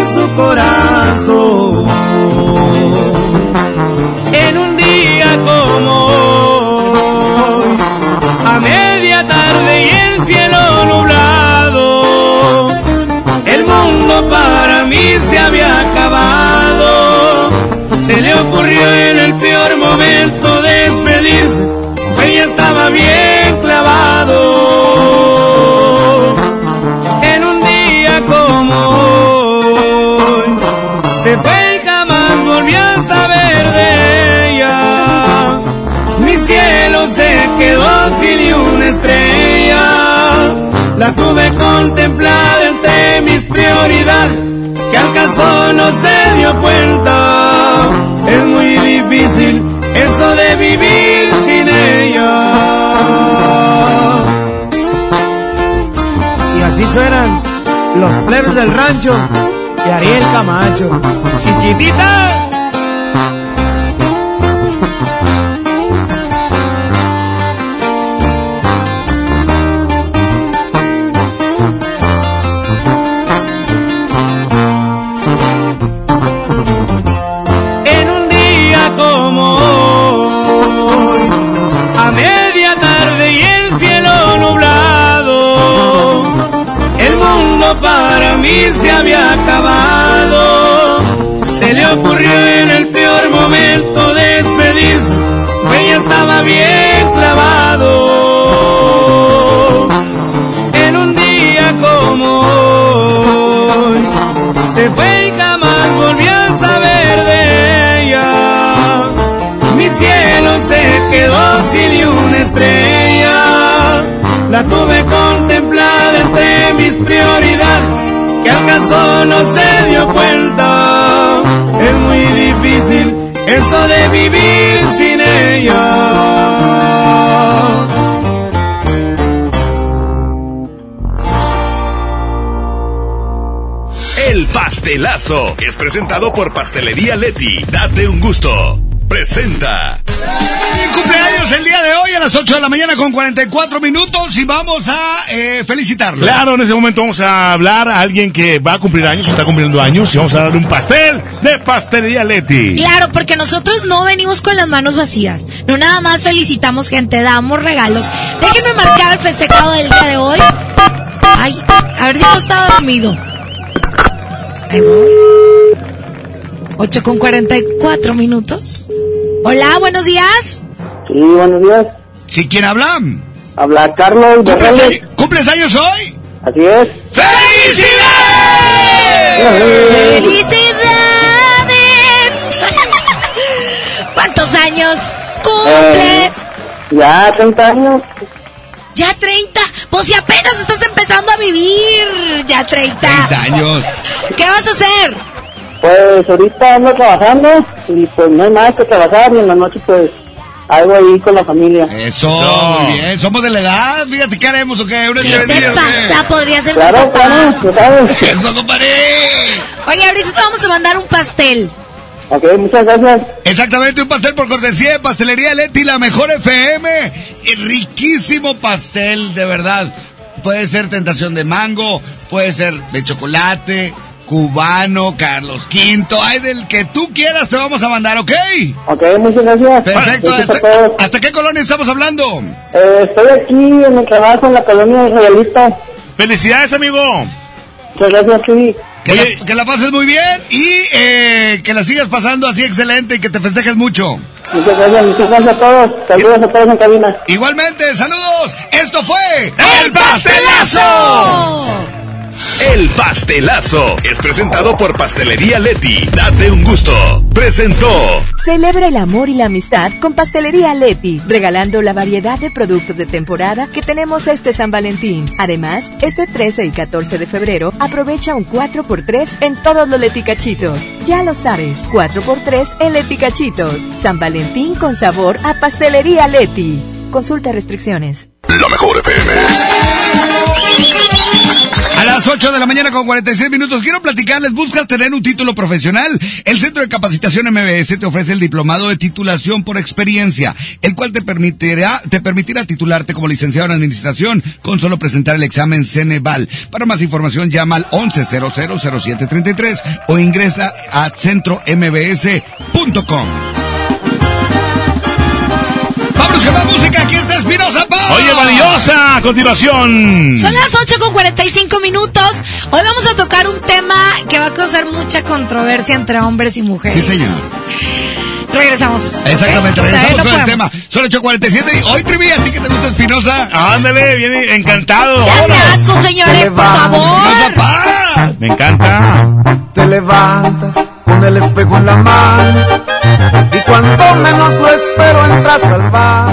Speaker 98: en su corazón. En un día como hoy, a media tarde y el cielo nublado, el mundo para mí se había acabado. Se le ocurrió en el La tuve contemplada entre mis prioridades, que al caso no se dio cuenta. Es muy difícil eso de vivir sin ella. Y así suenan los plebes del rancho de Ariel Camacho. Chiquitita. La tuve contemplada entre mis prioridades, que acaso no se dio cuenta. Es muy difícil eso de vivir sin ella.
Speaker 12: El pastelazo es presentado por Pastelería Leti. Date un gusto. Presenta.
Speaker 2: Cumpleaños el día de hoy a las 8 de la mañana con 44 minutos y vamos a eh, felicitarlo.
Speaker 3: Claro, en ese momento vamos a hablar a alguien que va a cumplir años, está cumpliendo años, y vamos a darle un pastel de pastelería Leti.
Speaker 4: Claro, porque nosotros no venimos con las manos vacías. No nada más felicitamos gente, damos regalos. Déjenme marcar el festejado del día de hoy. Ay, a ver si no estaba dormido. Ahí voy. 8 con 44 minutos. Hola, buenos días.
Speaker 123: Sí, buenos días.
Speaker 2: ¿Sí quién habla?
Speaker 123: Habla Carlos
Speaker 2: ¿Cumples, años hoy?
Speaker 123: Así es.
Speaker 4: ¡Felicidades! ¿Cuántos años cumples?
Speaker 123: Ya, 30 años.
Speaker 4: Ya 30. Pues si apenas estás empezando a vivir. Ya 30.
Speaker 2: 30 años.
Speaker 4: ¿Qué vas a hacer?
Speaker 123: Pues ahorita ando trabajando y pues no hay más que trabajar y en la noche pues algo ahí con la familia.
Speaker 2: Eso, muy bien. Somos de la edad. Fíjate, ¿qué haremos o qué? ¿Una
Speaker 4: ¿Qué te
Speaker 2: qué?
Speaker 4: pasa? Podría ser su
Speaker 123: Claro,
Speaker 4: papá.
Speaker 123: claro, sabes.
Speaker 2: Eso, compadre.
Speaker 4: Oye, ahorita te vamos a mandar un pastel.
Speaker 123: Ok, muchas gracias.
Speaker 2: Exactamente, un pastel por cortesía de Pastelería Leti, la mejor FM. Y riquísimo pastel, de verdad. Puede ser tentación de mango, puede ser de chocolate, cubano, Carlos V. Hay del que tú quieras, te vamos a mandar, ¿ok?
Speaker 123: Ok, muchas gracias.
Speaker 2: Perfecto. ¿Hasta, qué colonia estamos hablando?
Speaker 123: Eh, estoy aquí en el trabajo en la colonia Israelita.
Speaker 3: ¡Felicidades, amigo!
Speaker 123: Muchas gracias, sí.
Speaker 2: Que, la, que la pases muy bien y eh, que la sigas pasando así excelente y que te festejes mucho.
Speaker 123: Muchas gracias, muchas gracias a todos. Saludos a todos en cabina.
Speaker 2: Igualmente, saludos. Esto fue
Speaker 12: ¡El pastelazo! El pastelazo es presentado por Pastelería Leti. Date un gusto. Presentó.
Speaker 124: Celebra el amor y la amistad con Pastelería Leti, regalando la variedad de productos de temporada que tenemos este San Valentín. Además, este 13 y 14 de febrero aprovecha un 4x3 en todos los leticachitos. Ya lo sabes, 4x3 en leticachitos. San Valentín con sabor a Pastelería Leti. Consulta restricciones.
Speaker 12: La mejor FM.
Speaker 2: Las 8 de la mañana con 46 minutos quiero platicarles, buscas tener un título profesional. El Centro de Capacitación MBS te ofrece el diplomado de titulación por experiencia, el cual te permitirá, te permitirá titularte como licenciado en administración con solo presentar el examen Ceneval. Para más información llama al 11000733 o ingresa a centrombs.com. Vámonos con la música, Espinosa Paz.
Speaker 3: Oye, valiosa, a continuación.
Speaker 4: Son las 8 con 45 minutos. Hoy vamos a tocar un tema que va a causar mucha controversia entre hombres y mujeres.
Speaker 2: Sí, señor.
Speaker 4: Regresamos.
Speaker 2: Exactamente, regresamos
Speaker 4: Todavía
Speaker 2: con
Speaker 4: no
Speaker 2: el tema. Son 8.47 y hoy trivia, ¿a ti que te gusta Espinosa?
Speaker 3: Ándale, viene encantado.
Speaker 4: Sean señores, por favor.
Speaker 3: Me encanta.
Speaker 19: Te levantas con el espejo en la mano y cuando menos lo espero entras al bar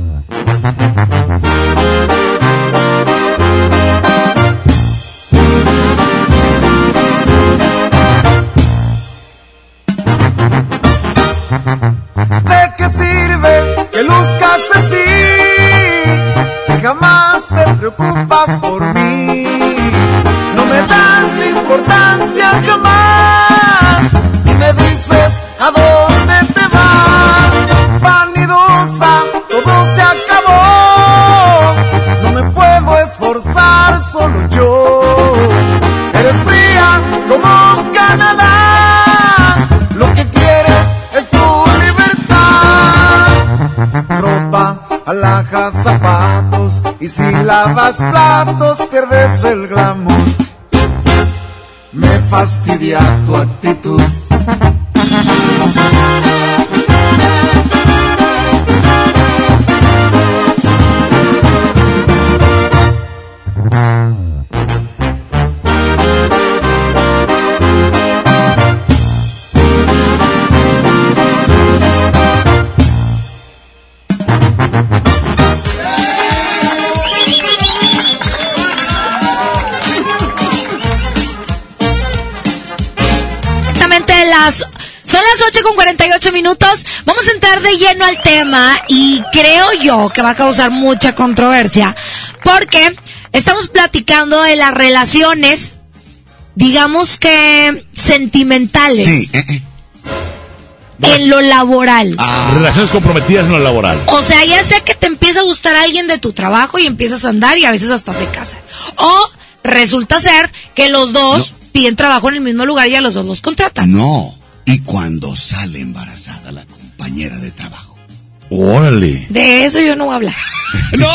Speaker 19: Que luzcas así si jamás te preocupas por mí? No me das importancia jamás y me dices a dónde te vas. Vanidosa, todo se acabó. No me puedo esforzar solo yo. Eres fría como Canadá. Ropa, alhajas, zapatos y si lavas platos pierdes el glamour. Me fastidia tu actitud.
Speaker 4: 8 con 48 minutos. Vamos a entrar de lleno al tema y creo yo que va a causar mucha controversia porque estamos platicando de las relaciones, digamos que sentimentales
Speaker 2: Sí, eh, eh.
Speaker 4: en lo laboral.
Speaker 3: Relaciones comprometidas en lo laboral.
Speaker 4: O sea, ya sea que te empieza a gustar alguien de tu trabajo y empiezas a andar y a veces hasta se casan. O resulta ser que los dos piden trabajo en el mismo lugar y a los dos los contratan.
Speaker 2: No. Y cuando sale embarazada la compañera de trabajo.
Speaker 3: Órale.
Speaker 4: De eso yo no voy a hablar.
Speaker 2: No,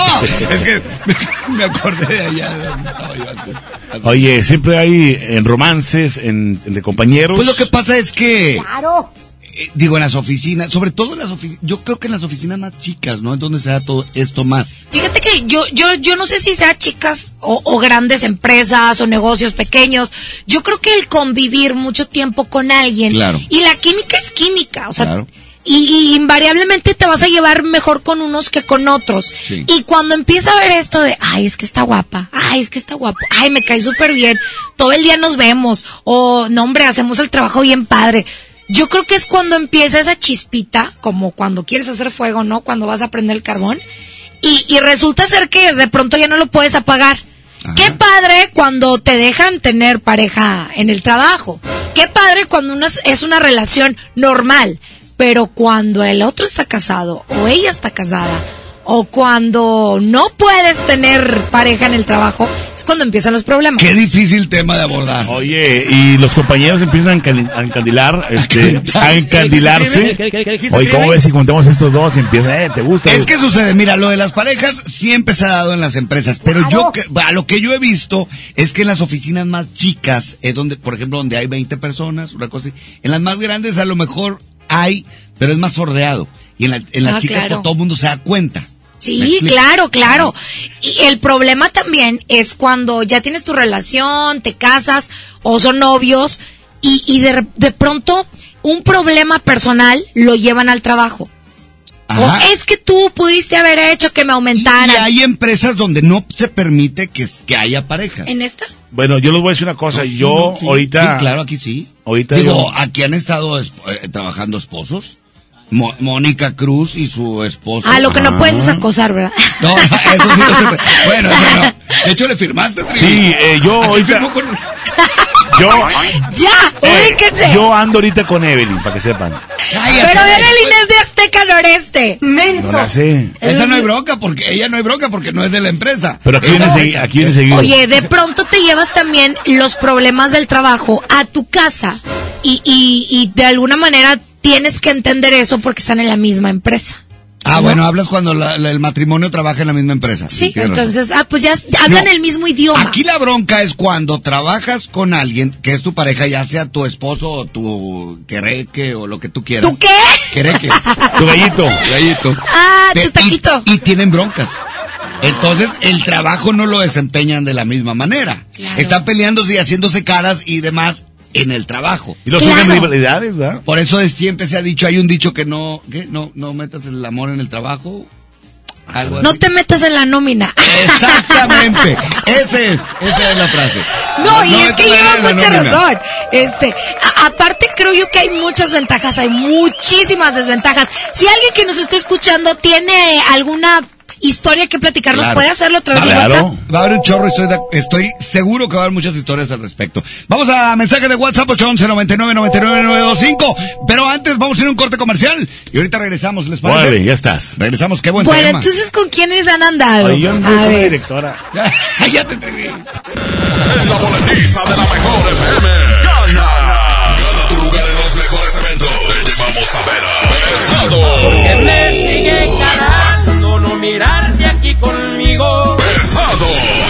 Speaker 2: es que me, me acordé de allá de donde estaba yo antes.
Speaker 3: Oye, siempre hay en romances, en, entre compañeros.
Speaker 2: Pues lo que pasa es que,
Speaker 14: Claro.
Speaker 2: Eh, digo, en las oficinas, sobre todo en las oficinas, yo creo que en las oficinas más chicas, ¿no? Es donde se da todo esto más.
Speaker 4: Fíjate que yo, yo, yo no sé si sea chicas o, o grandes empresas o negocios pequeños. Yo creo que el convivir mucho tiempo con alguien
Speaker 2: Claro.
Speaker 4: y la química es química, o sea,
Speaker 2: Claro.
Speaker 4: y, y invariablemente te vas a llevar mejor con unos que con otros.
Speaker 2: Sí.
Speaker 4: Y cuando empieza a ver esto de, ay, es que está guapa, ay, es que está guapo, ay, me cae súper bien, todo el día nos vemos, o no, hombre, hacemos el trabajo bien padre. Yo creo que es cuando empieza esa chispita, como cuando quieres hacer fuego, ¿no? Cuando vas a prender el carbón. Y, y resulta ser que de pronto ya no lo puedes apagar. Qué padre cuando te dejan tener pareja en el trabajo. Qué padre cuando una, es una relación normal. Pero cuando el otro está casado o ella está casada o cuando no puedes tener pareja en el trabajo, es cuando empiezan los problemas.
Speaker 2: Qué difícil tema de abordar.
Speaker 3: Oye, y los compañeros empiezan a encandi- a encandilar, este, a encandilarse.
Speaker 2: ¿Qué- qué- qué- qué dijiste,
Speaker 3: Oye, ¿cómo ves si contamos estos dos y empiezan, eh, te gusta?
Speaker 2: Es que sucede, mira, lo de las parejas siempre se ha dado en las empresas, pero yo, que- a lo que yo he visto es que en las oficinas más chicas, es donde, por ejemplo, donde hay 20 personas, una cosa así, en las más grandes a lo mejor hay, pero es más sordeado. Y en la, en la
Speaker 4: Ah,
Speaker 2: chica
Speaker 4: claro.
Speaker 2: pues, todo el mundo se da cuenta. ¿Me
Speaker 4: Sí, claro, claro. Y el problema también es cuando ya tienes tu relación, te casas o son novios y, y de, de pronto un problema personal lo llevan al trabajo.
Speaker 2: Ajá.
Speaker 4: O es que tú pudiste haber hecho que me aumentaran.
Speaker 2: Y hay empresas donde no se permite que, que haya parejas.
Speaker 4: ¿En esta?
Speaker 3: Bueno, yo les voy a decir una cosa. Yo
Speaker 2: sí,
Speaker 3: ahorita.
Speaker 2: sí, claro, aquí sí.
Speaker 3: Ahorita
Speaker 2: Digo,
Speaker 3: yo-
Speaker 2: aquí han estado es- eh, trabajando esposos. Mo- Mónica Cruz y su esposo.
Speaker 4: Ah, lo que no
Speaker 2: Ajá.
Speaker 4: puedes es acosar, ¿verdad?
Speaker 2: No, eso sí se puede. Bueno, eso no. De hecho, le firmaste. Tri.
Speaker 3: Sí, eh, yo ahorita-
Speaker 2: con-
Speaker 3: Yo,
Speaker 4: ¡Ya!
Speaker 3: eh, yo ando ahorita con Evelyn, para que sepan.
Speaker 4: Pero Evelyn es de Azteca Noreste.
Speaker 3: No la sé.
Speaker 2: Esa no hay bronca, porque ella no hay bronca porque no es de la empresa.
Speaker 3: Pero aquí viene, aquí viene seguido.
Speaker 4: Oye, de pronto te llevas también los problemas del trabajo a tu casa y, y, y de alguna manera tienes que entender eso porque están en la misma empresa.
Speaker 2: Ah, bueno, hablas cuando la- la- el matrimonio trabaja en la misma empresa.
Speaker 4: Sí,
Speaker 2: razón.
Speaker 4: entonces, ah, pues ya hablan
Speaker 2: No.
Speaker 4: el mismo idioma.
Speaker 2: Aquí la bronca es cuando trabajas con alguien que es tu pareja, ya sea tu esposo o tu quereque o lo que tú quieras.
Speaker 4: ¿Tú qué?
Speaker 2: Quereque.
Speaker 3: Tu gallito.
Speaker 2: Gallito.
Speaker 4: Ah,
Speaker 2: Te-
Speaker 4: tu taquito.
Speaker 2: Y, y tienen broncas. Entonces, el trabajo no lo desempeñan de la misma manera. Están peleándose y haciéndose caras y demás en el trabajo.
Speaker 3: Y los
Speaker 4: Claro.
Speaker 3: surgen rivalidades, ¿verdad?
Speaker 2: Por eso es, siempre se ha dicho, hay un dicho que no, ¿qué? No, no metas el amor en el trabajo. Algo
Speaker 4: No
Speaker 2: así.
Speaker 4: te metas en la nómina.
Speaker 2: Exactamente. Ese es, esa es la frase.
Speaker 4: No, y es que llevas mucha
Speaker 2: nómina.
Speaker 4: razón. Este, a- aparte creo yo que hay muchas ventajas, hay muchísimas desventajas. Si alguien que nos está escuchando tiene alguna historia que platicarnos,
Speaker 2: Claro.
Speaker 4: puede hacerlo a través de
Speaker 2: Claro.
Speaker 4: WhatsApp.
Speaker 2: Va a haber un chorro, estoy, de- estoy seguro que va a haber muchas historias al respecto. Vamos a mensaje de WhatsApp 811 99 99 925. Pero antes vamos a ir a un corte comercial. Y ahorita regresamos, ¿les parece?
Speaker 3: Órale, ya estás.
Speaker 2: Regresamos, qué buen
Speaker 4: Bueno,
Speaker 2: tema.
Speaker 4: entonces, ¿con quiénes han andado?
Speaker 3: Oye, yo no
Speaker 4: a ver.
Speaker 3: directora.
Speaker 2: ya te entregué.
Speaker 1: En la boletiza de la mejor FM. Gana. Gana tu lugar en los mejores eventos. Te llevamos a ver a Pesado.
Speaker 68: Que me sigue ganando aquí conmigo.
Speaker 1: Pesado.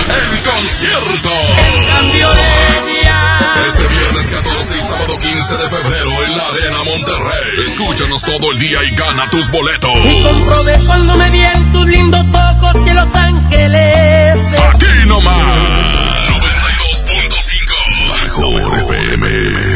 Speaker 1: El concierto.
Speaker 68: Cambio de día.
Speaker 1: Este viernes 14 y sábado 15 de febrero en la Arena Monterrey. Escúchanos todo el día y gana tus boletos.
Speaker 68: Y comprobé cuando me vi en tus lindos ojos que Los Ángeles.
Speaker 1: Aquí nomás. 92.5. Mejor FM.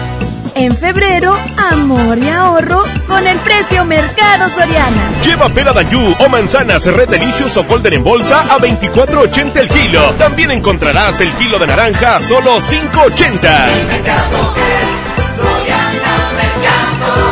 Speaker 14: En febrero, amor y ahorro con el precio Mercado Soriana.
Speaker 125: Lleva pera Dayu o manzanas Red Delicious o Golden en bolsa a 24.80 el kilo. También encontrarás el kilo de naranja a solo 5.80.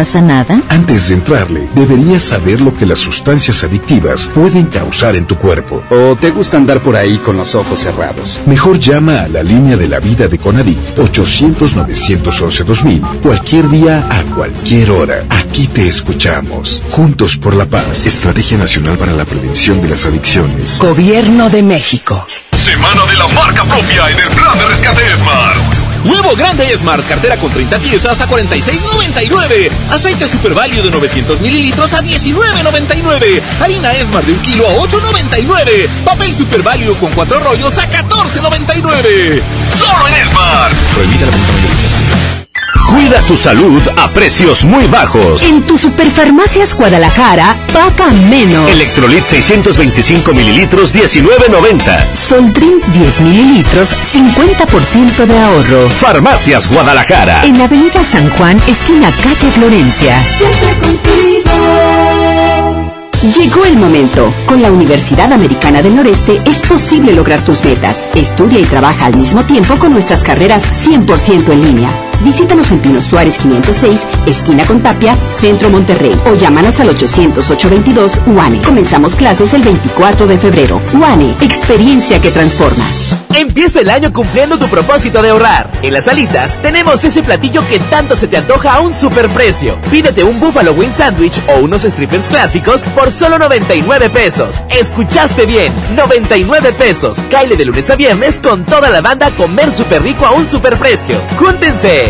Speaker 126: nada?
Speaker 10: Antes de entrarle, deberías saber lo que las sustancias adictivas pueden causar en tu cuerpo.
Speaker 127: ¿O te gusta andar por ahí con los ojos cerrados?
Speaker 10: Mejor llama a la línea de la vida de Conadic 800-911-2000 cualquier día a cualquier hora. Aquí te escuchamos. Juntos por la paz. Estrategia Nacional para la Prevención de las Adicciones.
Speaker 126: Gobierno de México.
Speaker 1: Semana de la marca propia en el plan de rescate Smart.
Speaker 12: Huevo grande Smart, cartera con 30 piezas a 46.99. Aceite Super Value de 900 mililitros a 19.99. Harina Smart de un kilo a 8.99. Papel Super Value con cuatro rollos a 14.99.
Speaker 1: Solo en Smart.
Speaker 12: Prohibida la.
Speaker 128: Cuida tu salud a precios muy bajos.
Speaker 126: En tu Superfarmacias Guadalajara, paga menos.
Speaker 128: Electrolit 625 mililitros 19.90.
Speaker 126: Soldrin 10 mililitros, 50% de ahorro.
Speaker 128: Farmacias Guadalajara.
Speaker 126: En la Avenida San Juan, esquina calle Florencia. Llegó el momento. Con la Universidad Americana del Noreste es posible lograr tus metas. Estudia y trabaja al mismo tiempo con nuestras carreras 100% en línea. Visítanos en Pino Suárez 506, esquina con Tapia, Centro Monterrey. O llámanos al 800-822 UANE. Comenzamos clases el 24 de febrero. UANE, experiencia que transforma.
Speaker 129: Empieza el año cumpliendo tu propósito de ahorrar. En las alitas tenemos ese platillo que tanto se te antoja a un superprecio. Pídete un Buffalo Wing Sandwich o unos strippers clásicos por solo 99 pesos. Escuchaste bien, 99 pesos. Caile de lunes a viernes con toda la banda comer súper rico a un superprecio. ¡Júntense!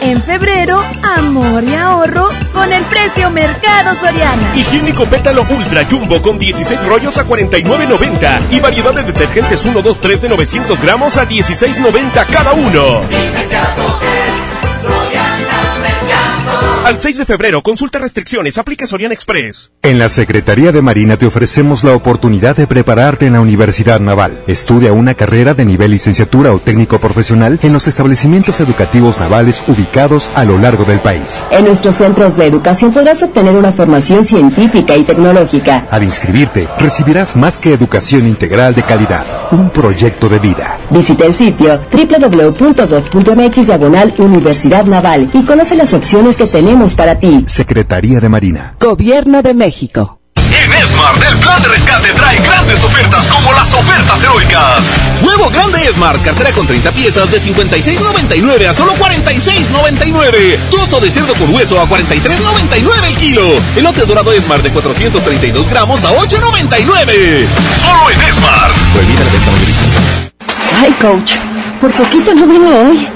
Speaker 14: En febrero, amor y ahorro con el precio Mercado Soriana.
Speaker 125: Higiénico Pétalo Ultra Jumbo con 16 rollos a 49.90 y variedad de detergentes 1, 2, 3 de 900 gramos a 16.90 cada uno. Al 6 de febrero, consulta restricciones, aplica Soriana Express.
Speaker 127: En la Secretaría de Marina te ofrecemos la oportunidad de prepararte en la Universidad Naval. Estudia una carrera de nivel licenciatura o técnico profesional en los establecimientos educativos navales ubicados a lo largo del país.
Speaker 126: En nuestros centros de educación podrás obtener una formación científica y tecnológica.
Speaker 127: Al inscribirte, recibirás más que educación integral de calidad, un proyecto de vida.
Speaker 126: Visita el sitio www.gov.mx diagonal Universidad Naval y conoce las opciones que tenemos para ti.
Speaker 127: Secretaría de Marina.
Speaker 126: Gobierno de México.
Speaker 1: En Esmart, el plan de rescate trae grandes ofertas como las ofertas heroicas.
Speaker 12: Huevo grande Esmart, cartera con 30 piezas de 56.99 a solo 46.99. Trozo de cerdo con hueso a 43.99 el kilo. Elote dorado Esmart de 432 gramos a 8.99.
Speaker 1: Solo en Esmart.
Speaker 12: Prohibida la venta mayorista.
Speaker 126: Ay, coach, por poquito no vengo hoy.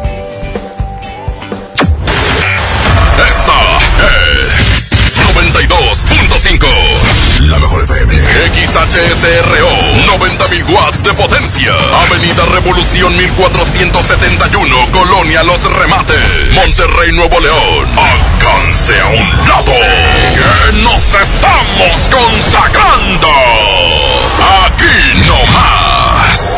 Speaker 1: mejor FM. XHSRO. 90.000 watts de potencia. Avenida Revolución 1471. Colonia Los Remates. Monterrey, Nuevo León. Alcance a un lado. Que nos estamos consagrando. Aquí no más.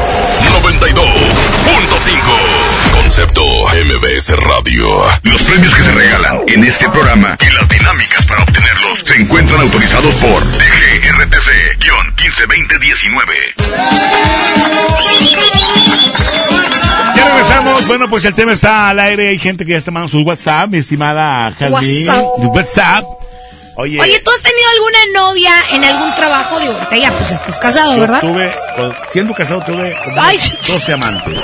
Speaker 1: 92.5. Concepto MBS Radio. Los premios que se regalan en este programa y las dinámicas para obtenerlos se encuentran autorizados por DGRTC-152019.
Speaker 3: Ya regresamos. Bueno, pues el tema está al aire. Hay gente que ya está mandando sus WhatsApp, mi estimada Jasmine.
Speaker 4: WhatsApp.
Speaker 3: WhatsApp. Oye,
Speaker 4: Oye, ¿tú has tenido alguna novia en algún trabajo? Digo, ahorita ya, pues estás casado,
Speaker 3: yo
Speaker 4: ¿verdad?
Speaker 3: tuve, con- siendo casado, tuve como
Speaker 4: Ay.
Speaker 3: 12 amantes.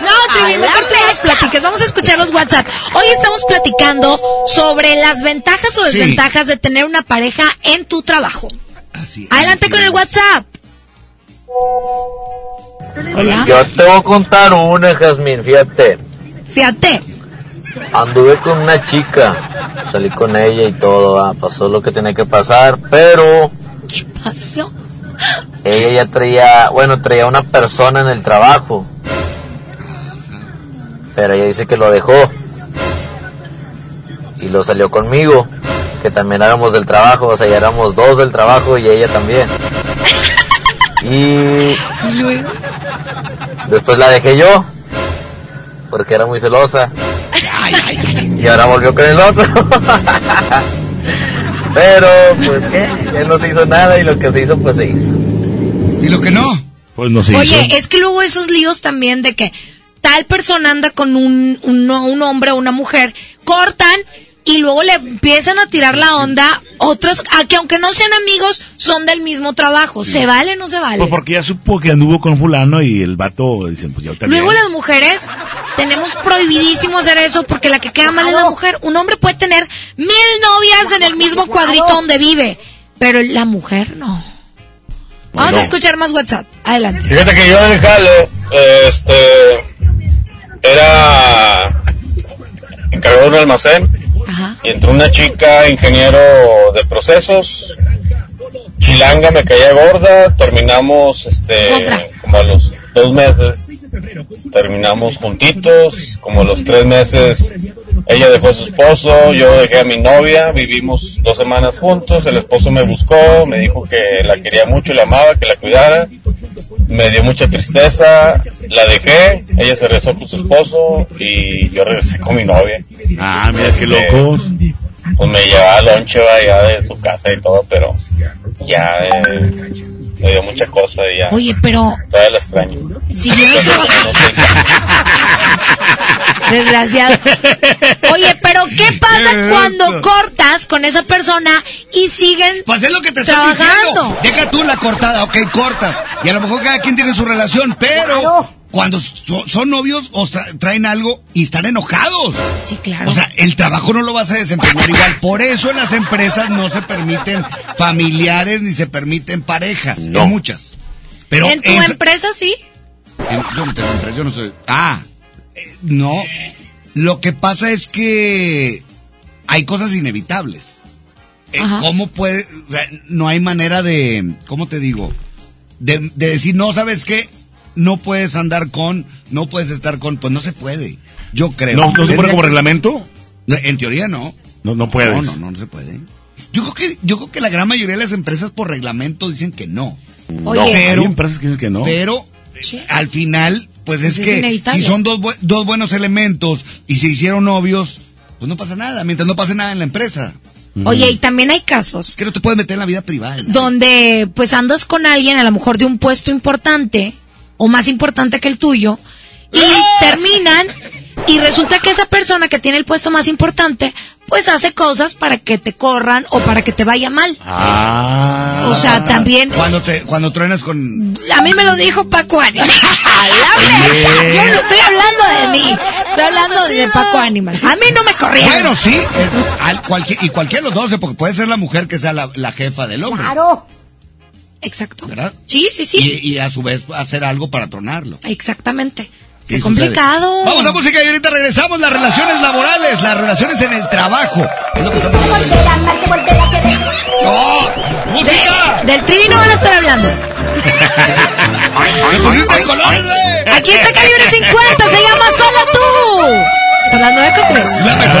Speaker 4: No, Trivi, mejor tú nos platiques. Vamos a escuchar los WhatsApp. Hoy estamos platicando sobre las ventajas o
Speaker 2: Sí.
Speaker 4: desventajas de tener una pareja en tu trabajo. Adelante con el WhatsApp. Hola.
Speaker 130: Yo te voy a contar una, Jazmín, fíjate.
Speaker 4: Fíjate.
Speaker 130: Anduve con una chica, salí con ella y todo, ah, pasó lo que tenía que pasar, pero
Speaker 4: Pasó.
Speaker 130: ella ya traía, bueno, traía una persona en el trabajo. Pero ella dice que lo dejó. Y lo salió conmigo, que también éramos del trabajo, o sea, ya éramos dos del trabajo y ella también. Y después la dejé yo, porque era muy celosa. Y ahora volvió con el otro. Pero, pues, ¿qué? Él no se hizo nada y lo que se hizo, pues se hizo.
Speaker 2: ¿Y lo que no?
Speaker 3: Pues no se
Speaker 4: Oye, es que luego esos líos también de que tal persona anda con un, un, un hombre o una mujer, cortan y luego le empiezan a tirar la onda otros, a que aunque no sean amigos, son del mismo trabajo. ¿Se vale o no se vale?
Speaker 3: Pues porque ya supo que anduvo con fulano y el vato dicen, pues yo también.
Speaker 4: Luego las mujeres tenemos prohibidísimo hacer eso porque la que queda mal es la mujer. Un hombre puede tener mil novias en el mismo cuadrito donde vive, pero la mujer no. Vamos a escuchar más WhatsApp. Adelante.
Speaker 130: Fíjate que yo en el jale, este, era encargado de un almacén y entró una chica, ingeniero de procesos, chilanga, me caía gorda, terminamos, este,
Speaker 4: Otra.
Speaker 130: como a los dos meses, terminamos juntitos, como a los tres meses, ella dejó a su esposo, yo dejé a mi novia, vivimos dos semanas juntos, el esposo me buscó, me dijo que la quería mucho, la amaba, que la cuidara, me dio mucha tristeza, la dejé, ella se regresó con su esposo y yo regresé con mi novia.
Speaker 3: Ah, mira qué
Speaker 130: Este,
Speaker 3: loco.
Speaker 130: Pues me llevaba lonche vaya de su casa y todo, pero ya eh, me dio mucha cosa y ya.
Speaker 4: Oye, pero
Speaker 130: Todavía la extraño.
Speaker 4: siguieron trabajando. Desgraciado. Oye, pero ¿qué pasa
Speaker 2: ¿Qué es
Speaker 4: cuando cortas con esa persona y siguen
Speaker 2: Pues es lo que te estoy
Speaker 4: trabajando?
Speaker 2: diciendo. Deja tú la cortada, ok, cortas. Y a lo mejor cada quien tiene su relación, pero cuando so- son novios o tra- traen algo y están enojados.
Speaker 4: Sí, claro.
Speaker 2: O sea, el trabajo no lo vas a desempeñar igual. Por eso en las empresas no se permiten familiares ni se permiten parejas.
Speaker 131: No.
Speaker 2: En muchas. Pero
Speaker 4: en tu
Speaker 2: es-
Speaker 4: empresa sí.
Speaker 2: en- yo no tengo empresa, yo no soy. Ah, eh, no. Lo que pasa es que hay cosas inevitables. Eh. ¿Cómo puede.? o sea, no hay manera de. ¿Cómo te digo? De, de decir, no, ¿sabes qué? No puedes andar con. No puedes estar con. Pues no se puede. Yo creo.
Speaker 131: ¿No, no se pone
Speaker 2: Tendría
Speaker 131: como reglamento?
Speaker 2: No, En teoría no.
Speaker 131: No, no puedes.
Speaker 2: No, no, no, no se puede. Yo creo que, yo creo que la gran mayoría de las empresas por reglamento dicen que no.
Speaker 4: Oye.
Speaker 2: pero,
Speaker 131: Hay empresas que dicen que no.
Speaker 2: pero eh, al final, pues es
Speaker 4: Pues es
Speaker 2: que si son dos, bu- dos buenos elementos y se hicieron novios, pues no pasa nada, mientras no pase nada en la empresa.
Speaker 4: Oye, y también hay casos
Speaker 2: Que no te puedes meter en la vida privada. ¿no?
Speaker 4: donde pues andas con alguien a lo mejor de un puesto importante o más importante que el tuyo y terminan y resulta que esa persona que tiene el puesto más importante pues hace cosas para que te corran o para que te vaya mal.
Speaker 131: Ah.
Speaker 4: O sea, también
Speaker 2: Cuando te, cuando truenas con...
Speaker 4: a mí me lo dijo Paco Animal. Mecha. Yo no estoy hablando de mí, estoy hablando de Paco Animal. A mí no me corrieron.
Speaker 2: Bueno, sí, eh, al- cualquier- y cualquiera de los dos, porque puede ser la mujer que sea la, la jefa del hombre.
Speaker 4: Claro. Exacto.
Speaker 2: ¿Verdad?
Speaker 4: Sí, sí, sí.
Speaker 2: Y, y a su vez hacer algo para tronarlo.
Speaker 4: Exactamente.
Speaker 2: ¿Qué sucede?
Speaker 4: complicado.
Speaker 2: Vamos a música y ahorita regresamos. Las relaciones laborales, las relaciones en el trabajo. Es lo que estamos hablando. ¡No! ¡Música!
Speaker 4: De- del trivi no van a estar hablando. Aquí está Calibre 50, se llama Sola tú. Son las 9 con 3.
Speaker 2: La mejor.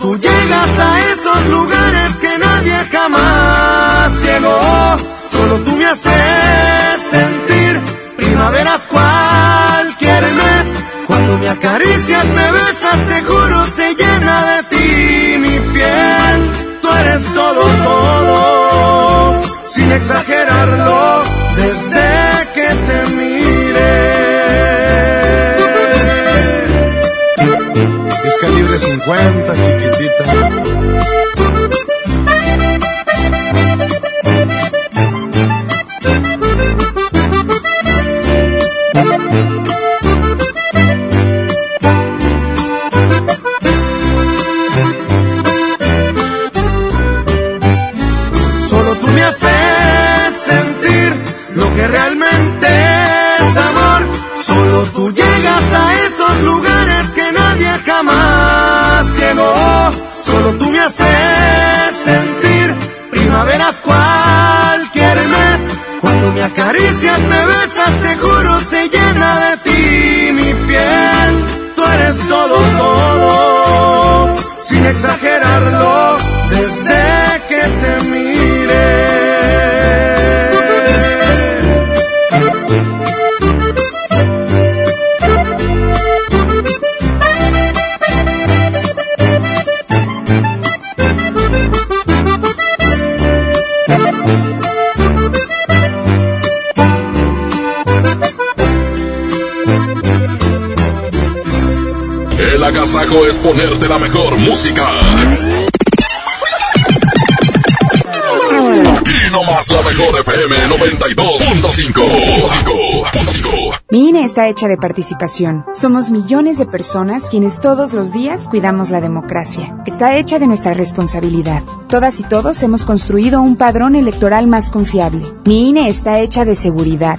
Speaker 19: tú llegas a esos lugares que nadie jamás llegó. Solo tú me haces sentir primaveras cualquier mes. Cuando me acaricias, me besas, te juro, se llena de ti mi piel. Tú eres todo, todo, sin exagerarlo, desde que te miré. Es calibre 50, chiquitita.
Speaker 1: Ponerte la mejor música. Aquí nomás la mejor FM 92.5.
Speaker 132: Mi INE está hecha de participación. Somos millones de personas quienes todos los días cuidamos la democracia. Está hecha de nuestra responsabilidad. Todas y todos hemos construido un padrón electoral más confiable. Mi INE está hecha de seguridad.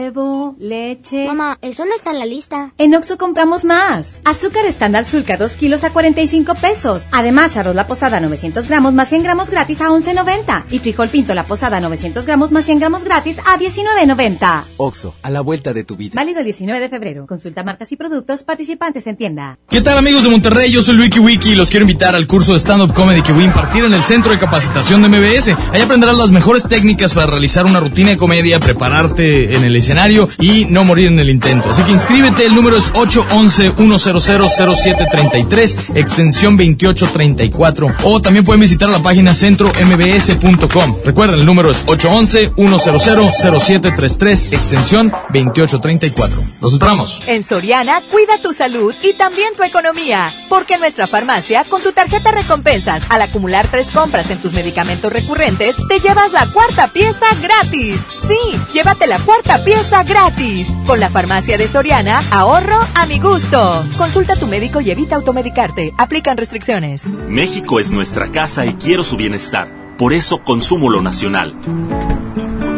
Speaker 57: Huevo, leche.
Speaker 4: Mamá, eso no está en la lista.
Speaker 57: En Oxo compramos más. Azúcar estándar sulca 2 kilos a 45 pesos. Además, arroz la posada 900 gramos más 100 gramos gratis a 11.90. Y frijol pinto la posada 900 gramos más 100 gramos gratis a 19.90.
Speaker 133: Oxo, a la vuelta de tu vida.
Speaker 57: Válido el 19 de febrero. Consulta marcas y productos participantes en tienda.
Speaker 134: ¿Qué tal amigos de Monterrey? Yo soy Wiki Wiki y los quiero invitar al curso de stand-up comedy que voy a impartir en el Centro de Capacitación de MBS. Ahí aprenderás las mejores técnicas para realizar una rutina de comedia, prepararte en el escenario y no morir en el intento. Así que inscríbete, el número es 811-100-0733, extensión 2834. O también pueden visitar la página centrombs.com. Recuerden, el número es 811-100-0733, extensión 2834. Los esperamos.
Speaker 135: En Soriana, cuida tu salud y también tu economía. Porque en nuestra farmacia, con tu tarjeta recompensas, al acumular tres compras en tus medicamentos recurrentes, te llevas la cuarta pieza gratis. Sí, llévate la cuarta pieza gratis. Con la farmacia de Soriana, ahorro a mi gusto. Consulta a tu médico y evita automedicarte. Aplican restricciones.
Speaker 136: México es nuestra casa y quiero su bienestar. Por eso consumo lo nacional.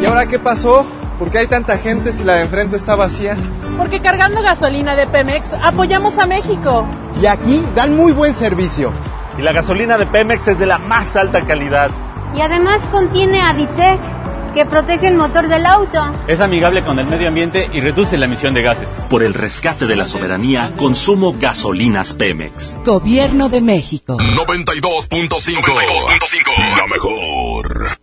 Speaker 137: ¿Y ahora qué pasó? ¿Por qué hay tanta gente si la de enfrente está vacía?
Speaker 138: Porque cargando gasolina de Pemex apoyamos a México.
Speaker 137: Y aquí dan muy buen servicio.
Speaker 139: Y la gasolina de Pemex es de la más alta calidad.
Speaker 4: Y además contiene Aditec, que protege el motor del auto.
Speaker 139: Es amigable con el medio ambiente y reduce la emisión de gases.
Speaker 136: Por el rescate de la soberanía, consumo gasolinas Pemex.
Speaker 140: Gobierno de México.
Speaker 1: 92.5. La mejor.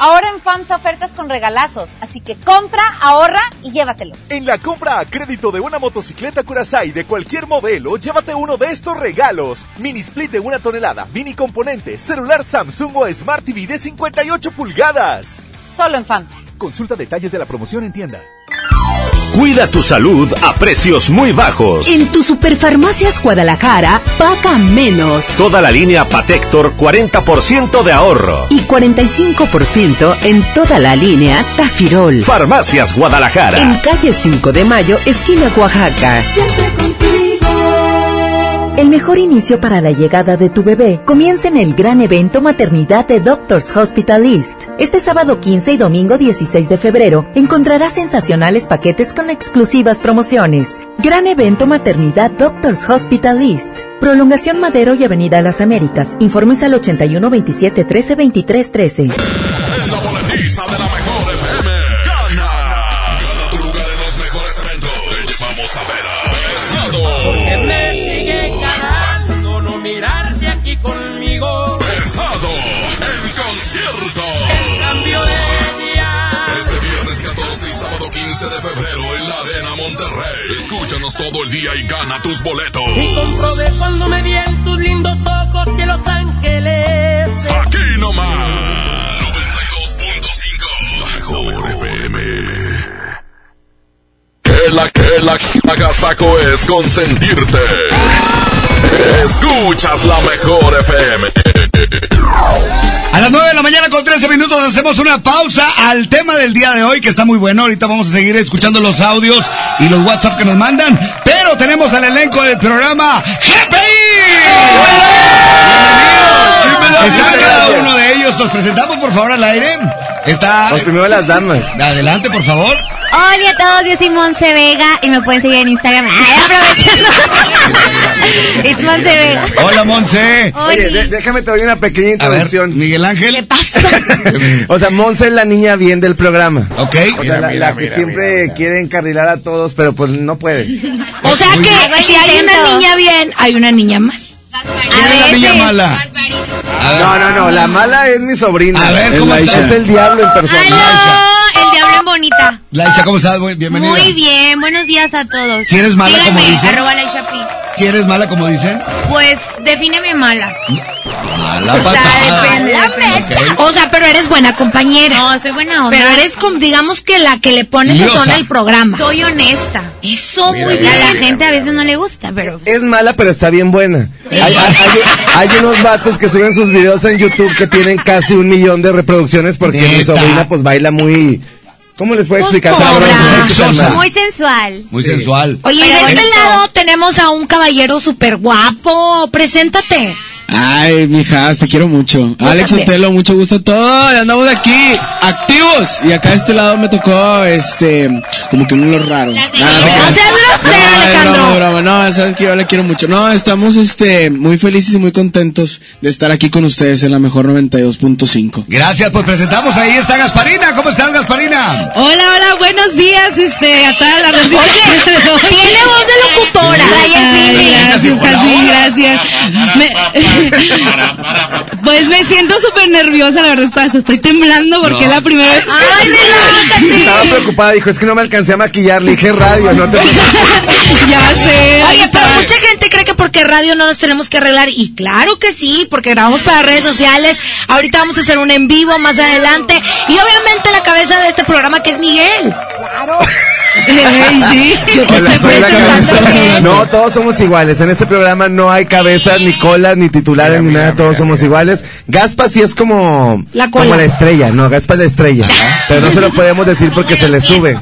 Speaker 4: Ahora en FAMSA ofertas con regalazos, así que compra, ahorra y llévatelos.
Speaker 141: En la compra a crédito de una motocicleta Curaçao de cualquier modelo, llévate uno de estos regalos. Mini split de una tonelada, mini componente, celular Samsung o Smart TV de 58 pulgadas.
Speaker 4: Solo en FAMSA.
Speaker 141: Consulta detalles de la promoción en tienda.
Speaker 128: Cuida tu salud a precios muy bajos.
Speaker 57: En tu Superfarmacias Guadalajara, paga menos.
Speaker 128: Toda la línea Patector 40% de ahorro.
Speaker 57: Y 45% en toda la línea Tafirol.
Speaker 128: Farmacias Guadalajara.
Speaker 57: En calle 5 de Mayo, esquina Oaxaca.
Speaker 142: Siempre.
Speaker 126: El mejor inicio para la llegada de tu bebé comienza en el gran evento Maternidad de Doctors Hospital East. Este sábado 15 y domingo 16 de febrero encontrarás sensacionales paquetes con exclusivas promociones. Gran evento Maternidad Doctors Hospital East. Prolongación Madero y Avenida Las Américas. Informes al 81 27 13 23 13.
Speaker 1: 15 de febrero en la Arena Monterrey. Escúchanos todo el día y gana tus boletos.
Speaker 68: Y comprobé cuando me vi en tus lindos ojos que Los Ángeles.
Speaker 1: Aquí nomás. 92.5. La mejor FM. Que la que la agasaco es consentirte. Escuchas la mejor FM.
Speaker 2: A las 9 de la mañana con 13 minutos hacemos una pausa al tema del día de hoy que está muy bueno. Ahorita vamos a seguir escuchando los audios y los WhatsApp que nos mandan. Pero tenemos al elenco del programa GPI. Está cada uno de ellos. Nos presentamos por favor al aire. Está.
Speaker 143: Pues primero las damas.
Speaker 2: Adelante, por favor.
Speaker 144: Hola a todos, yo soy Monse Vega y me pueden seguir en Instagram. Ay, aprovechando. It's Monse Vega.
Speaker 2: Hola, Monse.
Speaker 143: Oye, de- déjame te doy una pequeña
Speaker 2: A ver,
Speaker 143: introducción.
Speaker 2: Miguel Ángel.
Speaker 144: ¿Qué pasa?
Speaker 143: o sea, Monse es la niña bien del programa.
Speaker 2: Ok.
Speaker 143: O sea, la, la que siempre quiere encarrilar a todos, pero pues no puede.
Speaker 4: O sea que si hay una niña bien, hay una niña mal.
Speaker 2: ¿Quién es la niña mala?
Speaker 143: No, no, no, la mala es mi sobrina.
Speaker 2: A ver,
Speaker 143: Es
Speaker 2: ¿cómo estás?
Speaker 143: Es el diablo en persona.
Speaker 144: ¡Aló! El bonita.
Speaker 2: Laisha, ¿cómo estás? Bienvenida.
Speaker 144: Muy bien, buenos días a todos.
Speaker 2: Si eres mala, como dicen.
Speaker 144: arroba.
Speaker 2: Si eres mala, como dicen.
Speaker 144: Pues, defíneme mala.
Speaker 2: Mala
Speaker 144: O sea, depende, depende.
Speaker 4: O sea, pero eres buena compañera.
Speaker 144: No, soy buena onda.
Speaker 4: Pero eres, digamos que la que le pones sazón al programa.
Speaker 144: Soy honesta.
Speaker 4: Eso,
Speaker 143: Mira,
Speaker 4: muy bien.
Speaker 144: A la gente a veces no le gusta, pero...
Speaker 143: Es mala, pero está bien buena. Hay, hay- hay- hay unos vatos que suben sus videos en YouTube que tienen casi un millón de reproducciones porque mi sobrina pues baila muy... ¿Cómo les puedo explicar?
Speaker 144: Muy sensual.
Speaker 2: Muy sensual.
Speaker 4: Oye, de este lado tenemos a un caballero súper guapo. Preséntate.
Speaker 128: Ay, mijas, te quiero mucho. Alex
Speaker 4: también.
Speaker 128: Otelo, mucho gusto. Todo, ya andamos aquí, activos. Y acá de este lado me tocó, este, como que un lo raro.
Speaker 144: La
Speaker 128: Nada.
Speaker 4: No seas grosero,
Speaker 128: No, es
Speaker 4: Alejandro.
Speaker 128: broma, broma. No, sabes que yo la quiero mucho. No, estamos, este, muy felices y muy contentos de estar aquí con ustedes en la mejor 92.5.
Speaker 2: Gracias, pues presentamos ahí está Gasparina. ¿Cómo estás, Gasparina?
Speaker 4: Hola, hola, buenos días, este, a toda la Oye, tiene voz de locutora.
Speaker 2: Ay,
Speaker 4: gracias,
Speaker 2: Hola,
Speaker 4: Casi,
Speaker 2: hola.
Speaker 4: gracias. Me- pues me siento súper nerviosa, la verdad, hasta estoy temblando porque
Speaker 143: No.
Speaker 4: es la primera vez. ¡Ay, relájate!
Speaker 143: Estaba preocupada, dijo, es que no me alcancé a maquillar, le dije radio, no te
Speaker 4: Ya sé. Oye, pero mucha gente cree que porque radio no nos tenemos que arreglar. Y claro que sí, porque grabamos para redes sociales. Ahorita vamos a hacer un en vivo más adelante. Y obviamente la cabeza de este programa que es Miguel. Claro. Sí, yo te
Speaker 143: Hola,
Speaker 4: estoy
Speaker 143: soy la
Speaker 4: presentando
Speaker 143: cabeza.
Speaker 4: bien.
Speaker 143: No, todos somos iguales. En este programa no hay cabezas, ni colas, ni titulares, ni nada. Todos somos iguales. Gaspa sí es como,
Speaker 4: La cola.
Speaker 143: como la estrella. No, Gaspa es la estrella. Pero no se lo podemos decir porque se le sube.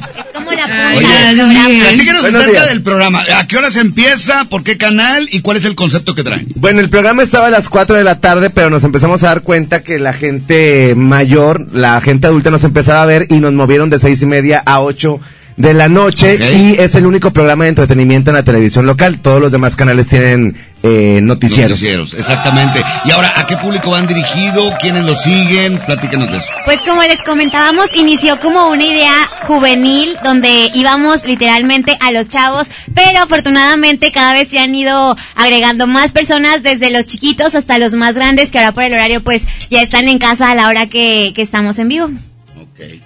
Speaker 2: Platíquenos acerca del programa. ¿A qué hora se empieza? ¿Por qué canal? ¿Y cuál es el concepto que traen?
Speaker 143: Bueno, el programa estaba a las 4 de la tarde, pero nos empezamos a dar cuenta que la gente mayor, la gente adulta nos empezaba a ver y nos movieron de seis y media a 8 de la noche y es el único programa de entretenimiento en la televisión local. Todos los demás canales tienen eh, noticieros.
Speaker 2: Noticieros, exactamente. Y ahora, ¿a qué público van dirigido? ¿Quiénes lo siguen? Platíquenos de eso.
Speaker 144: Pues como les comentábamos, inició como una idea juvenil donde íbamos literalmente a los chavos, pero afortunadamente cada vez se han ido agregando más personas, desde los chiquitos hasta los más grandes, que ahora por el horario pues ya están en casa a la hora que, que estamos en vivo.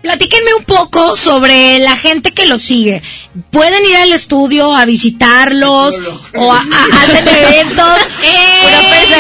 Speaker 4: Platíquenme un poco sobre la gente que lo sigue. ¿Pueden ir al estudio a visitarlos o a, a- hacen eventos?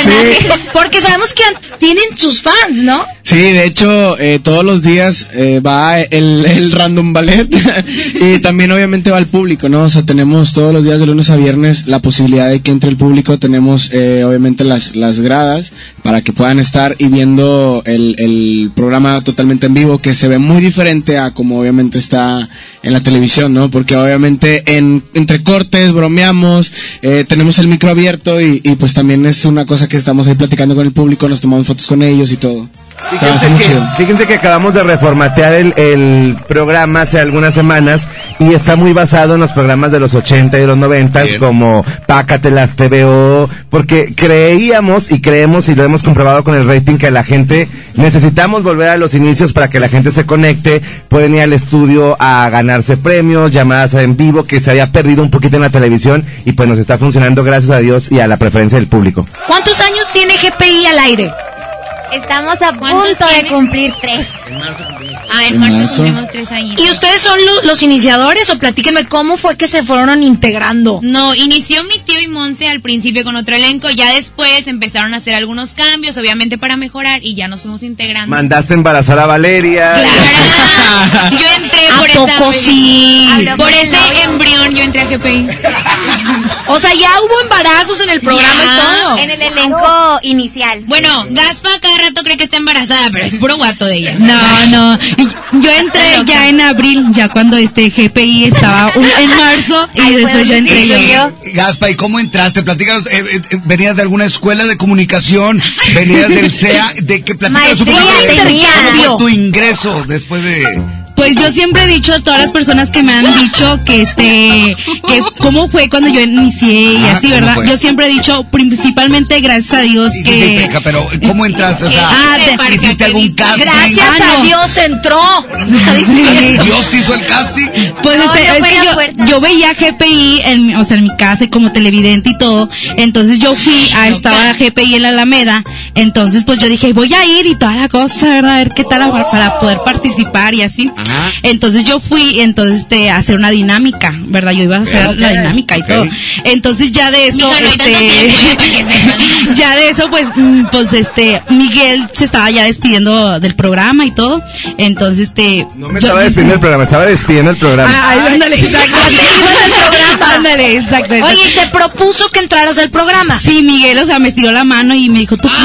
Speaker 4: Porque sabemos que tienen sus fans, ¿no?
Speaker 128: Sí, de hecho, eh, todos los días eh, va el, el random ballet y también obviamente va el público, ¿no? O sea, tenemos todos los días de lunes a viernes la posibilidad de que entre el público, tenemos eh, obviamente las, las gradas para que puedan estar y viendo el, el programa totalmente en vivo que se ve muy diferente a como obviamente está en la televisión, ¿no? Porque obviamente en, entre cortes bromeamos, eh, tenemos el micro abierto y, y pues también es una cosa que estamos ahí platicando con el público, nos tomamos fotos con ellos y todo.
Speaker 143: Fíjense que,
Speaker 128: chido.
Speaker 143: fíjense que acabamos de reformatear el, el programa hace algunas semanas y está muy basado en los programas de los 80 y de los 90
Speaker 2: Bien.
Speaker 143: como Pácatelas TVO, porque creíamos y creemos y lo hemos comprobado con el rating que la gente necesitamos volver a los inicios para que la gente se conecte, pueden ir al estudio a ganarse premios, llamadas en vivo que se había perdido un poquito en la televisión y pues nos está funcionando gracias a Dios y a la preferencia del público.
Speaker 4: ¿Cuántos años tiene GPI al aire?
Speaker 144: Estamos a
Speaker 145: ¿Cuántos
Speaker 144: punto de cumplir tres.
Speaker 145: En
Speaker 128: En
Speaker 145: marzo
Speaker 128: marzo.
Speaker 145: cumplimos tres años.
Speaker 4: ¿Y ustedes son lo- los iniciadores o platíquenme cómo fue que se fueron integrando?
Speaker 145: No, inició mi tío y Monse al principio con otro elenco, ya después empezaron a hacer algunos cambios, obviamente para mejorar, y ya nos fuimos integrando.
Speaker 143: Mandaste embarazar a Valeria.
Speaker 145: Claro. Yo entré
Speaker 4: ¿A
Speaker 145: por
Speaker 4: poco
Speaker 145: esa
Speaker 4: sí?
Speaker 145: por ese embrión yo entré a GPI.
Speaker 146: O sea, ya hubo embarazos en el programa
Speaker 147: Ya.
Speaker 146: y todo.
Speaker 144: En el elenco inicial.
Speaker 147: Bueno, Gaspa cada rato cree que está embarazada, pero es puro guato de ella.
Speaker 57: No, no. Yo entré ya en abril, ya cuando este GPI estaba un- en marzo y después yo entré yo.
Speaker 148: Gaspa, ¿y cómo entraste? Platícanos, eh, eh, eh, ¿venías de alguna escuela de comunicación? ¿Venías del CEA? ¿De qué platícanos un poco de tu ingreso después de...?
Speaker 57: Pues yo siempre he dicho a todas las personas que me han dicho que este, que cómo fue cuando yo inicié y
Speaker 148: Ah,
Speaker 57: así,
Speaker 148: ¿cómo
Speaker 57: ¿verdad?
Speaker 148: fue?
Speaker 57: Yo siempre he dicho, principalmente gracias a Dios
Speaker 148: Sí,
Speaker 57: que...
Speaker 148: Teca, pero ¿cómo entraste? O sea,
Speaker 57: Ah, de-
Speaker 148: ¿hiciste algún casting?
Speaker 57: Gracias
Speaker 146: Ah,
Speaker 57: a
Speaker 146: no.
Speaker 57: Dios entró.
Speaker 148: ¿Dios te hizo el casting?
Speaker 57: Pues No, este, yo es que yo, yo veía GPI en, mi- o sea, en mi casa y como televidente y todo, entonces yo fui a estaba GPI en la Alameda, entonces pues yo dije voy a ir y toda la cosa, ¿verdad? A ver qué tal para, para poder participar y así. Entonces yo fui entonces este a hacer una dinámica, ¿verdad? Yo iba a hacer la dinámica y todo. Entonces ya de eso,
Speaker 146: no
Speaker 57: este, ya de eso pues, mm, pues este, Miguel se estaba ya despidiendo del programa y todo, entonces este.
Speaker 143: No me estaba despidiendo el programa, estaba despidiendo el programa.
Speaker 57: Ah, ay, ándale, exacto. Ándale, exacto. exacto.
Speaker 146: Oye, ¿y te propuso que entraras al programa?
Speaker 57: Sí, Miguel, o sea, me estiró la mano y me dijo, tú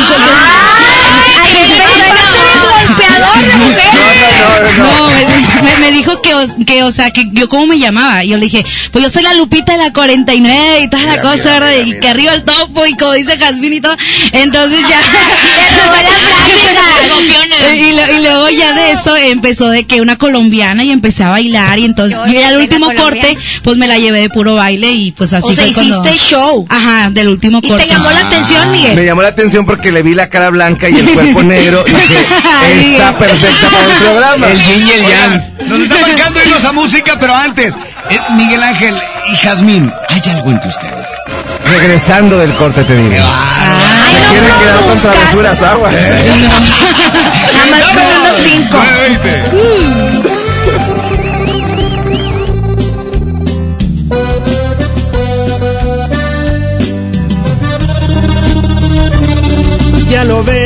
Speaker 57: No, me, me- me dijo que, o- que, o sea, que yo cómo me llamaba. Y yo le dije, pues yo soy la Lupita de la 49 y toda la
Speaker 146: Mira,
Speaker 57: cosa,
Speaker 146: mira,
Speaker 57: ¿verdad?
Speaker 146: mira,
Speaker 57: y que arriba el topo y como dice Jasmine y todo. Entonces ya... y, lo- y luego ya de eso empezó de que una colombiana y empecé a bailar y entonces yo ya el último corte, pues me la llevé de puro baile y pues así
Speaker 146: O sea,
Speaker 57: fue cuando-
Speaker 146: hiciste show.
Speaker 57: Ajá, del último
Speaker 146: ¿Y
Speaker 57: corte.
Speaker 146: te llamó la atención, Miguel?
Speaker 143: Me llamó la atención porque le vi la cara blanca y el cuerpo negro y dije, está perfecta para el programa.
Speaker 148: El yin y el yang. Nos está marcando irnos a música, pero antes, eh, Miguel Ángel y Jazmín, ¿hay algo entre ustedes?
Speaker 143: Regresando del corte te digo. Se quieren quedar con travesuras aguas.
Speaker 146: Nada más con unos cinco.
Speaker 16: Ya lo ves,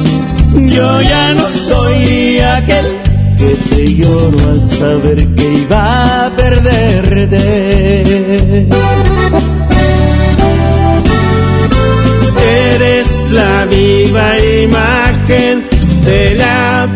Speaker 16: Yo ya no soy aquel que te lloro al saber que iba a perderte. Eres la viva imagen de la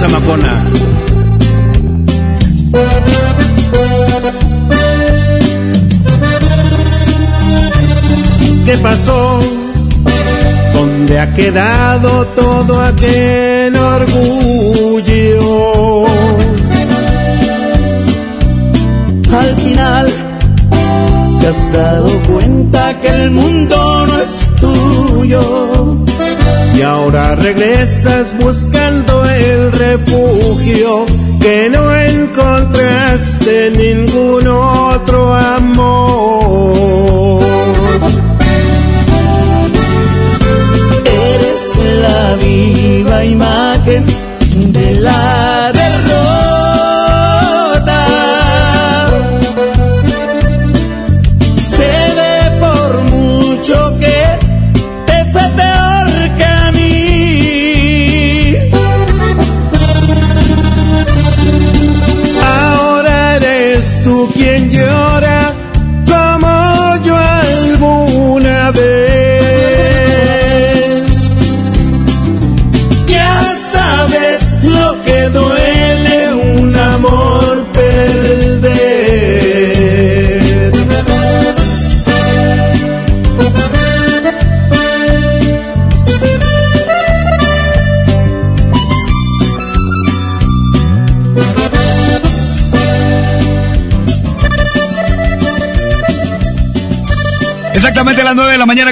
Speaker 16: Zamacona. ¿Qué pasó? ¿Dónde ha quedado todo aquel orgullo? Al final te has dado cuenta que el mundo no es tuyo y ahora regresas buscando refugio que no encontraste en ningún otro amor. Eres la viva imagen de la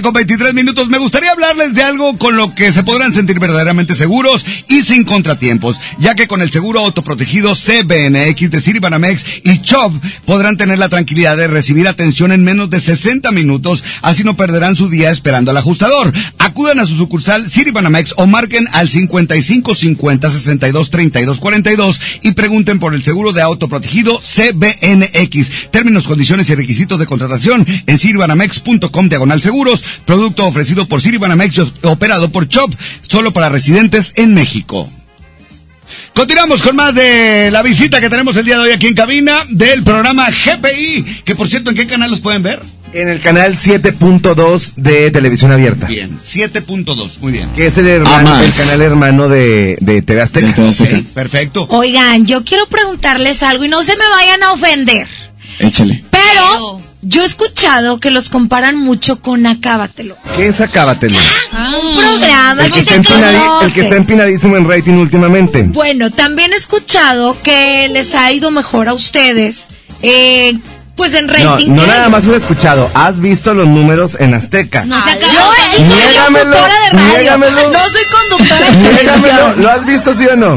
Speaker 2: con 23 minutos. Me gustaría hablarles de algo con lo que se podrán sentir verdaderamente seguros y sin contratiempos, ya que con el seguro autoprotegido CBNX de Citibanamex y CHOP podrán tener la tranquilidad de recibir atención en menos de 60 minutos, así no perderán su día esperando al ajustador. Acudan a su sucursal Citibanamex o marquen al 55 50 62 32 42 y pregunten por el seguro de autoprotegido CBNX. Términos, condiciones y requisitos de contratación en Citibanamex.com diagonal seguros, producto ofrecido por Citibanamex operado por CHOP, solo para residentes en México. Continuamos con más de la visita que tenemos el día de hoy aquí en cabina del programa GPI, que por cierto, ¿en qué canal los pueden ver?
Speaker 143: En el canal 7.2 de Televisión Abierta.
Speaker 2: Bien, 7.2, muy bien.
Speaker 143: Que es el, hermano, el canal hermano de, de TV Azteca.
Speaker 2: perfecto.
Speaker 4: Oigan, yo quiero preguntarles algo y no se me vayan a ofender.
Speaker 149: Échale.
Speaker 4: Pero yo he escuchado que los comparan mucho con Acábatelo.
Speaker 143: ¿Qué es Acábatelo?
Speaker 4: Ah, un programa
Speaker 143: el que, está
Speaker 4: se
Speaker 143: el que está empinadísimo en rating últimamente.
Speaker 4: Bueno, también he escuchado que les ha ido mejor a ustedes. Eh, pues en rating.
Speaker 143: No, no nada más has escuchado, has visto los números en Azteca.
Speaker 4: No, yo, yo soy conductora de radio.
Speaker 143: Niégamelo.
Speaker 4: No soy conductora de
Speaker 143: Niégamelo. ¿Lo has visto sí o no?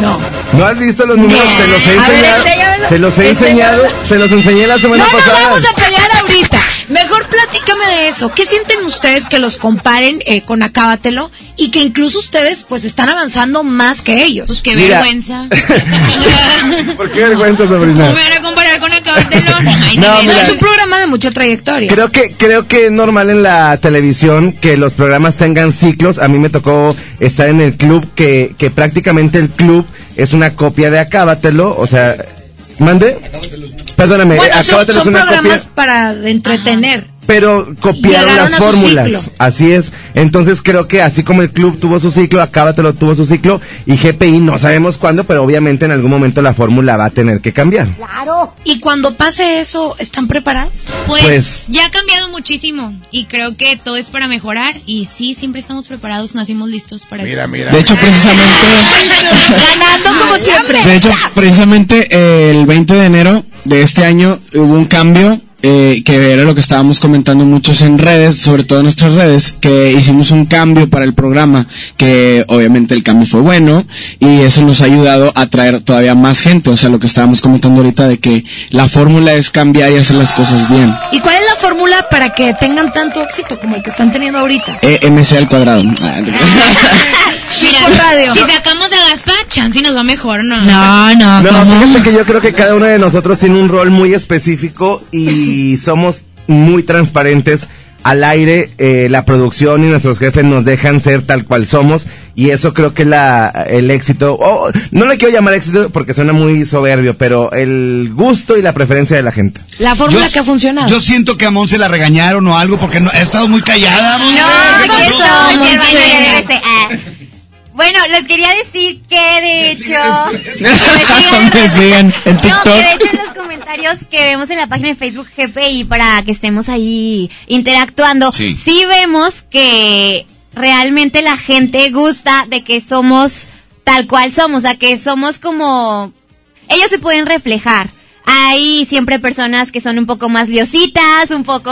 Speaker 4: No.
Speaker 143: ¿No has visto los números? Te los he enseñado.
Speaker 4: Ver,
Speaker 143: te los he enseñado. Te los enseñé la semana
Speaker 4: no,
Speaker 143: pasada.
Speaker 4: No, vamos a pelear ahorita. Mejor platícame de eso. ¿Qué sienten ustedes que los comparen eh, con Acábatelo y que incluso ustedes pues están avanzando más que ellos?
Speaker 147: Pues qué Mira. vergüenza.
Speaker 143: ¿Por qué vergüenza, sobrina?
Speaker 147: ¿Cómo me van a comparar con Acábatelo?
Speaker 143: No,
Speaker 4: mira, es un programa de mucha trayectoria.
Speaker 143: Creo que creo que es normal en la televisión que los programas tengan ciclos. A mí me tocó estar en el club que, que prácticamente el club es una copia de Acábatelo, o sea, mande. Perdóname,
Speaker 4: bueno,
Speaker 143: Acábatelo
Speaker 4: son, son
Speaker 143: es una
Speaker 4: programas
Speaker 143: copia
Speaker 4: para entretener.
Speaker 143: Pero copiaron
Speaker 4: Llegaron
Speaker 143: las fórmulas. Así es. Entonces creo que así como el club tuvo su ciclo, Acábatelo tuvo su ciclo y GPI no sabemos cuándo, pero obviamente en algún momento la fórmula va a tener que cambiar.
Speaker 4: Claro. Y cuando pase eso, ¿están preparados?
Speaker 147: Pues,
Speaker 143: Pues-
Speaker 147: ya ha cambiado muchísimo y creo que todo es para mejorar y sí, siempre estamos preparados, nacimos listos para eso.
Speaker 149: De hecho, precisamente,
Speaker 4: Ganando como siempre.
Speaker 149: de hecho, precisamente eh, el 20 de enero de este año hubo un cambio eh, que era lo que estábamos comentando muchos en redes, sobre todo en nuestras redes, que hicimos un cambio para el programa, que obviamente el cambio fue bueno y eso nos ha ayudado a traer todavía más gente, o sea, lo que estábamos comentando ahorita de que la fórmula es cambiar y hacer las cosas bien.
Speaker 4: ¿Y cuál es la fórmula para que tengan tanto éxito como el que están teniendo ahorita?
Speaker 149: E MC al cuadrado. Ah,
Speaker 147: Mira,
Speaker 4: radio.
Speaker 147: Si sacamos a Gaspa, chance nos va mejor, ¿no?
Speaker 4: No, no,
Speaker 143: No,
Speaker 4: ¿cómo?
Speaker 143: fíjate que yo creo que cada uno de nosotros tiene un rol muy específico y somos muy transparentes al aire. eh, la producción y nuestros jefes nos dejan ser tal cual somos y eso creo que la, el éxito. oh, no le quiero llamar éxito porque suena muy soberbio, pero el gusto y la preferencia de la gente.
Speaker 4: La fórmula
Speaker 2: Yo-
Speaker 4: que ha funcionado.
Speaker 2: Yo siento que a Monse la regañaron o algo porque no, ha estado muy callada. Monse. ¿Qué
Speaker 144: No,
Speaker 2: pasó?
Speaker 144: eso, Bueno, les quería decir que de hecho...
Speaker 149: Me siguen en
Speaker 144: No, que de hecho en los comentarios que vemos en la página de Facebook GPI para que estemos ahí interactuando,
Speaker 2: Sí.
Speaker 144: sí vemos que realmente la gente gusta de que somos tal cual somos, o sea, que somos como... Ellos se pueden reflejar. Hay siempre personas que son un poco más liositas, un poco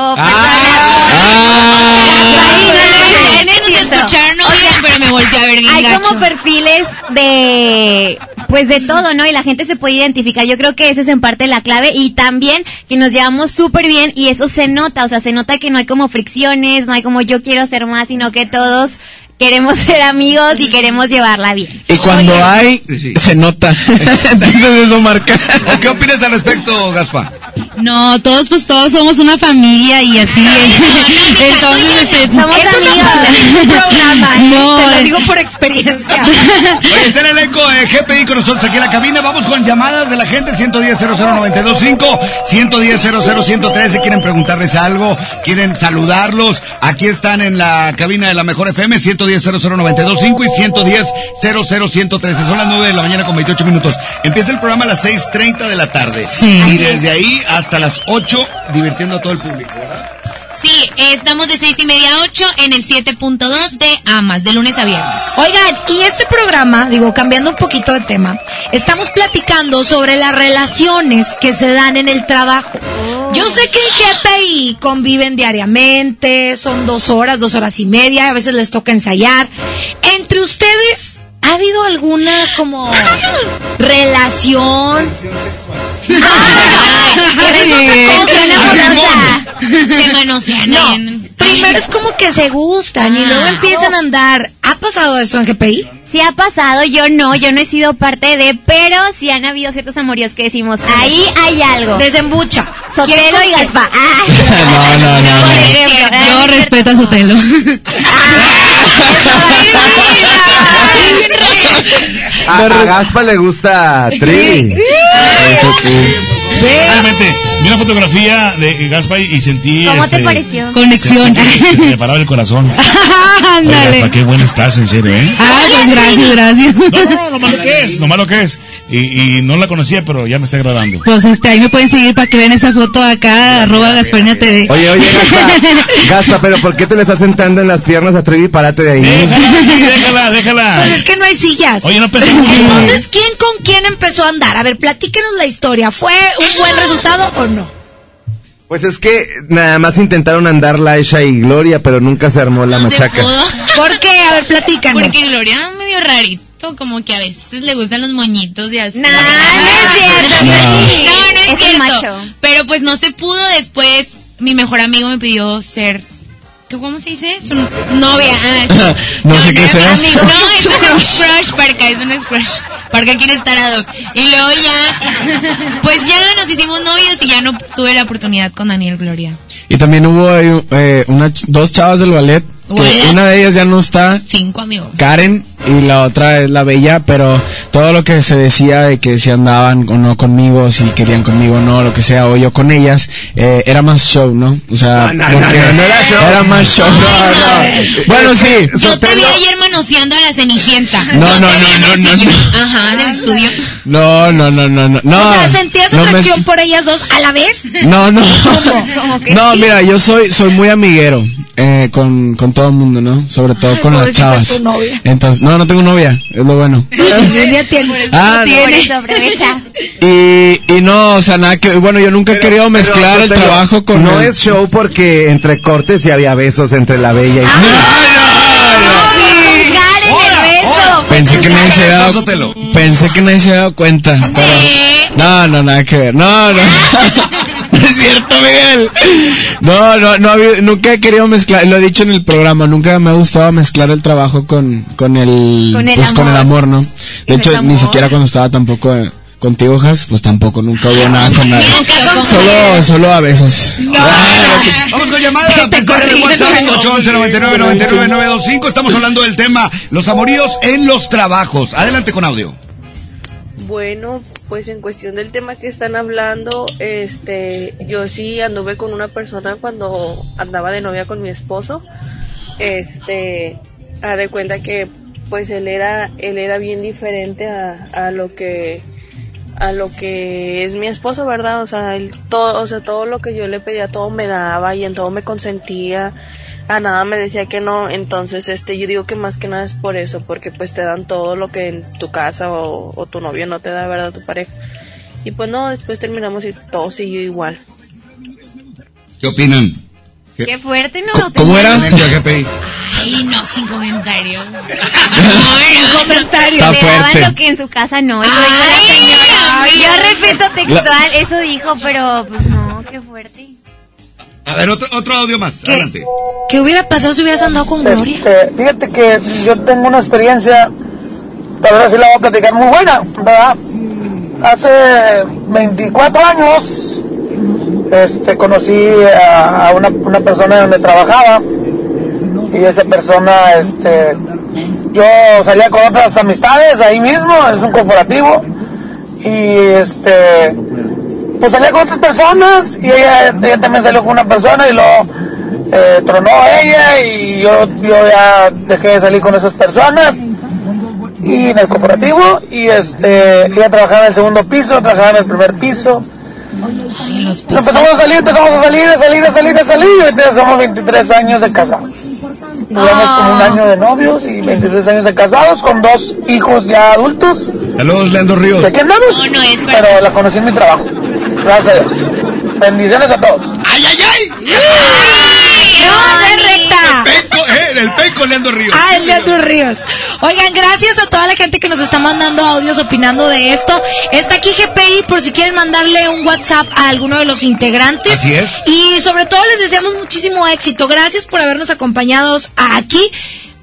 Speaker 147: pero me volteé a ver bien
Speaker 144: hay
Speaker 147: gacho.
Speaker 144: como perfiles de pues de todo, ¿no? Y la gente se puede identificar. Yo creo que eso es en parte la clave y también que nos llevamos súper bien y eso se nota, o sea, se nota que no hay como fricciones, no hay como yo quiero ser más, sino que todos queremos ser amigos y queremos llevarla bien.
Speaker 149: Y cuando hay, se nota. Entonces eso marca.
Speaker 2: ¿O ¿Qué opinas al respecto, Gaspa?
Speaker 57: No, todos pues todos somos una familia y así. Entonces, este,
Speaker 144: Somos
Speaker 4: Es una
Speaker 144: amigos.
Speaker 4: familia, un programa, ¿eh?
Speaker 57: No,
Speaker 4: te lo digo por experiencia.
Speaker 2: Oye, está el elenco de GPI con nosotros aquí en la cabina. Vamos con llamadas de la gente. 110 00925 110 00113 Quieren preguntarles algo, quieren saludarlos. Aquí están en la cabina de la Mejor FM. 110 00925 y 110 00113 Son las 9 de la mañana con 28 minutos. Empieza el programa a las 6.30 de la tarde.
Speaker 57: Sí.
Speaker 2: Y desde ahí hasta las 8 divirtiendo a todo el público, ¿verdad?
Speaker 147: Sí, estamos de seis y media a ocho en el 7.2 de Amas, de lunes a viernes.
Speaker 4: Oigan, y este programa, digo, cambiando un poquito de tema, estamos platicando sobre las relaciones que se dan en el trabajo. Yo Yo sé que en GPI conviven diariamente, son dos horas, dos horas y media, a veces les toca ensayar. Entre ustedes, ¿ha habido alguna como relación? ¿No? No, primero es como que se gustan y luego
Speaker 150: Ah.
Speaker 4: empiezan a andar. ¿Ha pasado eso en GPI?
Speaker 144: Sí ha pasado, yo no, yo no he sido parte de, pero sí han habido ciertos amoríos que decimos, ahí hay algo.
Speaker 4: Desembucha.
Speaker 144: Sotelo y Gaspa. Ah,
Speaker 149: No, no, no.
Speaker 144: por
Speaker 149: no.
Speaker 144: ejemplo.
Speaker 57: Yo respeto a su telo.
Speaker 143: A, a Gaspa le gusta Tri. Eso sí.
Speaker 3: Realmente, vi una fotografía de Gaspa y sentí.
Speaker 144: ¿Cómo
Speaker 3: este,
Speaker 144: te pareció?
Speaker 57: Conexión.
Speaker 3: Se, se me paraba el corazón.
Speaker 57: Ándale.
Speaker 3: Qué buena estás, en serio, ¿eh?
Speaker 57: Ah, pues gracias, gracias.
Speaker 3: No, no, lo malo que es, lo malo que es. Y, y no la conocía, pero ya me está agradando.
Speaker 57: Pues este, ahí me pueden seguir para que vean esa foto acá, arroba Gasparina TV.
Speaker 143: Oye, oye, Gaspa, Gaspa, pero ¿por qué te le estás sentando en las piernas a Trevi? Párate de ahí.
Speaker 3: Déjala, déjala, déjala.
Speaker 4: Pues es que no hay sillas.
Speaker 3: Oye, no pesa mucho.
Speaker 4: Entonces, ¿quién con quién empezó a andar? A ver, platíquenos la historia. ¿Fue un buen resultado o no?
Speaker 143: Pues es que nada más intentaron andar Laisha y Gloria, pero nunca se armó la
Speaker 150: No se
Speaker 143: machaca.
Speaker 150: pudo.
Speaker 4: ¿Por qué? A ver, platícanos.
Speaker 150: Porque Gloria medio rarito, como que a veces le gustan los moñitos y así.
Speaker 144: No, no es cierto.
Speaker 150: No, no es, cierto.
Speaker 144: macho.
Speaker 150: Pero pues no se pudo después. Mi mejor amigo me pidió ser. ¿Qué- ¿Cómo se dice? Su novia. Ah,
Speaker 149: No sé qué
Speaker 150: era
Speaker 149: seas.
Speaker 150: amigo. No, es un crush, Parca, es un crush. Parca quiere estar ad hoc. Y luego ya, pues ya nos hicimos novios y ya no tuve la oportunidad con Daniel Gloria.
Speaker 149: Y también hubo ahí, eh, una dos chavas del ballet. Que una de ellas ya no está,
Speaker 150: Cinco amigos.
Speaker 149: Karen, y la otra es la Bella, pero todo lo que se decía de que si andaban o no conmigo, si querían conmigo o no, lo que sea, o yo con ellas, eh, era más show, ¿no? O sea,
Speaker 143: No, no,
Speaker 149: porque
Speaker 143: no, no era show.
Speaker 149: más show. No, no. Bueno, sí.
Speaker 150: Yo te vi ayer manoseando a la Cenicienta.
Speaker 149: No, no, no, no, no.
Speaker 150: Ajá, en el estudio.
Speaker 149: No, no, no, no, no. no
Speaker 4: o sea, ¿sentías
Speaker 149: no me-
Speaker 4: atracción por ellas dos a la vez?
Speaker 149: No, no.
Speaker 4: ¿Cómo que
Speaker 149: No,
Speaker 4: sí?
Speaker 149: mira, yo soy soy muy amiguero eh, con, con todo el mundo, ¿no? Sobre todo con las chavas.
Speaker 4: tu novia.
Speaker 149: Entonces, no, no tengo novia, es lo bueno.
Speaker 4: Pues si un día tienes.
Speaker 149: Ah, no.
Speaker 144: Por eso aprovecha.
Speaker 149: Y, y no, o sea, nada que, bueno, yo nunca he querido mezclar
Speaker 143: Pero,
Speaker 149: el trabajo con
Speaker 143: No
Speaker 149: el-
Speaker 143: es show porque entre cortes y había besos entre la Bella y
Speaker 144: beso.
Speaker 149: Pensé que nadie se había dado, pensé que nadie se había dado cuenta, pero, no, no, nada que ver, no, no, no cierto, Miguel, no, no, no, nunca he querido mezclar, lo he dicho en el programa, nunca me ha gustado mezclar el trabajo con, con el,
Speaker 144: Con el
Speaker 149: pues con el
Speaker 144: amor.
Speaker 149: amor, ¿no? De hecho, ni
Speaker 144: amor.
Speaker 149: siquiera cuando estaba tampoco eh, contigo, Jas, pues tampoco, nunca hubo nada con nadie, solo, solo a veces.
Speaker 2: Vamos con llamada a mensaje de WhatsApp 811 99 99 925. Estamos hablando del tema los amoríos en los trabajos. Adelante con audio.
Speaker 147: Bueno, pues en cuestión del tema que están hablando, este, yo sí anduve con una persona cuando andaba de novia con mi esposo. Este, a de cuenta que pues él era él era bien diferente a, a lo que a lo que es mi esposo, ¿verdad? O sea, él todo, o sea, todo lo que yo le pedía, todo me daba y en todo me consentía. A nada me decía que no, entonces este yo digo que más que nada es por eso, porque pues te dan todo lo que en tu casa o, o tu novio no te da, ¿verdad? Tu pareja. Y pues no, después terminamos y todo siguió igual.
Speaker 2: ¿Qué opinan?
Speaker 144: Qué fuerte, ¿no?
Speaker 149: ¿Cómo era?
Speaker 150: Ay, no, sin comentarios.
Speaker 144: Sin comentarios.
Speaker 149: Está
Speaker 144: Le daban
Speaker 149: fuerte.
Speaker 144: lo que en su casa no. La
Speaker 150: Ay.
Speaker 144: Yo respeto textual, eso dijo, pero pues no, qué fuerte.
Speaker 2: A ver, otro, otro audio más. Adelante.
Speaker 4: ¿Qué hubiera pasado si hubieras andado con Gloria?
Speaker 151: Este, fíjate que yo tengo una experiencia, pero ahora sí la voy a platicar muy buena, ¿verdad? Hace 24 años este, conocí a, a una, una persona donde trabajaba y esa persona, este, yo salía con otras amistades ahí mismo, es un corporativo y este, pues salía con otras personas y ella, ella también salió con una persona y luego eh, tronó ella y yo, yo ya dejé de salir con esas personas y en el corporativo y este ella trabajaba en el segundo piso, trabajaba en el primer piso.
Speaker 150: Ay, los
Speaker 151: Y empezamos a salir, empezamos a salir, a salir, a salir, a salir y ahorita somos 23 años de casados. Llevamos como un año de novios y 26 años de casados con dos hijos ya adultos.
Speaker 2: Saludos, Leandro Ríos.
Speaker 151: ¿De qué andamos?
Speaker 150: No, no es
Speaker 151: Pero la conocí en mi trabajo. Gracias a Dios. Bendiciones a todos.
Speaker 2: ¡Ay, ay, ay!
Speaker 4: No, es recta.
Speaker 2: Penco, eh, el penco Leandro Ríos.
Speaker 4: Ah, el Leandro Ríos. Oigan, gracias a toda la gente que nos está mandando audios opinando de esto. Está aquí GPI por si quieren mandarle un WhatsApp a alguno de los integrantes.
Speaker 2: Así es.
Speaker 4: Y sobre todo les deseamos muchísimo éxito. Gracias por habernos acompañado aquí.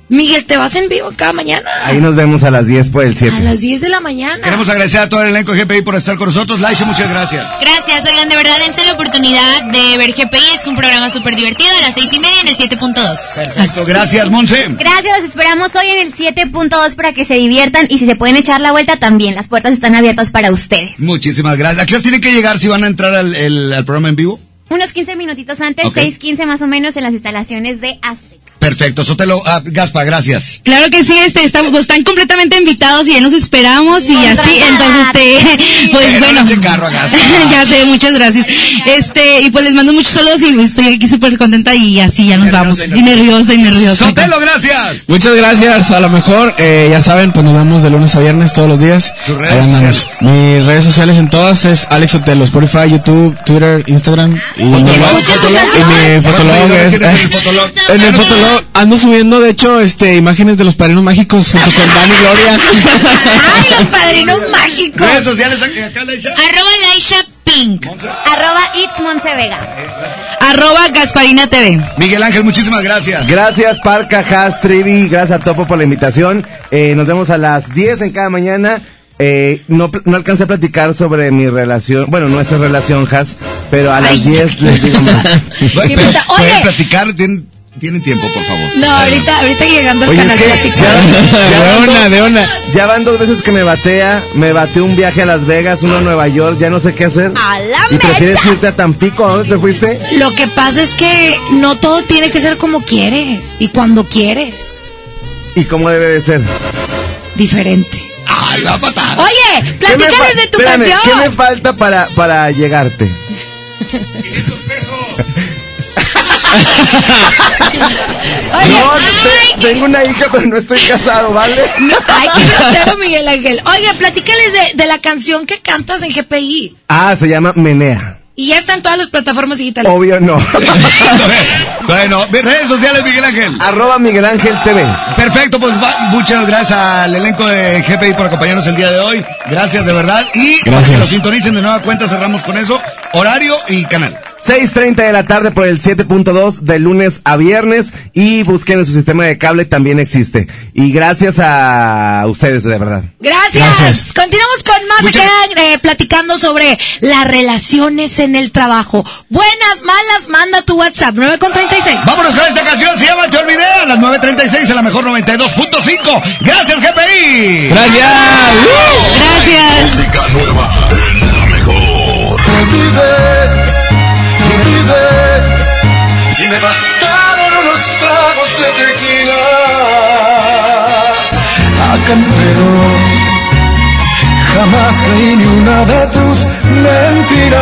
Speaker 4: Miguel, ¿te vas en vivo cada mañana?
Speaker 143: Ahí nos vemos a las 10 por el 7.
Speaker 4: A las 10 de la mañana.
Speaker 2: Queremos agradecer a todo el elenco de GPI por estar con nosotros. Laisha, muchas gracias.
Speaker 147: Gracias, oigan, de verdad, dense la oportunidad de ver GPI. Es un programa súper divertido a las seis y media en el 7.2.
Speaker 2: Perfecto, gracias, Monse.
Speaker 144: Gracias, los esperamos hoy en el 7.2 para que se diviertan y si se pueden echar la vuelta también. Las puertas están abiertas para ustedes.
Speaker 2: Muchísimas gracias. ¿A qué os tienen que llegar si van a entrar al, el- al programa en vivo?
Speaker 144: Unos 15 minutitos antes,
Speaker 2: Ok.
Speaker 144: 6.15 más o menos en las instalaciones de Azteca.
Speaker 2: Perfecto, Sotelo, ah, Gaspa, gracias.
Speaker 57: Claro que sí, este, estamos, pues, están completamente invitados y ya nos esperamos y así, entonces, este, pues
Speaker 2: Pero
Speaker 57: bueno.
Speaker 2: no echen carro a Gaspa.
Speaker 57: ya sé, muchas gracias. Este, y pues les mando muchos saludos y estoy aquí súper contenta y así ya nos vamos. Y nerviosa y nerviosa.
Speaker 2: Sotelo, gracias.
Speaker 149: Muchas gracias. A lo mejor, eh, ya saben, pues nos vamos de lunes a viernes todos los días.
Speaker 2: Sus redes sociales.
Speaker 149: Mis redes sociales en todas es Alex Sotelo, Spotify, YouTube, Twitter, Instagram. Y, mi-
Speaker 4: Escucha tu
Speaker 149: y
Speaker 4: canción.
Speaker 149: mi fotolog
Speaker 2: ¿Cuántos
Speaker 149: es...
Speaker 2: seguidores tienes en el fotolog?
Speaker 149: Ando subiendo, de hecho, este, imágenes de los padrinos mágicos junto con Dani y Gloria.
Speaker 4: ¡Ay, los padrinos mágicos!
Speaker 2: Redes sociales acá, Laisha.
Speaker 147: Arroba Laisha Pink.
Speaker 144: Arroba It's Montevega.
Speaker 57: Arroba Gasparina TV.
Speaker 2: Miguel Ángel, muchísimas gracias.
Speaker 143: Gracias, Parca, Has, Trivi, gracias a Topo por la invitación. Eh, nos vemos a las 10 en cada mañana. Eh, no, no alcancé a platicar sobre mi relación, bueno, nuestra relación, Has, pero a las
Speaker 4: Ay.
Speaker 143: 10 les digo más.
Speaker 2: Pueden
Speaker 4: Qué puta. Oye.
Speaker 2: platicar, tienen, tienen tiempo, por favor.
Speaker 4: No, ahorita, ahorita llegando al
Speaker 143: Oye,
Speaker 4: canal
Speaker 143: es que ya, ya
Speaker 149: De una, de una.
Speaker 143: ya van dos veces que me batea, me bateó un viaje a Las Vegas, uno a Nueva York, ya no sé qué hacer.
Speaker 4: ¡A la
Speaker 143: ¿Y prefieres irte a Tampico? ¿A dónde te fuiste?
Speaker 4: Lo que pasa es que no todo tiene que ser como quieres y cuando quieres.
Speaker 143: ¿Y cómo debe de ser?
Speaker 4: Diferente.
Speaker 2: Ay, va a patar.
Speaker 4: Oye,
Speaker 143: ¿Qué me
Speaker 4: platícales de tu
Speaker 143: espérame,
Speaker 4: canción.
Speaker 143: ¿Qué me falta para, para llegarte?
Speaker 4: Oye,
Speaker 143: no,
Speaker 4: ay,
Speaker 143: te- tengo una hija, pero no estoy casado, ¿vale?
Speaker 4: ay, qué grosero, Miguel Ángel. Oye, platícales de, de la canción que cantas en GPI.
Speaker 143: Ah, se llama Menea.
Speaker 4: Y ya está en todas las plataformas digitales.
Speaker 143: Obvio no.
Speaker 2: bueno, redes sociales, Miguel Ángel.
Speaker 143: Arroba Miguel Ángel TV.
Speaker 2: Perfecto, pues va- muchas gracias al elenco de GPI por acompañarnos el día de hoy. Gracias de verdad. Y para
Speaker 149: Gracias.
Speaker 2: que lo sintonicen de nueva cuenta, cerramos con eso. Horario y canal.
Speaker 143: 6.30 de la tarde por el 7.2 de lunes a viernes y busquen en su sistema de cable, también existe. Y gracias a ustedes, de verdad.
Speaker 4: Gracias.
Speaker 149: Gracias.
Speaker 4: Continuamos con más
Speaker 2: Muchas-
Speaker 4: eh, platicando sobre las relaciones en el trabajo. Buenas, malas, manda tu WhatsApp, 9 con 36.
Speaker 2: Vámonos con esta canción, se llama Te Olvidé, a las 9.36 en la mejor 92.5. Gracias, GPI.
Speaker 149: Gracias.
Speaker 57: Gracias.
Speaker 1: Música nueva en la mejor.
Speaker 44: Y me bastaron unos tragos de tequila. Acá entre jamás creí ni una de tus mentiras.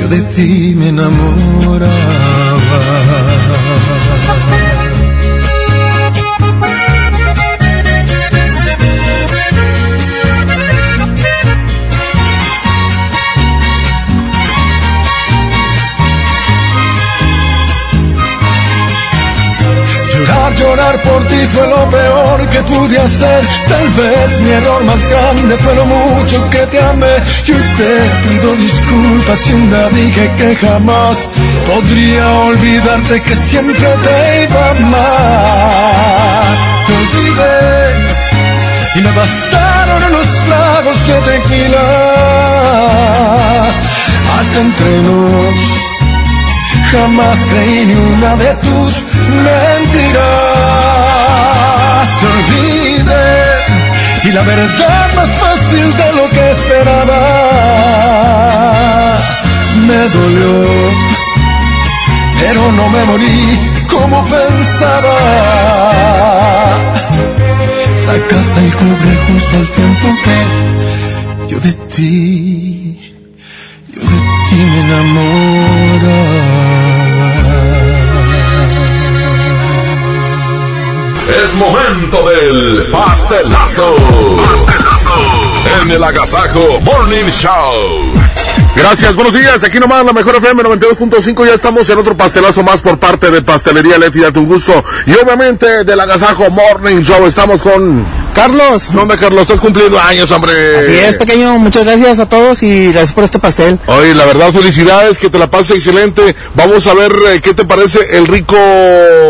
Speaker 44: yo de ti me enamoraba. Llorar, por ti fue lo peor que pude hacer. Tal vez mi error más grande fue lo mucho que te amé. Yo te pido disculpas si un día dije que jamás podría olvidarte que siempre te iba a amar. Te olvidé y me bastaron unos tragos de tequila. Acá entre nos Jamás creí ni una de tus mentiras. Te olvidé y la verdad más fácil de lo que esperaba. Me dolió, pero no me morí como pensaba. Sacaste el cobre justo al tiempo que yo de ti, yo de ti me enamoraba.
Speaker 1: Es momento del pastelazo. Pastelazo. En el Agasajo Morning Show.
Speaker 152: Gracias, buenos días. Aquí nomás la mejor FM 92.5. Ya estamos en otro pastelazo más por parte de Pastelería Leti. Date un gusto. Y obviamente del Agasajo Morning Show. Estamos con
Speaker 153: Carlos.
Speaker 152: No Carlos, estás cumpliendo años, hombre.
Speaker 153: Así es, pequeño. Muchas gracias a todos y gracias por este pastel.
Speaker 152: Oye, la verdad, felicidades, que te la pases excelente. Vamos a ver eh, qué te parece el rico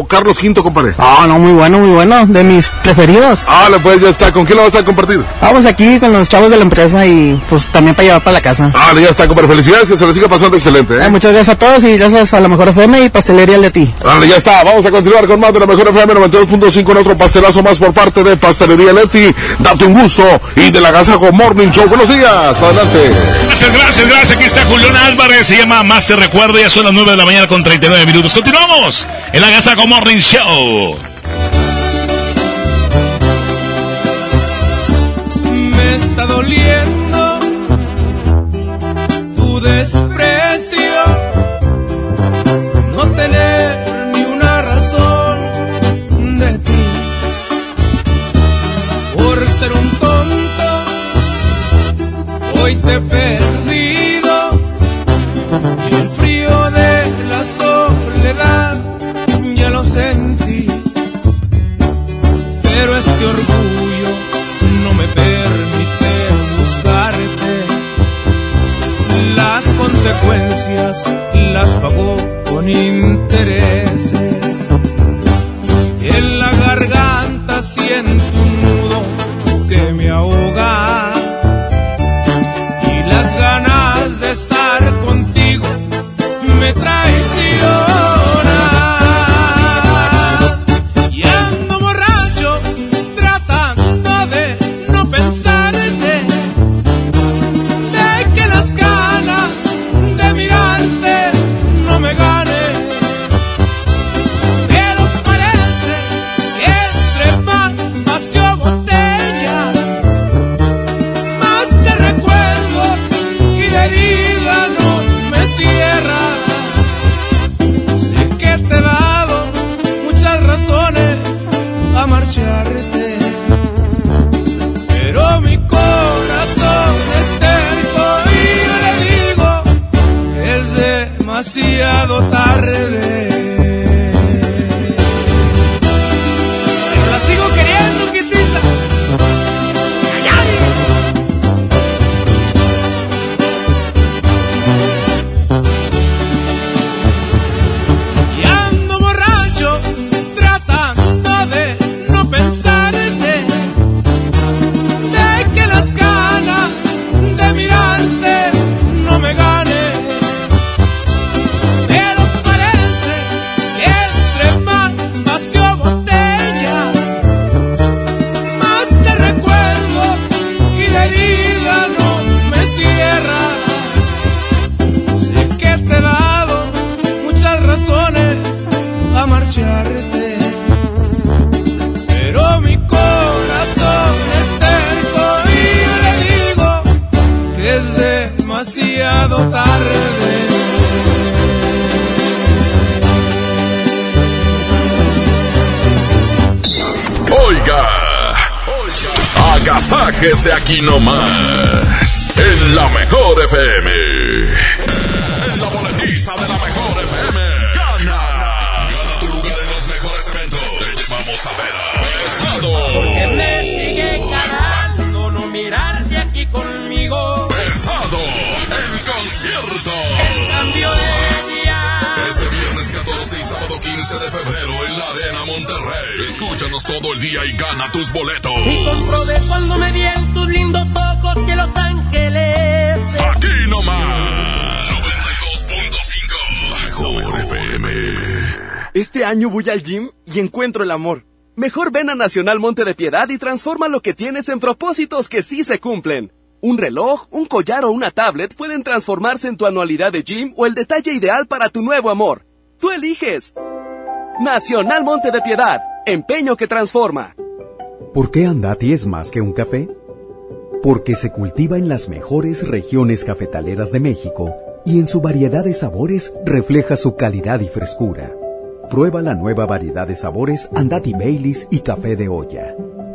Speaker 152: Carlos Quinto, compadre.
Speaker 153: Ah, no, muy bueno, muy bueno. De mis preferidos.
Speaker 152: Ah, pues ya está. ¿Con quién lo vas a compartir?
Speaker 153: Vamos aquí con los chavos de la empresa y pues también para llevar para la casa.
Speaker 152: Ah, ya está, compadre. Felicidades, que se le siga pasando excelente. ¿eh?
Speaker 153: Eh, muchas gracias a todos y gracias a la mejor FM y Pastelería de ti.
Speaker 152: Dale, ya está. Vamos a continuar con más de la mejor FM 92.5 en otro pastelazo más por parte de Pastelería Date un gusto y de la Gazajo Morning Show. Buenos días. Adelante.
Speaker 3: Gracias, gracias, gracias. Aquí está Julián Álvarez. Se llama Más Te Recuerdo. Ya son las 9 de la mañana con 39 minutos. Continuamos en la Gazajo Morning Show.
Speaker 98: Me está doliendo tu desprecio. Hoy te he perdido. Y el frío de la soledad ya lo sentí. Pero este orgullo no me permite buscarte. Las consecuencias las pagó con intereses. En la garganta siento tarde.
Speaker 1: Oiga, agasájese aquí nomás, en la mejor FM. En la boletiza de la mejor FM. Gana. Gana tu lugar en los mejores eventos. Te llevamos a ver a Pesado. Concierto.
Speaker 68: En cambio de día.
Speaker 1: Este viernes 14 y sábado 15 de febrero en la Arena Monterrey. Escúchanos todo el día y gana tus boletos.
Speaker 68: Y comprobé cuando me vi en tus lindos ojos que Los Ángeles.
Speaker 1: Aquí nomás. 92.5 Mejor FM.
Speaker 154: Este año voy al gym y encuentro el amor. Mejor ven a Nacional Monte de Piedad y transforma lo que tienes en propósitos que sí se cumplen. Un reloj, un collar o una tablet pueden transformarse en tu anualidad de gym o el detalle ideal para tu nuevo amor. Tú eliges. Nacional Monte de Piedad, empeño que transforma.
Speaker 155: ¿Por qué Andati es más que un café? Porque se cultiva en las mejores regiones cafetaleras de México y en su variedad de sabores refleja su calidad y frescura. Prueba la nueva variedad de sabores Andati Baileys y café de olla.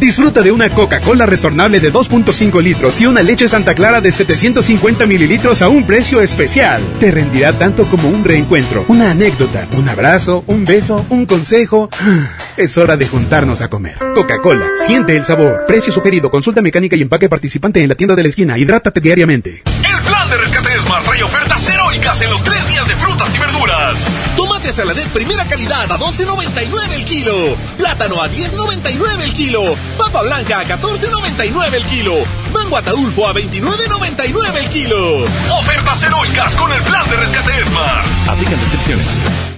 Speaker 153: Disfruta de una Coca-Cola retornable de 2.5 litros y una leche Santa Clara de 750 mililitros a un precio especial. Te rendirá tanto como un reencuentro, una anécdota, un abrazo, un beso, un consejo. Es hora de juntarnos a comer. Coca-Cola, siente el sabor. Precio sugerido, consulta mecánica y empaque participante en la tienda de la esquina. Hidrátate diariamente.
Speaker 1: Plan de rescate Smart trae ofertas heroicas en los tres días de frutas y verduras.
Speaker 12: Tomate saladet primera calidad a 12.99 el kilo. Plátano a 10.99 el kilo. Papa blanca a 14.99 el kilo. Mango ataulfo a 29.99 el kilo.
Speaker 1: Ofertas heroicas con el plan de rescate Smart.
Speaker 12: Aplican restricciones.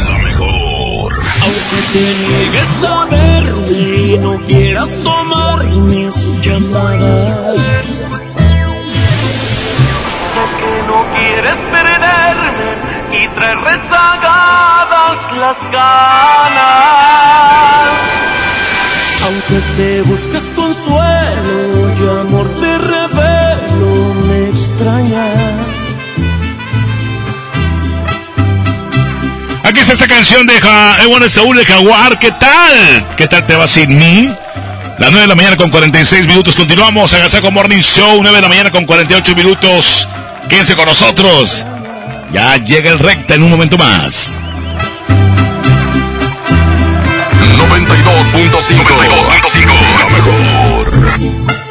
Speaker 100: Aunque te niegues a verme y no quieras tomar mis llamadas. Sé que no quieres perderme y traer rezagadas las ganas. Aunque te busques consuelo y amor te revelo, me extrañas.
Speaker 3: Esta canción de ja eh, bueno, Saúl de Jaguar. ¿Qué tal? ¿Qué tal te va sin mí? Las 9 de la mañana con 46 minutos. Continuamos. Agasaco Morning Show. 9 de la mañana con 48 minutos. Quédense con nosotros. Ya llega el recta en un momento más.
Speaker 1: 92.5. 92.5. La mejor.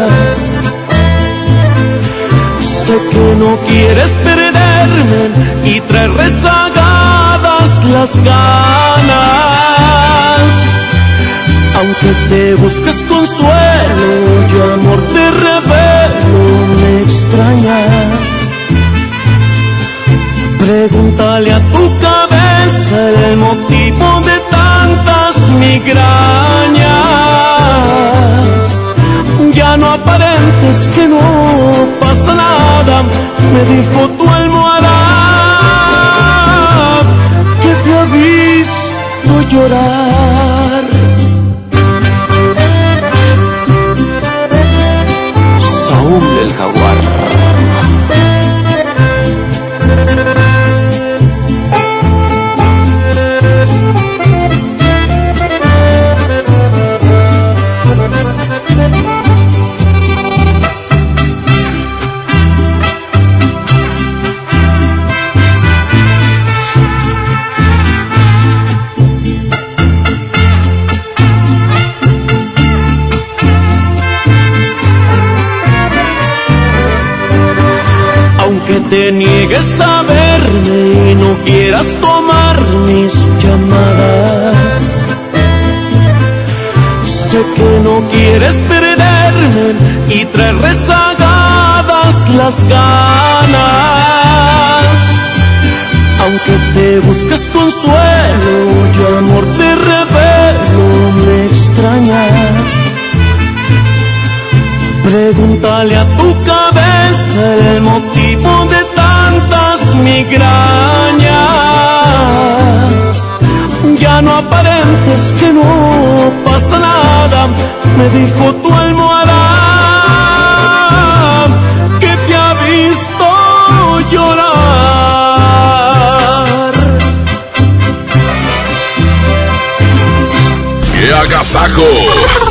Speaker 100: Que no quieres perderme y traer rezagadas las ganas. Aunque te busques consuelo y amor te revelo, me extrañas. Pregúntale a tu cabeza el motivo de tantas migrañas. Ya no aparentes que no pasa nada, me dijo tu almohada que te ha visto llorar. No quieras tomar mis llamadas. Sé que no quieres perderme y traer rezagadas las ganas. Aunque te busques consuelo y amor te revelo, me extrañas. Pregúntale a tu cabeza el motivo de migrañas. Ya no aparentes que no pasa nada, me dijo tu almohada que te ha visto llorar.
Speaker 1: ¡Qué agasajo!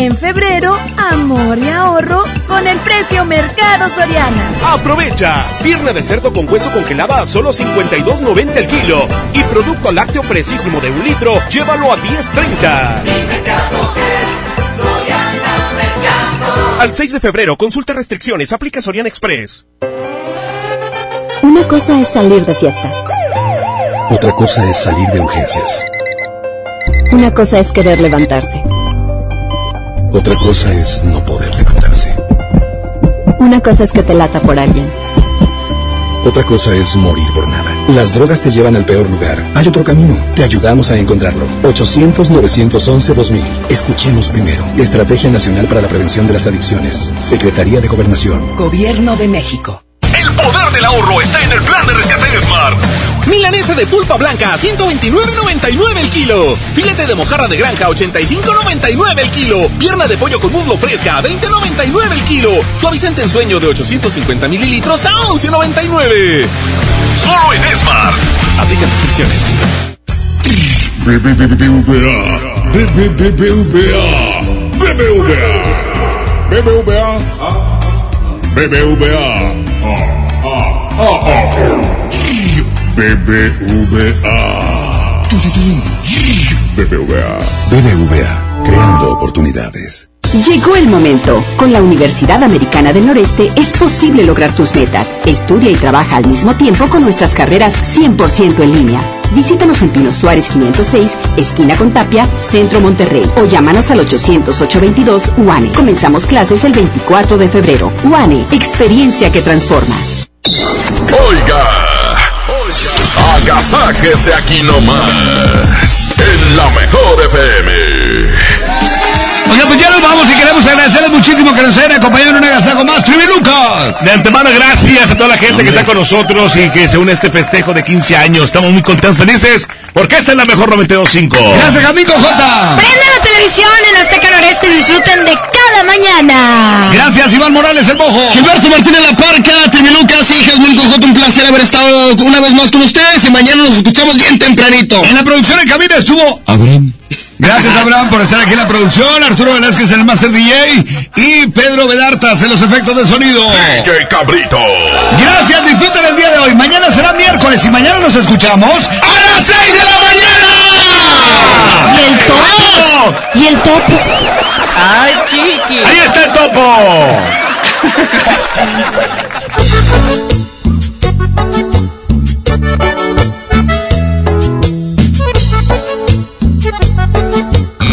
Speaker 4: En febrero, amor y ahorro con el precio Mercado Soriana.
Speaker 156: Aprovecha. Pierna de cerdo con hueso congelada a solo 52.90 el kilo. Y producto lácteo precisísimo de un litro, llévalo a 10.30. Al 6 de febrero, consulta restricciones, aplica Soriana Express.
Speaker 157: Una cosa es salir de fiesta.
Speaker 10: Otra cosa es salir de urgencias.
Speaker 157: Una cosa es querer levantarse.
Speaker 10: Otra cosa es no poder levantarse.
Speaker 157: Una cosa es que te lata por alguien.
Speaker 10: Otra cosa es morir por nada. Las drogas te llevan al peor lugar. Hay otro camino. Te ayudamos a encontrarlo. 800-911-2000. Escuchemos primero. Estrategia Nacional para la Prevención de las Adicciones. Secretaría de Gobernación.
Speaker 158: Gobierno de México.
Speaker 12: El poder del ahorro está en el plan de rescate de Smart. Milanesa de pulpa blanca a 129.99 el kilo. Filete de mojarra de granja a 85.99 el kilo. Pierna de pollo con muslo fresca a 20.99 el kilo. Suavizante en sueño de 850 mililitros a 11.99. Solo en Smart. Aplica restricciones.
Speaker 1: BBVA. BBVA. BBVA. BBVA. BBVA. BBVA.
Speaker 10: BBVA. Creando oportunidades.
Speaker 157: Llegó el momento. Con la Universidad Americana del Noreste es posible lograr tus metas. Estudia y trabaja al mismo tiempo con nuestras carreras 100% en línea. Visítanos en Pino Suárez 506, esquina con Tapia, Centro Monterrey. O llámanos al 800-822 UANE. Comenzamos clases el 24 de febrero. UANE, experiencia que transforma.
Speaker 76: Oiga, oiga, agasáquese aquí nomás, en la mejor FM.
Speaker 2: Oiga, pues ya nos vamos y queremos agradecerles muchísimo que nos hayan acompañado en un agasajo más. Trivi Lucas.
Speaker 3: De antemano, gracias a toda la gente que está con nosotros y que se une a este festejo de 15 años. Estamos muy contentos, felices, porque esta es la mejor 92.5.
Speaker 2: Gracias, Amigo J.
Speaker 4: Prende la televisión en Azteca Noreste y disfruten de cada mañana.
Speaker 2: Gracias, Iván Morales, el bojo.
Speaker 19: Gilberto Martínez La Parca, Trivi Lucas y Jasmine J. Un placer haber estado una vez más con ustedes y mañana nos escuchamos bien tempranito.
Speaker 2: En la producción en cabina estuvo Abraham. Gracias, Abraham, por estar aquí en la producción. Arturo Velázquez en el Master DJ. Y Pedro Vedartas en los efectos de sonido.
Speaker 76: ¡Qué cabrito!
Speaker 2: Gracias, disfruten el día de hoy. Mañana será miércoles y mañana nos escuchamos a las 6 de la mañana.
Speaker 4: ¿Y el topo? ¿Y el topo?
Speaker 159: ¡Ay, chiqui!
Speaker 3: ¡Ahí está el topo!